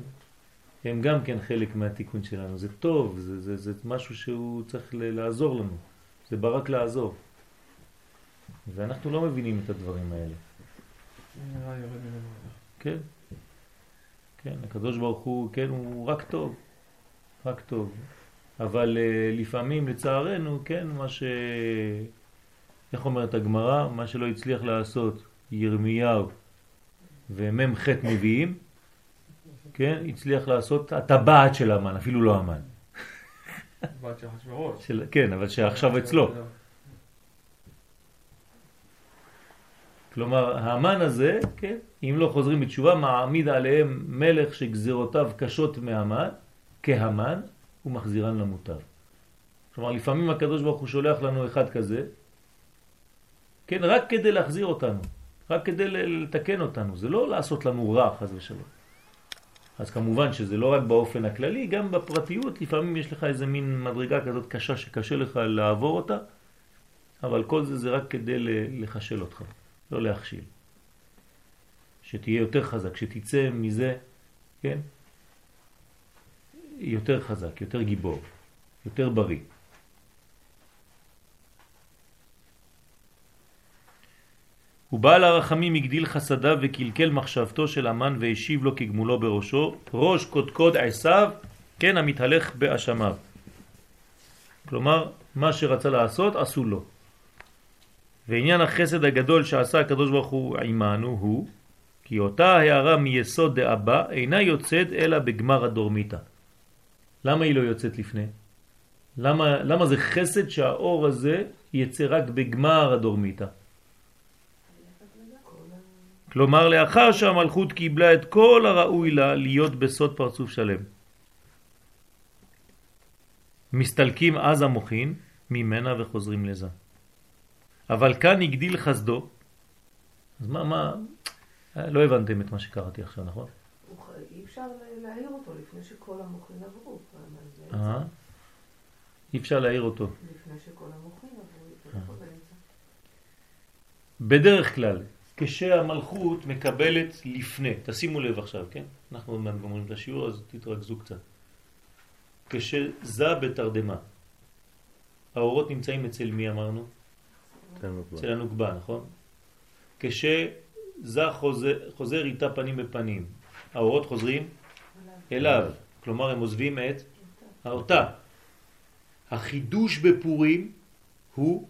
הם גם כן חלק מהתיקון שלנו. זה טוב, זה, זה, זה משהו שהוא צריך לעזור לנו. זה בא רק לעזור. ואנחנו לא מבינים את הדברים האלה. כן, כן, הקדוש ברוך הוא, כן, הוא רק טוב, רק טוב. אבל uh, לפעמים, לצערנו, כן, מה ש... איך אומרת הגמרא? מה שלא הצליח לעשות ירמיהו ומם חטא נביאים, כן, הצליח לעשות הטבעת של המן, אפילו לא המן. הטבעת של. כן, אבל שעכשיו אצלו. כלומר, האמן הזה, כן, אם לא חוזרים בתשובה, מעמיד עליהם מלך שגזירותיו קשות מהמן, כהמן, ומחזירן למוטב. כלומר, לפעמים הקדוש ברוך הוא שולח לנו אחד כזה, כן, רק כדי להחזיר אותנו, רק כדי לתקן אותנו, זה לא לעשות לנו רע, חז ושלום. אז כמובן שזה לא רק באופן הכללי, גם בפרטיות, לפעמים יש לך איזה מין מדרגה כזאת קשה שקשה לך לעבור אותה, אבל כל זה זה רק כדי לחשל אותך. לא להכשיל. שתהיה יותר חזק, שתצא מזה, כן? יותר חזק, יותר גיבור, יותר בריא. ובעל הרחמים הגדיל חסדיו וקלקל מחשבתו של אמן והשיב לו כגמולו בראשו, ראש קודקוד עשיו, כן המתהלך באשמיו. כלומר, מה שרצה לעשות, עשו לו. ועניין החסד הגדול שעשה הקדוש ברוך הוא עמנו הוא כי אותה הערה מיסוד דאבא אינה יוצאת אלא בגמר הדורמיתא. למה היא לא יוצאת לפני? למה, למה זה חסד שהאור הזה יצא רק בגמר הדורמיתא? כלומר לאחר שהמלכות קיבלה את כל הראוי לה להיות בסוד פרצוף שלם. מסתלקים אז המוחין ממנה וחוזרים לזה. אבל כאן הגדיל חסדו. אז מה, מה, לא הבנתם את מה שקראתי עכשיו, נכון? אי אפשר להעיר אותו לפני שכל המוחים עברו. אה? אי אפשר להעיר אותו. עברו. בדרך כלל, כשהמלכות מקבלת לפני, תשימו לב עכשיו, כן? אנחנו עוד מעט גומרים את השיעור, אז תתרכזו קצת. כשזה בתרדמה, האורות נמצאים אצל מי אמרנו? אצל הנוגבה, נכון? כשזה חוזר, חוזר איתה פנים בפנים, האורות חוזרים אליו, כלומר הם עוזבים את האותה. החידוש בפורים הוא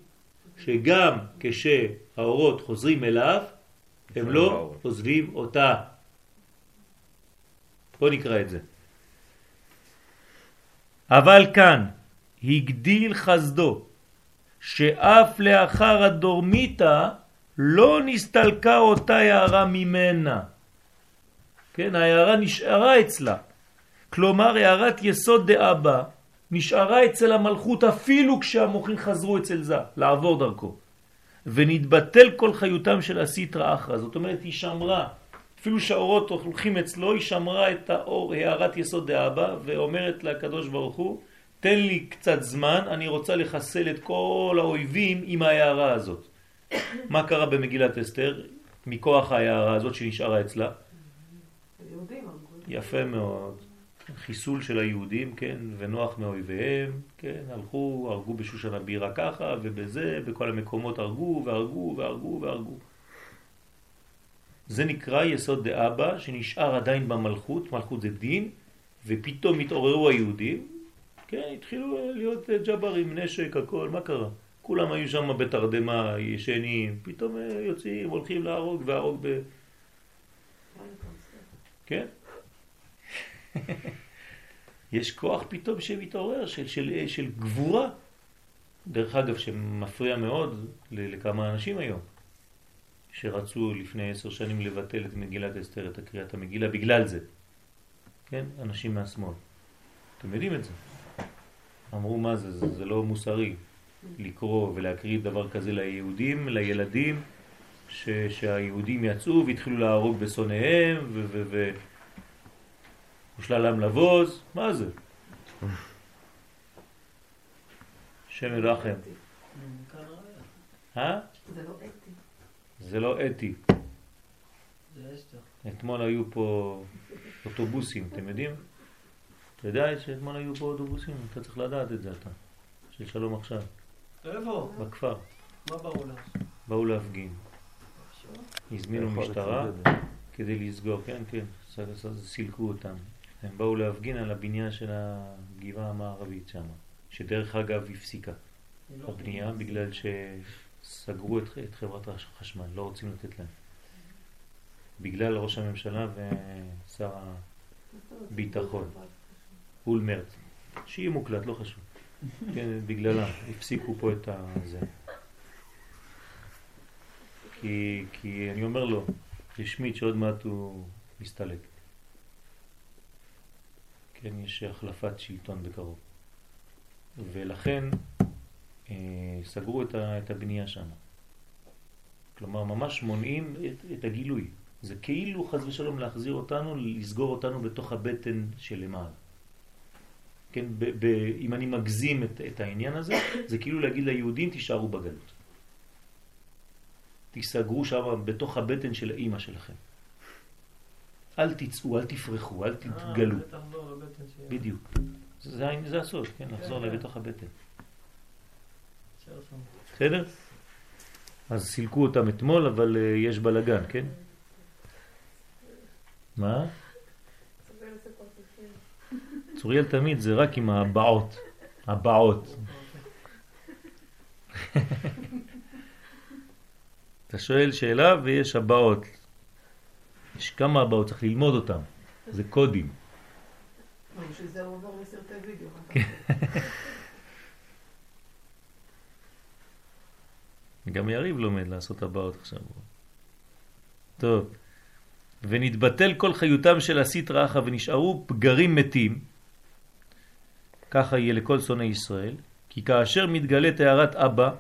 שגם כשהאורות חוזרים אליו, הם לא עוזבים אותה. בוא נקרא את זה. אבל כאן הגדיל חסדו שאף לאחר הדורמיתה לא נסתלקה אותה הערה ממנה. כן, ההערה נשארה אצלה. כלומר, הערת יסוד דאבא נשארה אצל המלכות אפילו כשהמוחים חזרו אצל זה, לעבור דרכו. ונתבטל כל חיותם של הסיטרא אחרא. זאת אומרת, היא שמרה. אפילו שהאורות הולכים אצלו, היא שמרה את האור, הערת יסוד דאבא, ואומרת לקדוש ברוך הוא, תן לי קצת זמן, אני רוצה לחסל את כל האויבים עם ההערה הזאת. מה קרה במגילת אסתר מכוח ההערה הזאת שנשארה אצלה? יפה מאוד. חיסול של היהודים, כן, ונוח מאויביהם, כן, הלכו, הרגו בשושן הבירה ככה, ובזה, בכל המקומות הרגו, והרגו, והרגו, והרגו. זה נקרא יסוד דאבא, שנשאר עדיין במלכות, מלכות זה דין, ופתאום התעוררו היהודים, כן, התחילו להיות ג'ברים, נשק, הכל, מה קרה? כולם היו שם בתרדמה, ישנים, פתאום יוצאים, הולכים להרוג, והרוג ב... כן? יש כוח פתאום שמתעורר של, של, של גבורה. דרך אגב, שמפריע מאוד לכמה אנשים היום, שרצו לפני עשר שנים לבטל את מגילת אסתר, את הקריאת המגילה, בגלל זה. כן? אנשים מהשמאל. אתם יודעים את זה. אמרו מה זה, זה, זה לא מוסרי לקרוא ולהקריא דבר כזה ליהודים, לילדים, ש, שהיהודים יצאו והתחילו להרוג בשונאיהם ושלל להם לבוז, מה זה? שם ירחם. אה? זה לא אתי. זה לא אתי. אתמול היו פה אוטובוסים, אתם יודעים? אתה יודע שאתמול היו פה אוטובוסים? אתה צריך לדעת את זה אתה. של שלום עכשיו. איפה? בכפר. מה באו לעשות? באו להפגין. הזמינו משטרה כדי לסגור, כן, כן, סילקו אותם. הם באו להפגין על הבניין של הגבעה המערבית שם, שדרך אגב הפסיקה לא הבנייה בגלל שסגרו את, את חברת החשמל, לא רוצים לתת להם. בגלל ראש הממשלה ושר הביטחון, אולמרט, שיהיה מוקלט, לא חשוב. כן, בגללם, הפסיקו פה את זה. כי, כי אני אומר לו, רשמית שעוד מעט הוא מסתלק. כן, יש החלפת שלטון בקרוב. ולכן אה, סגרו את, ה, את הבנייה שם. כלומר, ממש מונעים את, את הגילוי. זה כאילו חז ושלום להחזיר אותנו, לסגור אותנו בתוך הבטן של למעלה. כן, ב, ב, אם אני מגזים את, את העניין הזה, זה כאילו להגיד ליהודים תישארו בגלות. תיסגרו שם בתוך הבטן של האימא שלכם. אל תצאו, אל תפרחו, אל תתגלו. בדיוק. זה, זה הסוד, כן, לחזור כן. לתוך הבטן. בסדר? אז סילקו אותם אתמול, אבל uh, יש בלגן, כן? מה? צוריאל תמיד זה רק עם הבעות, הבעות. אתה שואל שאלה ויש הבאות. יש כמה הבאות, צריך ללמוד אותם. זה קודים. הוא עובר לסרטי וידאו. גם יריב לומד לעשות הבאות עכשיו. טוב. ונתבטל כל חיותם של הסטרא אחא ונשארו פגרים מתים, ככה יהיה לכל שונאי ישראל, כי כאשר מתגלה טהרת אבא,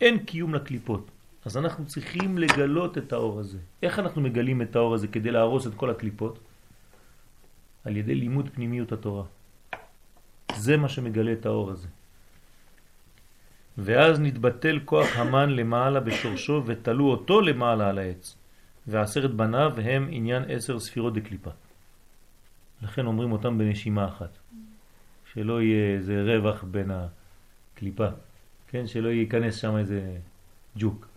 אין קיום לקליפות. אז אנחנו צריכים לגלות את האור הזה. איך אנחנו מגלים את האור הזה כדי להרוס את כל הקליפות? על ידי לימוד פנימיות התורה. זה מה שמגלה את האור הזה. ואז נתבטל כוח המן למעלה בשורשו ותלו אותו למעלה על העץ. ועשרת בניו הם עניין עשר ספירות דקליפה. לכן אומרים אותם בנשימה אחת. שלא יהיה איזה רווח בין הקליפה. כן, שלא ייכנס שם איזה ג'וק.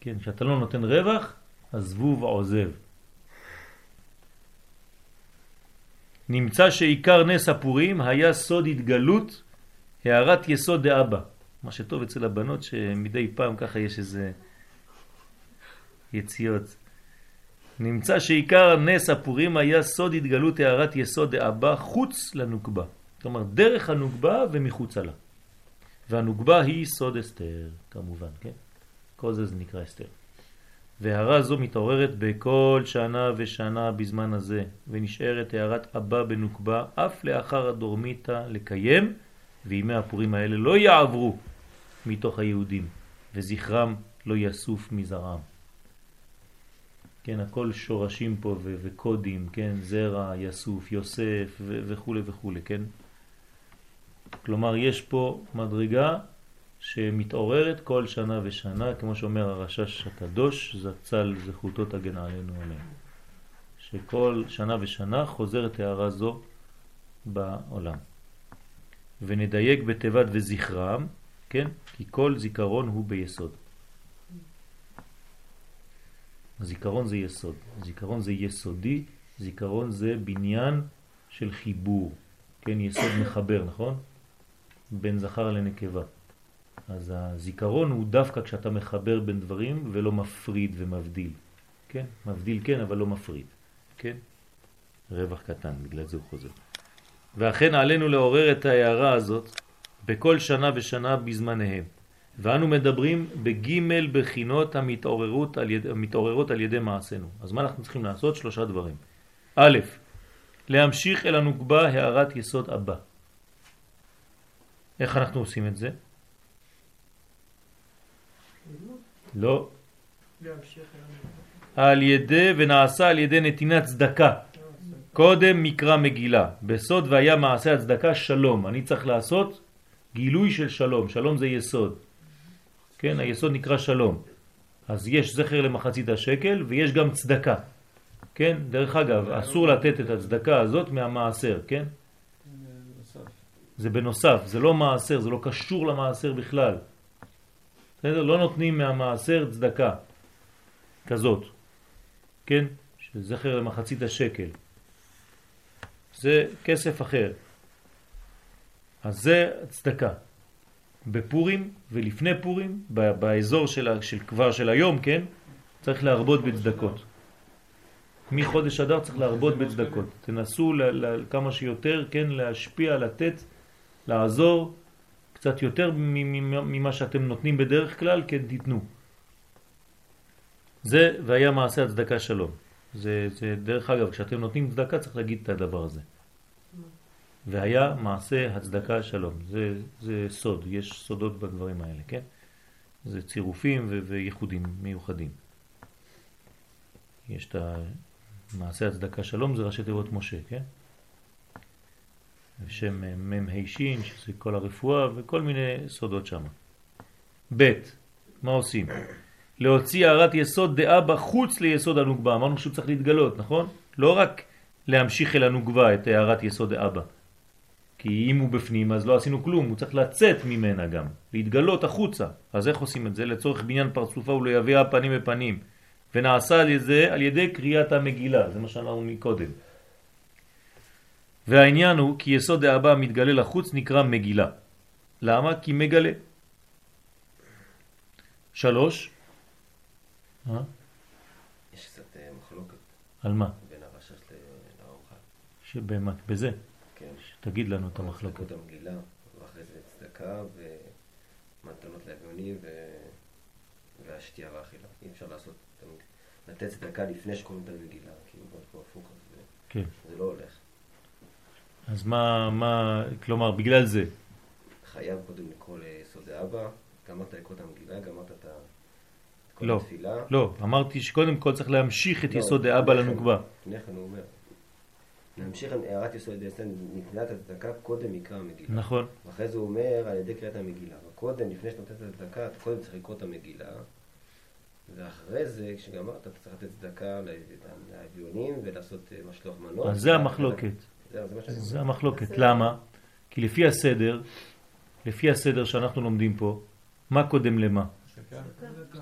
כן, כשאתה לא נותן רווח, הזבוב עוזב. נמצא שעיקר נס הפורים היה סוד התגלות הערת יסוד דאבא. מה שטוב אצל הבנות שמדי פעם ככה יש איזה יציאות. נמצא שעיקר נס הפורים היה סוד התגלות הערת יסוד דאבא חוץ לנוקבה. כלומר דרך הנוקבה ומחוצה לה. והנוקבה היא סוד אסתר כמובן, כן? כל זה זה נקרא אסתר. והערה זו מתעוררת בכל שנה ושנה בזמן הזה, ונשארת הערת אבא בנוקבה אף לאחר הדורמיתא לקיים, וימי הפורים האלה לא יעברו מתוך היהודים, וזכרם לא יסוף מזרעם. כן, הכל שורשים פה וקודים, כן, זרע, יסוף, יוסף וכו' וכו', כן? כלומר, יש פה מדרגה שמתעוררת כל שנה ושנה, כמו שאומר הרשש הקדוש, זצ"ל זכותו תגן עלינו עליהם. שכל שנה ושנה חוזרת הערה זו בעולם. ונדייק בתיבת וזכרם, כן? כי כל זיכרון הוא ביסוד. זיכרון זה יסוד, זיכרון זה יסודי, זיכרון זה בניין של חיבור, כן? יסוד מחבר, נכון? בין זכר לנקבה. אז הזיכרון הוא דווקא כשאתה מחבר בין דברים ולא מפריד ומבדיל. כן? מבדיל כן, אבל לא מפריד. כן? רווח קטן, בגלל זה הוא חוזר. ואכן עלינו לעורר את ההערה הזאת בכל שנה ושנה בזמניהם. ואנו מדברים בגימל בחינות המתעוררות על, יד, המתעוררות על ידי מעשינו. אז מה אנחנו צריכים לעשות? שלושה דברים. א', להמשיך אל הנוגבה הערת יסוד הבא. איך אנחנו עושים את זה? לא. על ידי ונעשה על ידי נתינת צדקה. קודם מקרא מגילה, בסוד והיה מעשה הצדקה שלום. אני צריך לעשות גילוי של שלום, שלום זה יסוד. כן, היסוד נקרא שלום. אז יש זכר למחצית השקל ויש גם צדקה. כן, דרך אגב, אסור לתת את הצדקה הזאת מהמעשר, כן? זה בנוסף, זה לא מעשר, זה לא קשור למעשר בכלל. בסדר? לא נותנים מהמעשר צדקה כזאת, כן? שזכר למחצית השקל. זה כסף אחר. אז זה צדקה. בפורים ולפני פורים, באזור של, של כבר של היום, כן? צריך להרבות בצדקות. מחודש אדר צריך להרבות בצדקות. תנסו ל, ל, כמה שיותר, כן, להשפיע, לתת, לעזור קצת יותר ממה שאתם נותנים בדרך כלל, כן, תיתנו. זה והיה מעשה הצדקה שלום. זה, זה דרך אגב, כשאתם נותנים צדקה צריך להגיד את הדבר הזה. והיה מעשה הצדקה שלום. זה, זה סוד, יש סודות בדברים האלה, כן? זה צירופים וייחודים מיוחדים. יש את מעשה הצדקה שלום, זה ראשי תיבות משה, כן? שם מם הישין, שזה כל הרפואה וכל מיני סודות שם. ב', מה עושים? להוציא הערת יסוד דעה בחוץ ליסוד הנוגבה. אמרנו שהוא צריך להתגלות, נכון? לא רק להמשיך אל הנוגבה את הערת יסוד בה. כי אם הוא בפנים אז לא עשינו כלום, הוא צריך לצאת ממנה גם, להתגלות החוצה. אז איך עושים את זה? לצורך בניין פרצופה ולהביאה פנים בפנים. ונעשה על זה על ידי קריאת המגילה, זה מה שאמרנו מקודם. והעניין הוא כי יסוד האבא מתגלה לחוץ נקרא מגילה. למה? כי מגלה. שלוש. אה? יש קצת אה, מחלוקת. על מה? בין הרשש לאורחל. שבמה? בזה? כן. תגיד לנו את המחלוקת. המגילה, ואחרי זה צדקה ומתנות לאביונים. והשתייה והאכילה. אי אפשר לעשות, לתת צדקה לפני שקוראים את המגילה, כאילו פה הפוך, כן. זה לא הולך. אז מה, מה, כלומר, בגלל זה. חייב קודם לקרוא ליסודי אבא, גמרת לקרוא את המגילה, גמרת את כל לא, התפילה. לא, אמרתי שקודם כל צריך להמשיך את לא, יסוד האבא לנוקבה. לפני כן הוא אומר. נמשיך עם הערת יסוד דסן, נתנת הצדקה קודם מקרא המגילה. נכון. ואחרי זה הוא אומר על ידי קריאת המגילה. וקודם, לפני שאתה נותן את הצדקה, אתה קודם צריך לקרוא את המגילה, ואחרי זה, כשגמרת, אתה צריך לתת צדקה לאביונים ולעשות אה, משלוח מנות. אז זה המחלוקת. זה, המחלוקת. למה? כי לפי הסדר, לפי הסדר שאנחנו לומדים פה, מה קודם למה?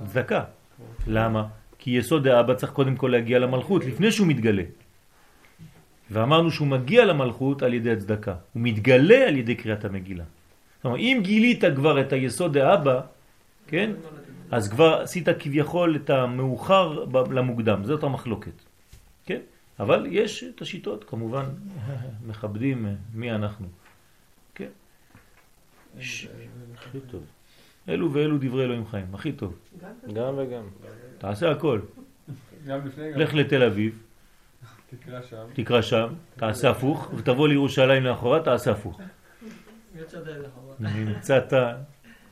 צדקה. למה? כי יסוד האבא צריך קודם כל להגיע למלכות לפני שהוא מתגלה. ואמרנו שהוא מגיע למלכות על ידי הצדקה, הוא מתגלה על ידי קריאת המגילה. זאת אומרת, אם גילית כבר את היסוד האבא, כן? אז כבר עשית כביכול את המאוחר למוקדם, זאת המחלוקת. כן? אבל יש את השיטות, כמובן, מכבדים מי אנחנו. כן? הכי טוב. אלו ואלו דברי אלוהים חיים, הכי טוב. גם וגם. תעשה הכל. גם לפני גם. לך לתל אביב, תקרא שם. תקרא שם, תעשה הפוך, ותבוא לירושלים לאחורה, תעשה הפוך. נמצאת,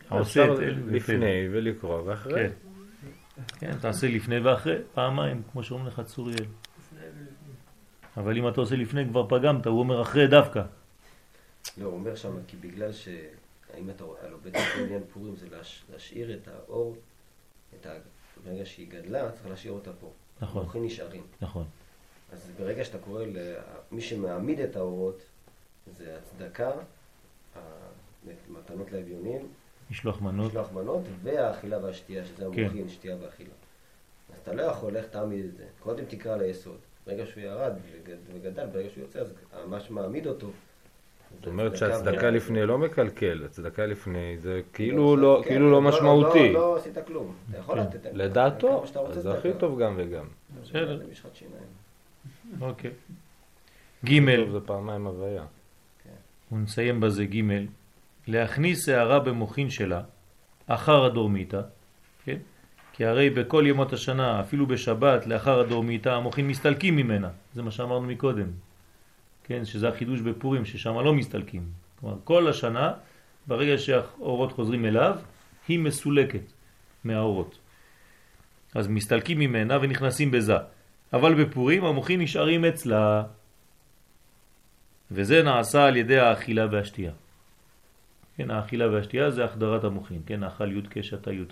עושה את אלו לפני ולקרוא ואחרי. כן. כן, תעשה לפני ואחרי, פעמיים, כמו שאומרים לך צוריאל. אבל אם אתה עושה לפני כבר פגמת, הוא אומר אחרי דווקא. לא, הוא אומר שם, כי בגלל ש... האם אתה רואה, הלוא בעצם עניין פורים זה להשאיר את האור, את ה... ברגע שהיא גדלה, צריך להשאיר אותה פה. נכון. המוחים נשארים. נכון. אז ברגע שאתה קורא למי שמעמיד את האורות, זה הצדקה, מתנות לאביונים, משלוח מנות, משלוח מנות והאכילה והשתייה, שזה כן. המוחין, שתייה ואכילה. אז אתה לא יכול, איך תעמיד את זה? קודם תקרא ליסוד. ברגע שהוא ירד וגדל, ברגע שהוא יוצא, אז מה שמעמיד אותו זאת אומרת שהצדקה לפני לא מקלקל, הצדקה לפני זה כאילו לא, כן, כאילו לא משמעותי. לא, לא עשית כלום, אתה יכול כן. לתת. לדעתו, אז זה הכי טוב גם וגם. בסדר. אוקיי. ג' זה פעמיים הוויה. ונסיים בזה ג' להכניס הערה במוחין שלה אחר הדורמיתא, כן? כי הרי בכל ימות השנה, אפילו בשבת, לאחר הדורמיתא, המוחין מסתלקים ממנה. זה מה שאמרנו מקודם. כן, שזה החידוש בפורים, ששם לא מסתלקים. כלומר, כל השנה, ברגע שהאורות חוזרים אליו, היא מסולקת מהאורות. אז מסתלקים ממנה ונכנסים בזה. אבל בפורים המוחין נשארים אצלה, וזה נעשה על ידי האכילה והשתייה. כן, האכילה והשתייה זה החדרת המוחין, כן, האכל י' שתה י'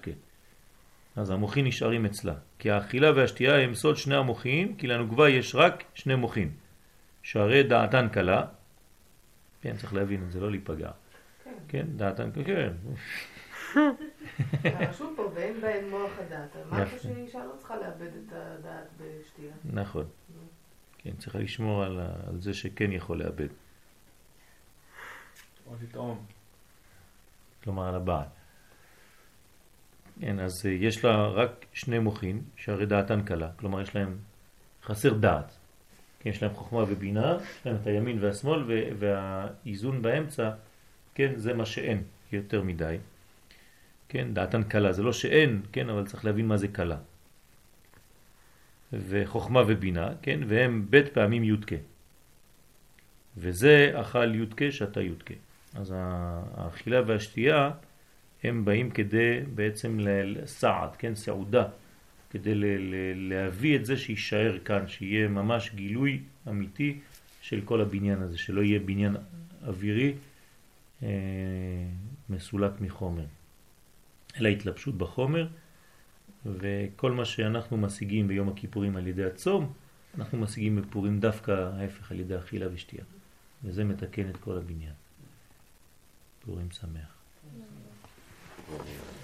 אז המוחין נשארים אצלה. כי האכילה והשתייה הם סוד שני המוחין, כי לנוגבה יש רק שני מוחין. שהרי דעתן קלה, כן, צריך להבין את זה, לא להיפגע. כן, כן דעתן, כן. רשום פה, ואין בהם מוח הדעת. אמרת שאישה לא צריכה לאבד את הדעת בשתייה. נכון. כן, צריך לשמור על, על זה שכן יכול לאבד. או לטעום. כלומר על הבעל. כן, אז אה, יש לה רק שני מוחים, שהרי דעתן קלה, כלומר יש להם חסר דעת. כן, יש להם חוכמה ובינה, יש להם את הימין והשמאל, והאיזון באמצע, כן, זה מה שאין יותר מדי. כן, דעתן קלה, זה לא שאין, כן, אבל צריך להבין מה זה קלה. וחוכמה ובינה, כן, והם בית פעמים יודקה. וזה אכל יודקה שתה יודקה. אז האכילה והשתייה הם באים כדי בעצם לסעד, כן, סעודה, כדי להביא את זה שישאר כאן, שיהיה ממש גילוי אמיתי של כל הבניין הזה, שלא יהיה בניין אווירי אה, מסולק מחומר, אלא התלבשות בחומר, וכל מה שאנחנו משיגים ביום הכיפורים על ידי הצום, אנחנו משיגים בפורים דווקא ההפך על ידי אכילה ושתייה, וזה מתקן את כל הבניין. פורים שמח. Amen.